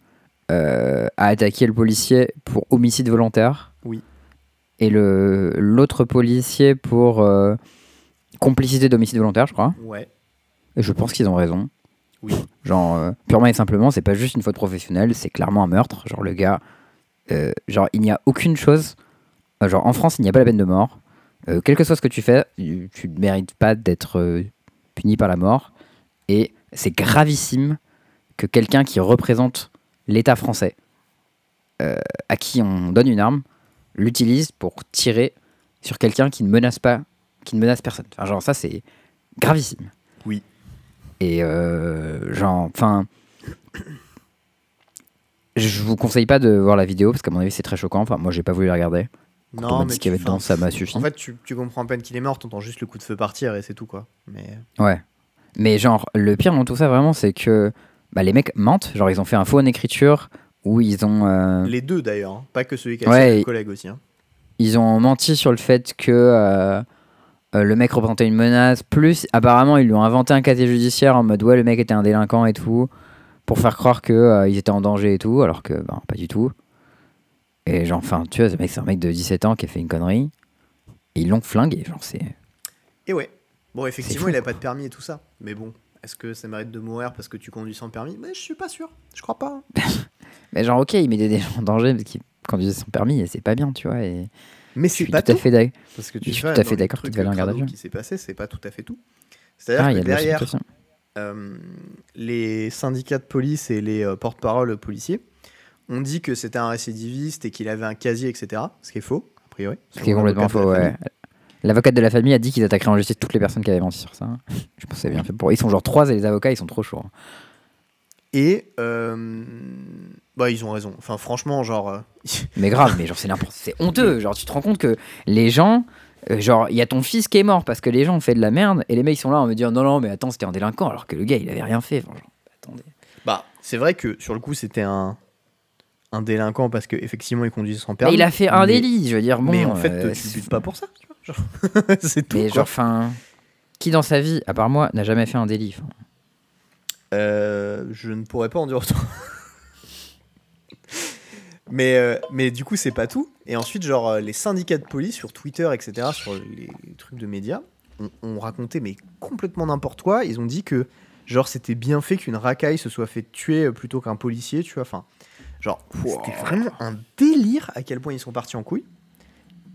euh, a attaqué le policier pour homicide volontaire. Oui. Et le l'autre policier pour euh, complicité d'homicide volontaire, je crois. Ouais, Et je pense qu'ils ont raison. oui. Genre, euh, purement et simplement, c'est pas juste une faute professionnelle, c'est clairement un meurtre. Genre, le gars, euh, genre, il n'y a aucune chose. euh, genre, en France, il n'y a pas la peine de mort. Quel que soit ce que tu fais, tu ne mérites pas d'être puni par la mort. Et c'est gravissime que quelqu'un qui représente l'État français, à qui on donne une arme, l'utilise pour tirer sur quelqu'un qui ne menace pas, qui ne menace personne. Enfin, genre, ça, c'est gravissime. Oui. Et euh, genre, enfin, je vous conseille pas de voir la vidéo parce qu'à mon avis c'est très choquant. Enfin, moi j'ai pas voulu la regarder. Quand on m'a dit ce qu'il y avait dedans, ça m'a suffi. En fait, tu, tu comprends à peine qu'il est mort, t'entends juste le coup de feu partir et c'est tout quoi. Mais Ouais. Mais genre, le pire dans tout ça vraiment, c'est que bah, les mecs mentent. Genre, ils ont fait un faux en écriture où ils ont, euh, les deux d'ailleurs, hein. pas que celui qui a Ouais, tué et- le collègue aussi. hein. ils ont menti sur le fait que euh, euh, le mec représentait une menace. Plus, apparemment, ils lui ont inventé un casier judiciaire en mode ouais, le mec était un délinquant et tout, pour faire croire que euh, ils étaient en danger et tout, alors que ben, pas du tout. Et genre, enfin, tu vois, ce mec, c'est un mec de 17 ans qui a fait une connerie. Et ils l'ont flingué, genre, c'est. Et ouais. Bon, effectivement, il a pas de permis et tout ça. Mais bon, est-ce que ça mérite de mourir parce que tu conduis sans permis? Mais je suis pas sûr. Je crois pas. (laughs) Mais genre, ok, il mettait des gens en danger parce qu'ils conduisaient sans permis et c'est pas bien, tu vois. Et Mais je c'est suis pas tout à fait d'accord. Parce que je tu suis vois, tout à fait d'accord qu'il aller en garde à vue. qui s'est passé, c'est pas tout à fait tout. C'est-à-dire Ah, que de derrière, euh, les syndicats de police et les euh, porte-parole policiers ont dit que c'était un récidiviste et qu'il avait un casier, etc. Ce qui est faux, a priori. Ce qui est complètement faux, ouais. L'avocate de la famille a dit qu'ils attaqueraient en justice toutes les personnes qui avaient menti sur ça. Je pense que c'est bien fait pour. Ils sont genre trois et les avocats ils sont trop chauds. hein. Et euh, bah, ils ont raison. Enfin, franchement, genre. euh, (laughs) Mais grave, mais genre c'est n'importe, c'est honteux. Genre tu te rends compte que les gens, euh, genre il y a ton fils qui est mort parce que les gens ont fait de la merde et les mecs sont là en me disant non non mais attends c'était un délinquant alors que le gars il avait rien fait. Enfin, genre, attendez. Bah, c'est vrai que sur le coup, c'était un, un délinquant parce qu'effectivement, il conduisait sans Mais permis. il a fait un mais- délit, je veux dire bon. mais en fait, euh, tu c'est- butes pas pour ça. (laughs) c'est tout. Mais quoi. genre enfin, qui dans sa vie, à part moi, n'a jamais fait un délit. Euh, je ne pourrais pas en dire autant. (laughs) mais, euh, mais du coup, c'est pas tout. Et ensuite, genre, euh, les syndicats de police sur Twitter, etc., sur les trucs de médias, ont, ont raconté, mais complètement n'importe quoi. Ils ont dit que, genre, c'était bien fait qu'une racaille se soit fait tuer plutôt qu'un policier, tu vois. Enfin, genre, c'était vraiment un délire à quel point ils sont partis en couille.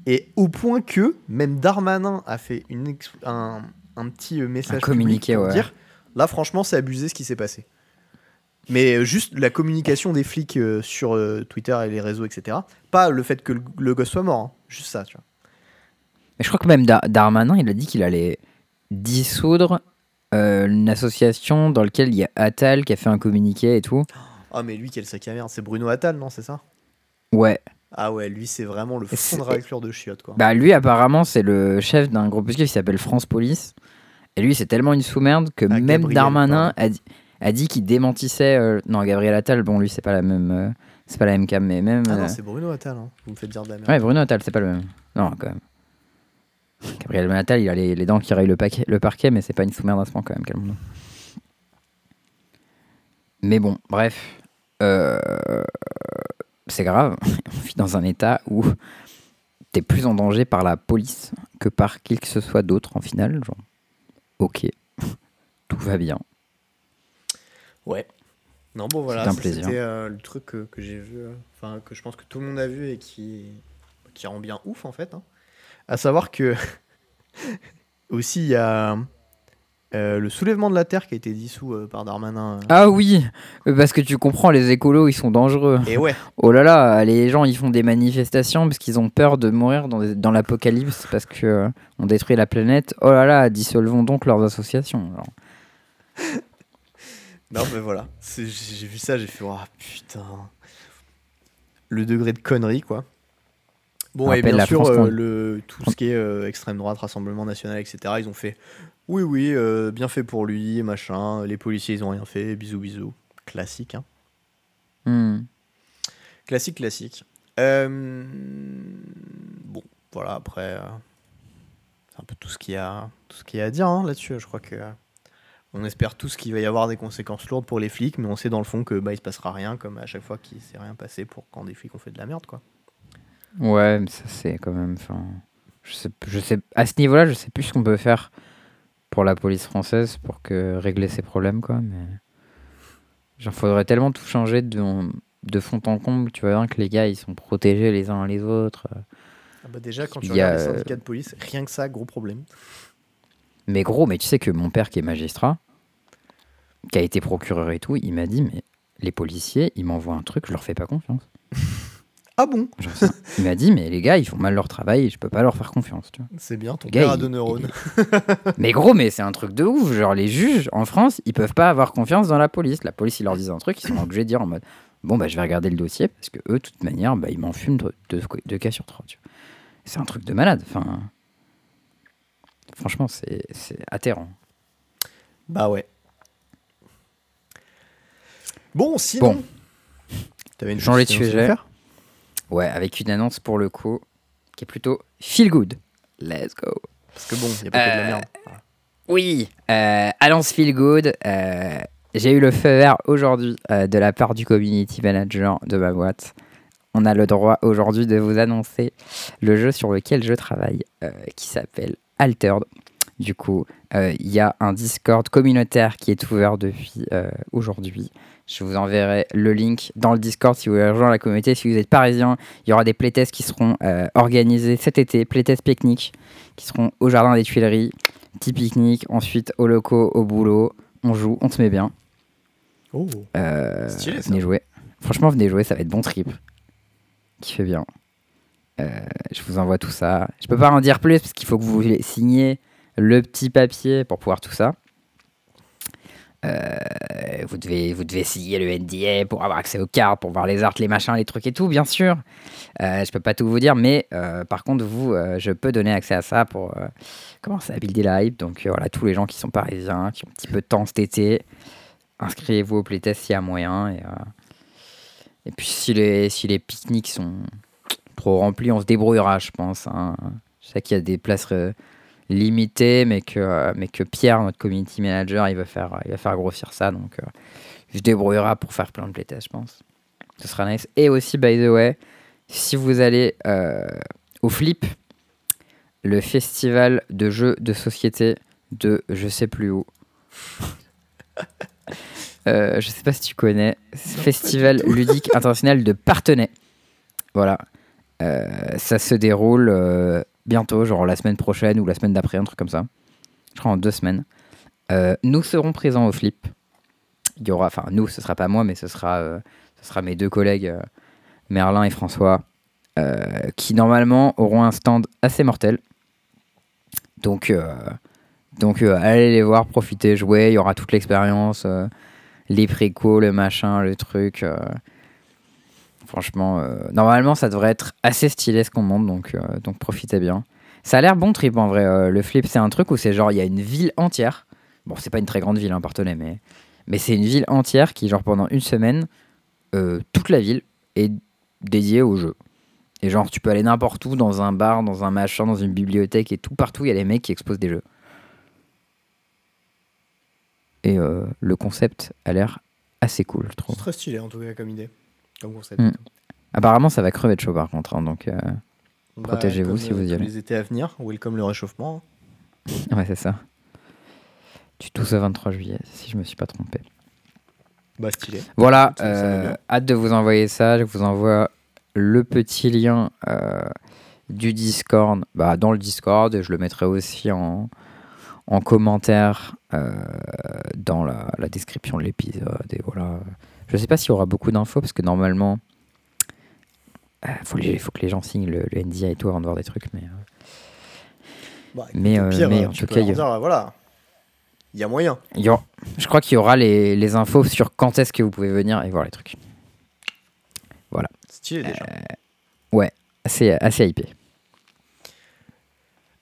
Et au point que, même Darmanin a fait une un, un petit euh, message Un communiqué, pour ouais. dire Là, franchement, c'est abusé ce qui s'est passé. Mais euh, juste la communication des flics euh, sur euh, Twitter et les réseaux, etc. Pas le fait que le, le gosse soit mort, hein. juste ça, tu vois. Mais je crois que même Dar- Darmanin, il a dit qu'il allait dissoudre euh, une association dans laquelle il y a Attal qui a fait un communiqué et tout. Ah, mais lui, quel sac à merde. C'est Bruno Attal, non, c'est ça? Ouais. Ah ouais, lui, c'est vraiment le fond de raclure de chiottes, quoi. Bah lui apparemment c'est le chef d'un groupuscule qui s'appelle France Police. Et lui c'est tellement une sous-merde que Ah, même Gabriel, Darmanin a dit, a dit qu'il démentissait... euh, non Gabriel Attal, bon lui c'est pas la même... euh, c'est pas la même cam mais même... Ah euh, non, c'est Bruno Attal, hein. vous me faites dire de la merde. ouais Bruno Attal c'est pas le même. Non quand même. Gabriel Attal il a les, les dents qui rayent le, paquet, le parquet mais c'est pas une sous-merde à ce point quand même, calme Mais bon, bref. Euh, c'est grave. (laughs) On vit dans un état où t'es plus en danger par la police que par qui que ce soit d'autre en finale. Genre, ok, (laughs) tout va bien. Ouais. Non, bon, voilà. C'était euh, le truc que, que j'ai vu, euh, enfin, que je pense que tout le monde a vu et qui, qui rend bien ouf, en fait. hein. À savoir que, (laughs) aussi, il y a euh, le soulèvement de la Terre qui a été dissous euh, par Darmanin. euh. Ah oui, parce que tu comprends, les écolos ils sont dangereux. Et ouais, Oh là là, les gens ils font des manifestations parce qu'ils ont peur de mourir dans, des- dans l'apocalypse parce que on détruit la planète. Oh là là, dissolvons donc leurs associations. (laughs) Non, mais voilà. J'ai vu ça, j'ai fait, oh putain. Le degré de connerie, quoi. Bon, On et bien sûr, France le, tout ce qui est extrême droite, Rassemblement national, etc., ils ont fait oui, oui, euh, bien fait pour lui, machin. Les policiers, ils ont rien fait, bisous, bisous. Classique, hein. hmm. Classique, classique. Euh, Bon, voilà, après, euh, c'est un peu tout ce qu'il y a, tout ce qu'il y a à dire hein, là-dessus. Je crois que on espère tous qu'il va y avoir des conséquences lourdes pour les flics, mais on sait dans le fond que bah, il se passera rien, comme à chaque fois qu'il s'est rien passé pour quand des flics ont fait de la merde, quoi. Ouais, mais ça c'est quand même. Enfin, je sais, je sais, à ce niveau-là, je sais plus ce qu'on peut faire pour la police française pour que régler ces problèmes, quoi. Mais genre, faudrait tellement tout changer de, de fond en comble. Tu vois bien que les gars, ils sont protégés les uns les autres. Ah bah déjà, quand tu Il y a, regardes les syndicats de police, rien que ça, gros problème. Mais gros, mais tu sais que mon père qui est magistrat, qui a été procureur et tout, il m'a dit mais les policiers, ils m'envoient un truc, je leur fais pas confiance. (laughs) Ah bon Genre (laughs) il m'a dit mais les gars, ils font mal leur travail, je peux pas leur faire confiance. C'est bien, ton gars, père a deux neurones. (laughs) Mais gros, mais c'est un truc de ouf. Genre, les juges en France, ils peuvent pas avoir confiance dans la police. La police, ils leur disent un truc, ils sont obligés de dire en mode Bon, bah, je vais regarder le dossier parce que eux, de toute manière, bah, ils m'en fument de, de- deux cas sur trois. C'est un truc de malade. Enfin, franchement, c'est c'est atterrant. Bah ouais. Bon, sinon. Bon. T'avais une Changer de sujet. Ouais, avec une annonce pour le coup qui est plutôt feel good. Let's go. Parce que bon, il a pas que de la Euh, merde. Voilà. Oui, euh, annonce feel good. euh, J'ai eu le feu vert aujourd'hui euh, de la part du community manager de ma boîte. On a le droit aujourd'hui de vous annoncer le jeu sur lequel je travaille, euh, qui s'appelle Altered. Du coup, euh, il y a un Discord communautaire qui est ouvert depuis euh, aujourd'hui. Je vous enverrai le link dans le Discord si vous voulez rejoindre la communauté. Si vous êtes parisien, il y aura des playtests qui seront euh, organisés cet été, playtests pique-nique, qui seront au Jardin des Tuileries petit pique-nique, ensuite au locaux, au boulot, on joue, on se met bien. Oh. Euh, Stylé, ça. venez jouer. Franchement, venez jouer, ça va être bon trip. Qui fait bien. Euh, je vous envoie tout ça. Je peux pas en dire plus parce qu'il faut que vous signiez le petit papier pour pouvoir tout ça. Euh, vous, devez, vous devez signer le NDA pour avoir accès aux cartes, pour voir les arts, les machins, les trucs et tout, bien sûr. Euh, je peux pas tout vous dire, mais euh, par contre, vous, euh, je peux donner accès à ça pour commencer à builder la hype. Donc voilà, tous les gens qui sont parisiens, qui ont un petit peu de temps cet été, inscrivez-vous au playtest s'il y a moyen. Et, et puis si les, si les pique-niques sont trop remplis, on se débrouillera, je pense. hein. Je sais qu'il y a des places limitées, mais que, euh, mais que Pierre, notre community manager, il va faire, il va faire grossir ça. Donc euh, je débrouillera pour faire plein de playtests, je pense. Ce sera nice. Et aussi, by the way, si vous allez euh, au Flip, le festival de jeux de société de je sais plus où. (laughs) Euh, je sais pas si tu connais. Festival ludique international de Partenay. Voilà. Euh, ça se déroule bientôt, genre la semaine prochaine ou la semaine d'après, un truc comme ça. Je crois en deux semaines. Euh, nous serons présents au Flip. Il y aura, enfin nous, ce sera pas moi, mais ce sera, euh, mes deux collègues euh, Merlin et François, qui normalement auront un stand assez mortel. Donc, donc allez les voir, profitez, jouez, il y aura toute l'expérience, les précaux, le machin, le truc. Franchement, euh, normalement ça devrait être assez stylé ce qu'on monte, donc, euh, donc profitez bien. Ça a l'air bon trip en vrai. euh, le flip, c'est un truc où c'est genre, il y a une ville entière. Bon, c'est pas une très grande ville, hein, Partenay, mais, mais c'est une ville entière qui, genre, pendant une semaine, toute la ville est dédiée au jeu. Et genre, tu peux aller n'importe où, dans un bar, dans un machin, dans une bibliothèque et tout, partout, il y a des mecs qui exposent des jeux. Et le concept a l'air assez cool, je trouve. Très stylé en tout cas comme idée, comme concept. Mm. Apparemment, ça va crever de chaud par contre, hein, donc euh, Bah, Protégez-vous si euh, vous y tous allez. Les étés à venir, welcome le réchauffement. (laughs) ouais, c'est ça. Du 12 au 23 juillet, si je me suis pas trompé. Bah stylé. Voilà, euh, hâte de vous envoyer ça. Je vous envoie le petit lien euh, du Discord bah, dans le Discord. Je le mettrai aussi en, en commentaire euh, dans la, la description de l'épisode. Et voilà. Je sais pas s'il y aura beaucoup d'infos parce que normalement, il faut, les- faut que les gens signent le, le NDA et tout avant de voir des trucs. Mais, euh, Bah, Mais, euh, pire, mais euh, en tout cas, il y a- euh, voilà, y moyen. y je crois qu'il y aura les, les infos sur quand est-ce que vous pouvez venir et voir les trucs. Stylé déjà. Assez, assez hypé.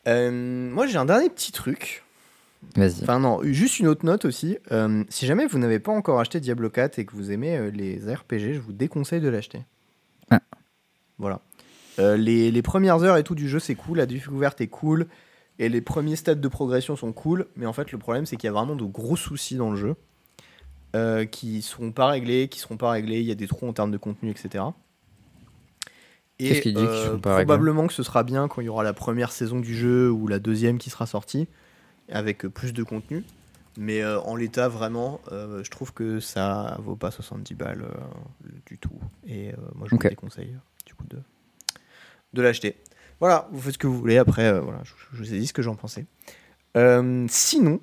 Euh, moi j'ai un dernier petit truc. Vas-y. Enfin non, juste une autre note aussi. Euh, si jamais vous n'avez pas encore acheté Diablo 4 et que vous aimez euh, les RPG, je vous déconseille de l'acheter. Voilà. Euh, les, les premières heures et tout du jeu, c'est cool. La découverte est cool. Et les premiers stades de progression sont cool. Mais en fait, le problème, c'est qu'il y a vraiment de gros soucis dans le jeu. qui seront pas réglés, qui seront pas réglés. Il y a des trous en termes de contenu, etc. Et Qu'est-ce qu'il dit qu'ils sont pas réglés? probablement que ce sera bien quand il y aura la première saison du jeu ou la deuxième qui sera sortie avec euh, plus de contenu. Mais euh, en l'état, vraiment, euh, je trouve que ça vaut pas 70 balles euh, du tout. Et moi, je Ok. vous déconseille du coup de, de l'acheter. Voilà, vous faites ce que vous voulez. Après, voilà, je, je vous ai dit ce que j'en pensais. Sinon,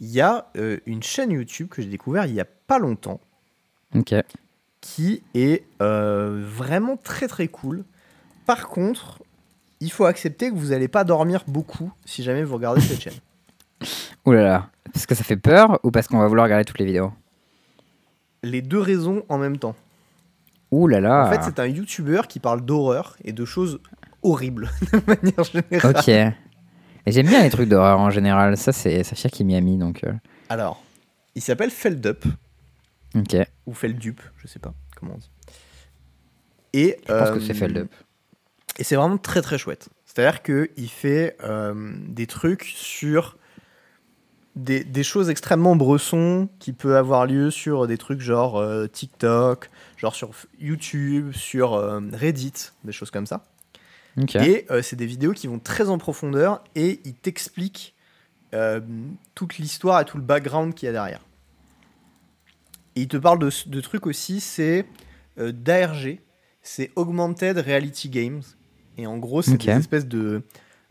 il y a une chaîne YouTube que j'ai découvert il y a pas longtemps Ok. qui est vraiment très très cool. Par contre, il faut accepter que vous n'allez pas dormir beaucoup si jamais vous regardez cette chaîne. Ouh là là. Parce que ça fait peur ou parce qu'on va vouloir regarder toutes les vidéos? Les deux raisons en même temps. Ouh là là. En fait, c'est un YouTuber qui parle d'horreur et de choses horribles (laughs) de manière générale. Ok. Et j'aime bien les trucs d'horreur en général. Ça, c'est Safia qui m'y a mis donc. euh, Alors, il s'appelle Feldup Ok. ou Feldup, je sais pas comment on dit. Et Je pense euh, que c'est Feldup. Et c'est vraiment très très chouette. C'est-à-dire qu'il fait euh, des trucs sur des, des choses extrêmement bressons qui peuvent avoir lieu sur des trucs genre euh, TikTok, genre sur YouTube, sur euh, Reddit, des choses comme ça. Et euh, c'est des vidéos qui vont très en profondeur et il t'explique euh, toute l'histoire et tout le background qu'il y a derrière. Et il te parle de, de trucs aussi, c'est d'ARG, c'est Augmented Reality Games. Et en gros, c'est Ok. des espèces de.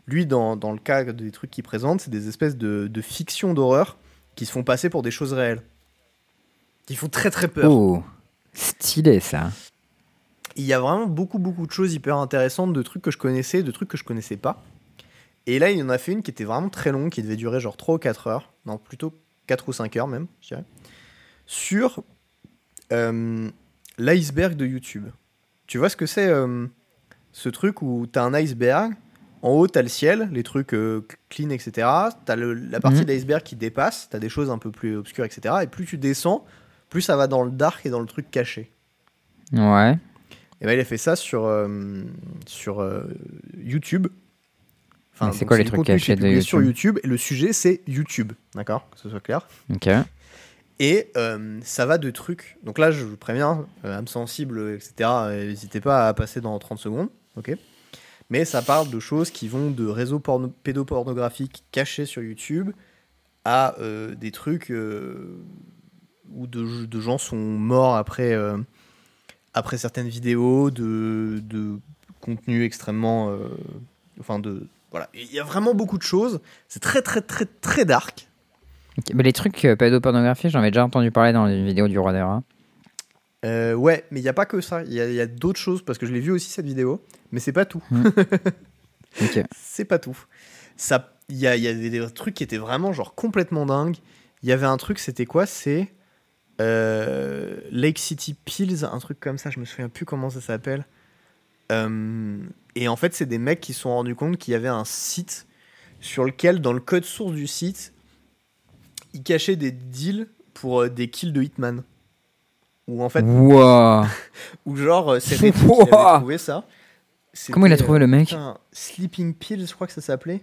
Lui, dans, dans le cas des trucs qu'il présente, c'est des espèces de, de fictions d'horreur qui se font passer pour des choses réelles. Qui font très très peur. Oh, stylé ça. Il y a vraiment beaucoup, beaucoup de choses hyper intéressantes, de trucs que je connaissais, de trucs que je connaissais pas. Et là, il en a fait une qui était vraiment très longue, qui devait durer genre 3 ou 4 heures. Non, plutôt 4 ou 5 heures même, je dirais. Sur euh, l'iceberg de YouTube. Tu vois ce que c'est euh, ce truc où t'as un iceberg, en haut t'as le ciel, les trucs euh, clean, etc. T'as la partie Mhm. de l'iceberg qui dépasse, t'as des choses un peu plus obscures, etc. Et plus tu descends, plus ça va dans le dark et dans le truc caché. Ouais. Et ben, il a fait ça sur, euh, sur euh, YouTube. Mais c'est quoi les trucs cachés de publié sur YouTube YouTube Et le sujet, c'est YouTube. D'accord? Que ce soit clair. Ok. Et euh, ça va de trucs. Donc là, je vous préviens, âme sensible, etc. N'hésitez pas à passer dans 30 secondes. Ok? Mais ça parle de choses qui vont de réseaux porno- pédopornographiques cachés sur YouTube à euh, des trucs euh, où de, gens sont morts après, euh, après certaines vidéos, de, de contenu extrêmement. enfin, de. Voilà. Il y a vraiment beaucoup de choses. C'est très, très, très, très dark. Mais les trucs pédopornographie, j'en avais déjà entendu parler dans une vidéo du Roi des. Euh, ouais, mais il n'y a pas que ça. Il y a, d'autres choses parce que je l'ai vu aussi cette vidéo, mais c'est pas tout. (laughs) Ok. C'est pas tout. Ça, il y, a, y des trucs qui étaient vraiment genre complètement dingues. Il y avait un truc, c'était quoi? C'est euh, Lake City Pills, un truc comme ça. Je me souviens plus comment ça s'appelle. Euh, et en fait, c'est des mecs qui se sont rendus compte qu'il y avait un site sur lequel, dans le code source du site, ils cachaient des deals pour des kills de Hitman. Ou en fait, Wouah. (laughs) ou genre, euh, c'est Reddit qui avait trouvé ça. Comment il a trouvé le mec Putain, Sleeping Pill, je crois que ça s'appelait.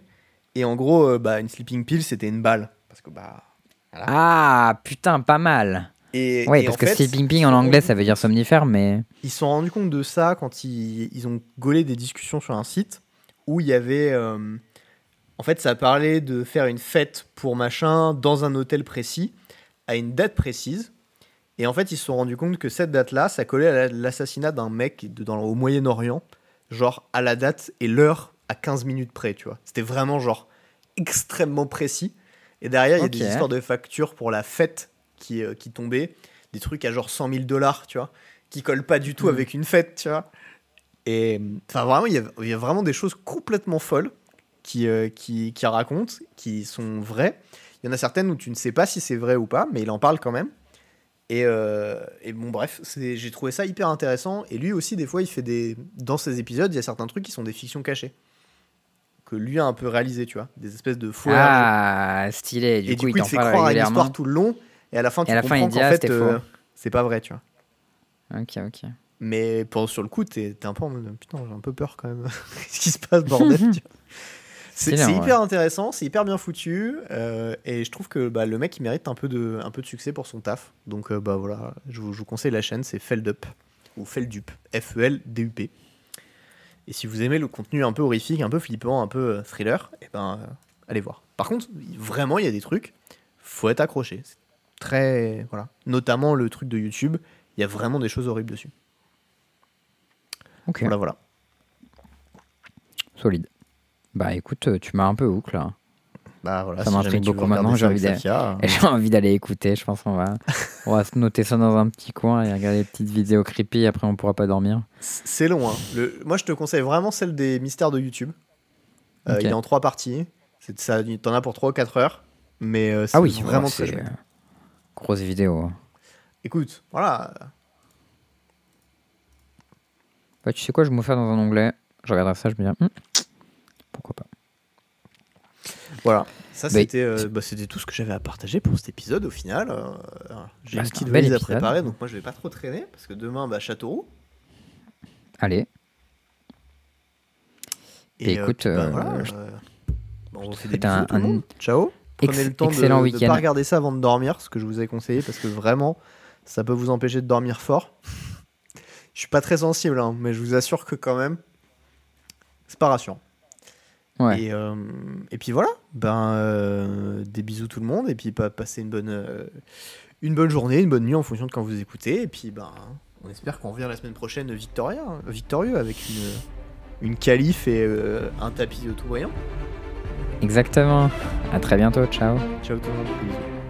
Et en gros, euh, bah, une Sleeping Pill, c'était une balle. Parce que, bah. Ah, putain, pas mal. Et, Oui, parce que fait, sleeping se en anglais, ça veut dire somnifère, mais. Ils se sont rendus compte de ça quand ils, ils ont gaulé des discussions sur un site où il y avait. euh, en fait, ça parlait de faire une fête pour machin dans un hôtel précis, à une date précise. Et en fait, ils se sont rendus compte que cette date-là, ça collait à la- l'assassinat d'un mec de- dans, au Moyen-Orient, genre à la date et l'heure à 15 minutes près, tu vois. C'était vraiment genre extrêmement précis. Et derrière, il y a des histoires de factures pour la fête qui, euh, qui tombaient, des trucs à genre 100 000 dollars, tu vois, qui collent pas du tout Mhm. avec une fête, tu vois. Et enfin, vraiment, il y, a, il y a vraiment des choses complètement folles qui, euh, qui, qui racontent, qui sont vraies. Il y en a certaines où tu ne sais pas si c'est vrai ou pas, mais il en parle quand même. Et, euh, et bon, bref, j'ai trouvé ça hyper intéressant. Et lui aussi, des fois, il fait des. Dans ses épisodes, il y a certains trucs qui sont des fictions cachées. Que lui a un peu réalisé, tu vois. Des espèces de faux. Ah, stylé. Du et coup, du coup, il il t'en te fait croire à une histoire tout le long. Et à la fin, tu comprends qu'en ah, fait, euh, c'est pas vrai, tu vois. Ok, ok. Mais pour, sur le coup, t'es t'es un peu en mode putain, j'ai un peu peur quand même. (laughs) Qu'est-ce qui se passe, bordel (laughs) tu vois. C'est ouais. hyper intéressant, c'est hyper bien foutu. euh, et je trouve que bah, le mec, il mérite un peu, de, un peu de succès pour son taf. Donc euh, bah voilà, je vous, je vous conseille la chaîne, c'est Feldup. Ou Feldup. F-E-L-D-U-P. Et si vous aimez le contenu un peu horrifique, un peu flippant, un peu euh, thriller, et ben euh, allez voir. Par contre, vraiment, il y a des trucs, faut être accroché. C'est très. Voilà. Notamment le truc de YouTube, il y a vraiment des choses horribles dessus. Ok, Voilà, voilà. solide. Bah écoute, euh, tu m'as un peu hook là. Bah voilà, Ça si m'intrigue beaucoup maintenant, ça (laughs) j'ai envie j'ai d'aller écouter, je pense qu'on va, on va se noter ça dans un petit coin et regarder des petites vidéos creepy, après on pourra pas dormir. C'est long. Hein. Le... Moi, je te conseille vraiment celle des mystères de YouTube. Euh. Il est en trois parties. C'est ça, T'en as pour 3 ou 4 heures. Mais euh, c'est Ah oui, vraiment ouais, très grosse vidéo. Écoute, voilà. Bah, tu sais quoi, je vais me faire dans un onglet, je regarderai ça, je me dis, pourquoi pas. Voilà. Ça, Bah, c'était euh, bah, c'était tout ce que j'avais à partager pour cet épisode au final. Euh, J'ai Bah, une petite valise à préparer, donc moi je vais pas trop traîner parce que demain, bah, Châteauroux. Allez, Et Écoute, puis, bah, euh, voilà, je- euh, on vous fait souhaite des bisous un- tout le un. Ciao. Prenez ex- le temps de ne pas regarder ça avant de dormir, ce que je vous ai conseillé, parce que vraiment, ça peut vous empêcher de dormir fort. Je suis pas très sensible, hein, mais je vous assure que quand même, c'est pas rassurant. Ouais. Et, euh, et puis voilà, ben, euh, des bisous tout le monde, et puis pa- passez une bonne, euh, une bonne journée, une bonne nuit en fonction de quand vous écoutez. Et puis ben, on espère qu'on revient la semaine prochaine victorieux, victorieux avec une, une qualif et un tapis tout brillant. Exactement. À très bientôt, ciao. Ciao tout le monde. Bisous.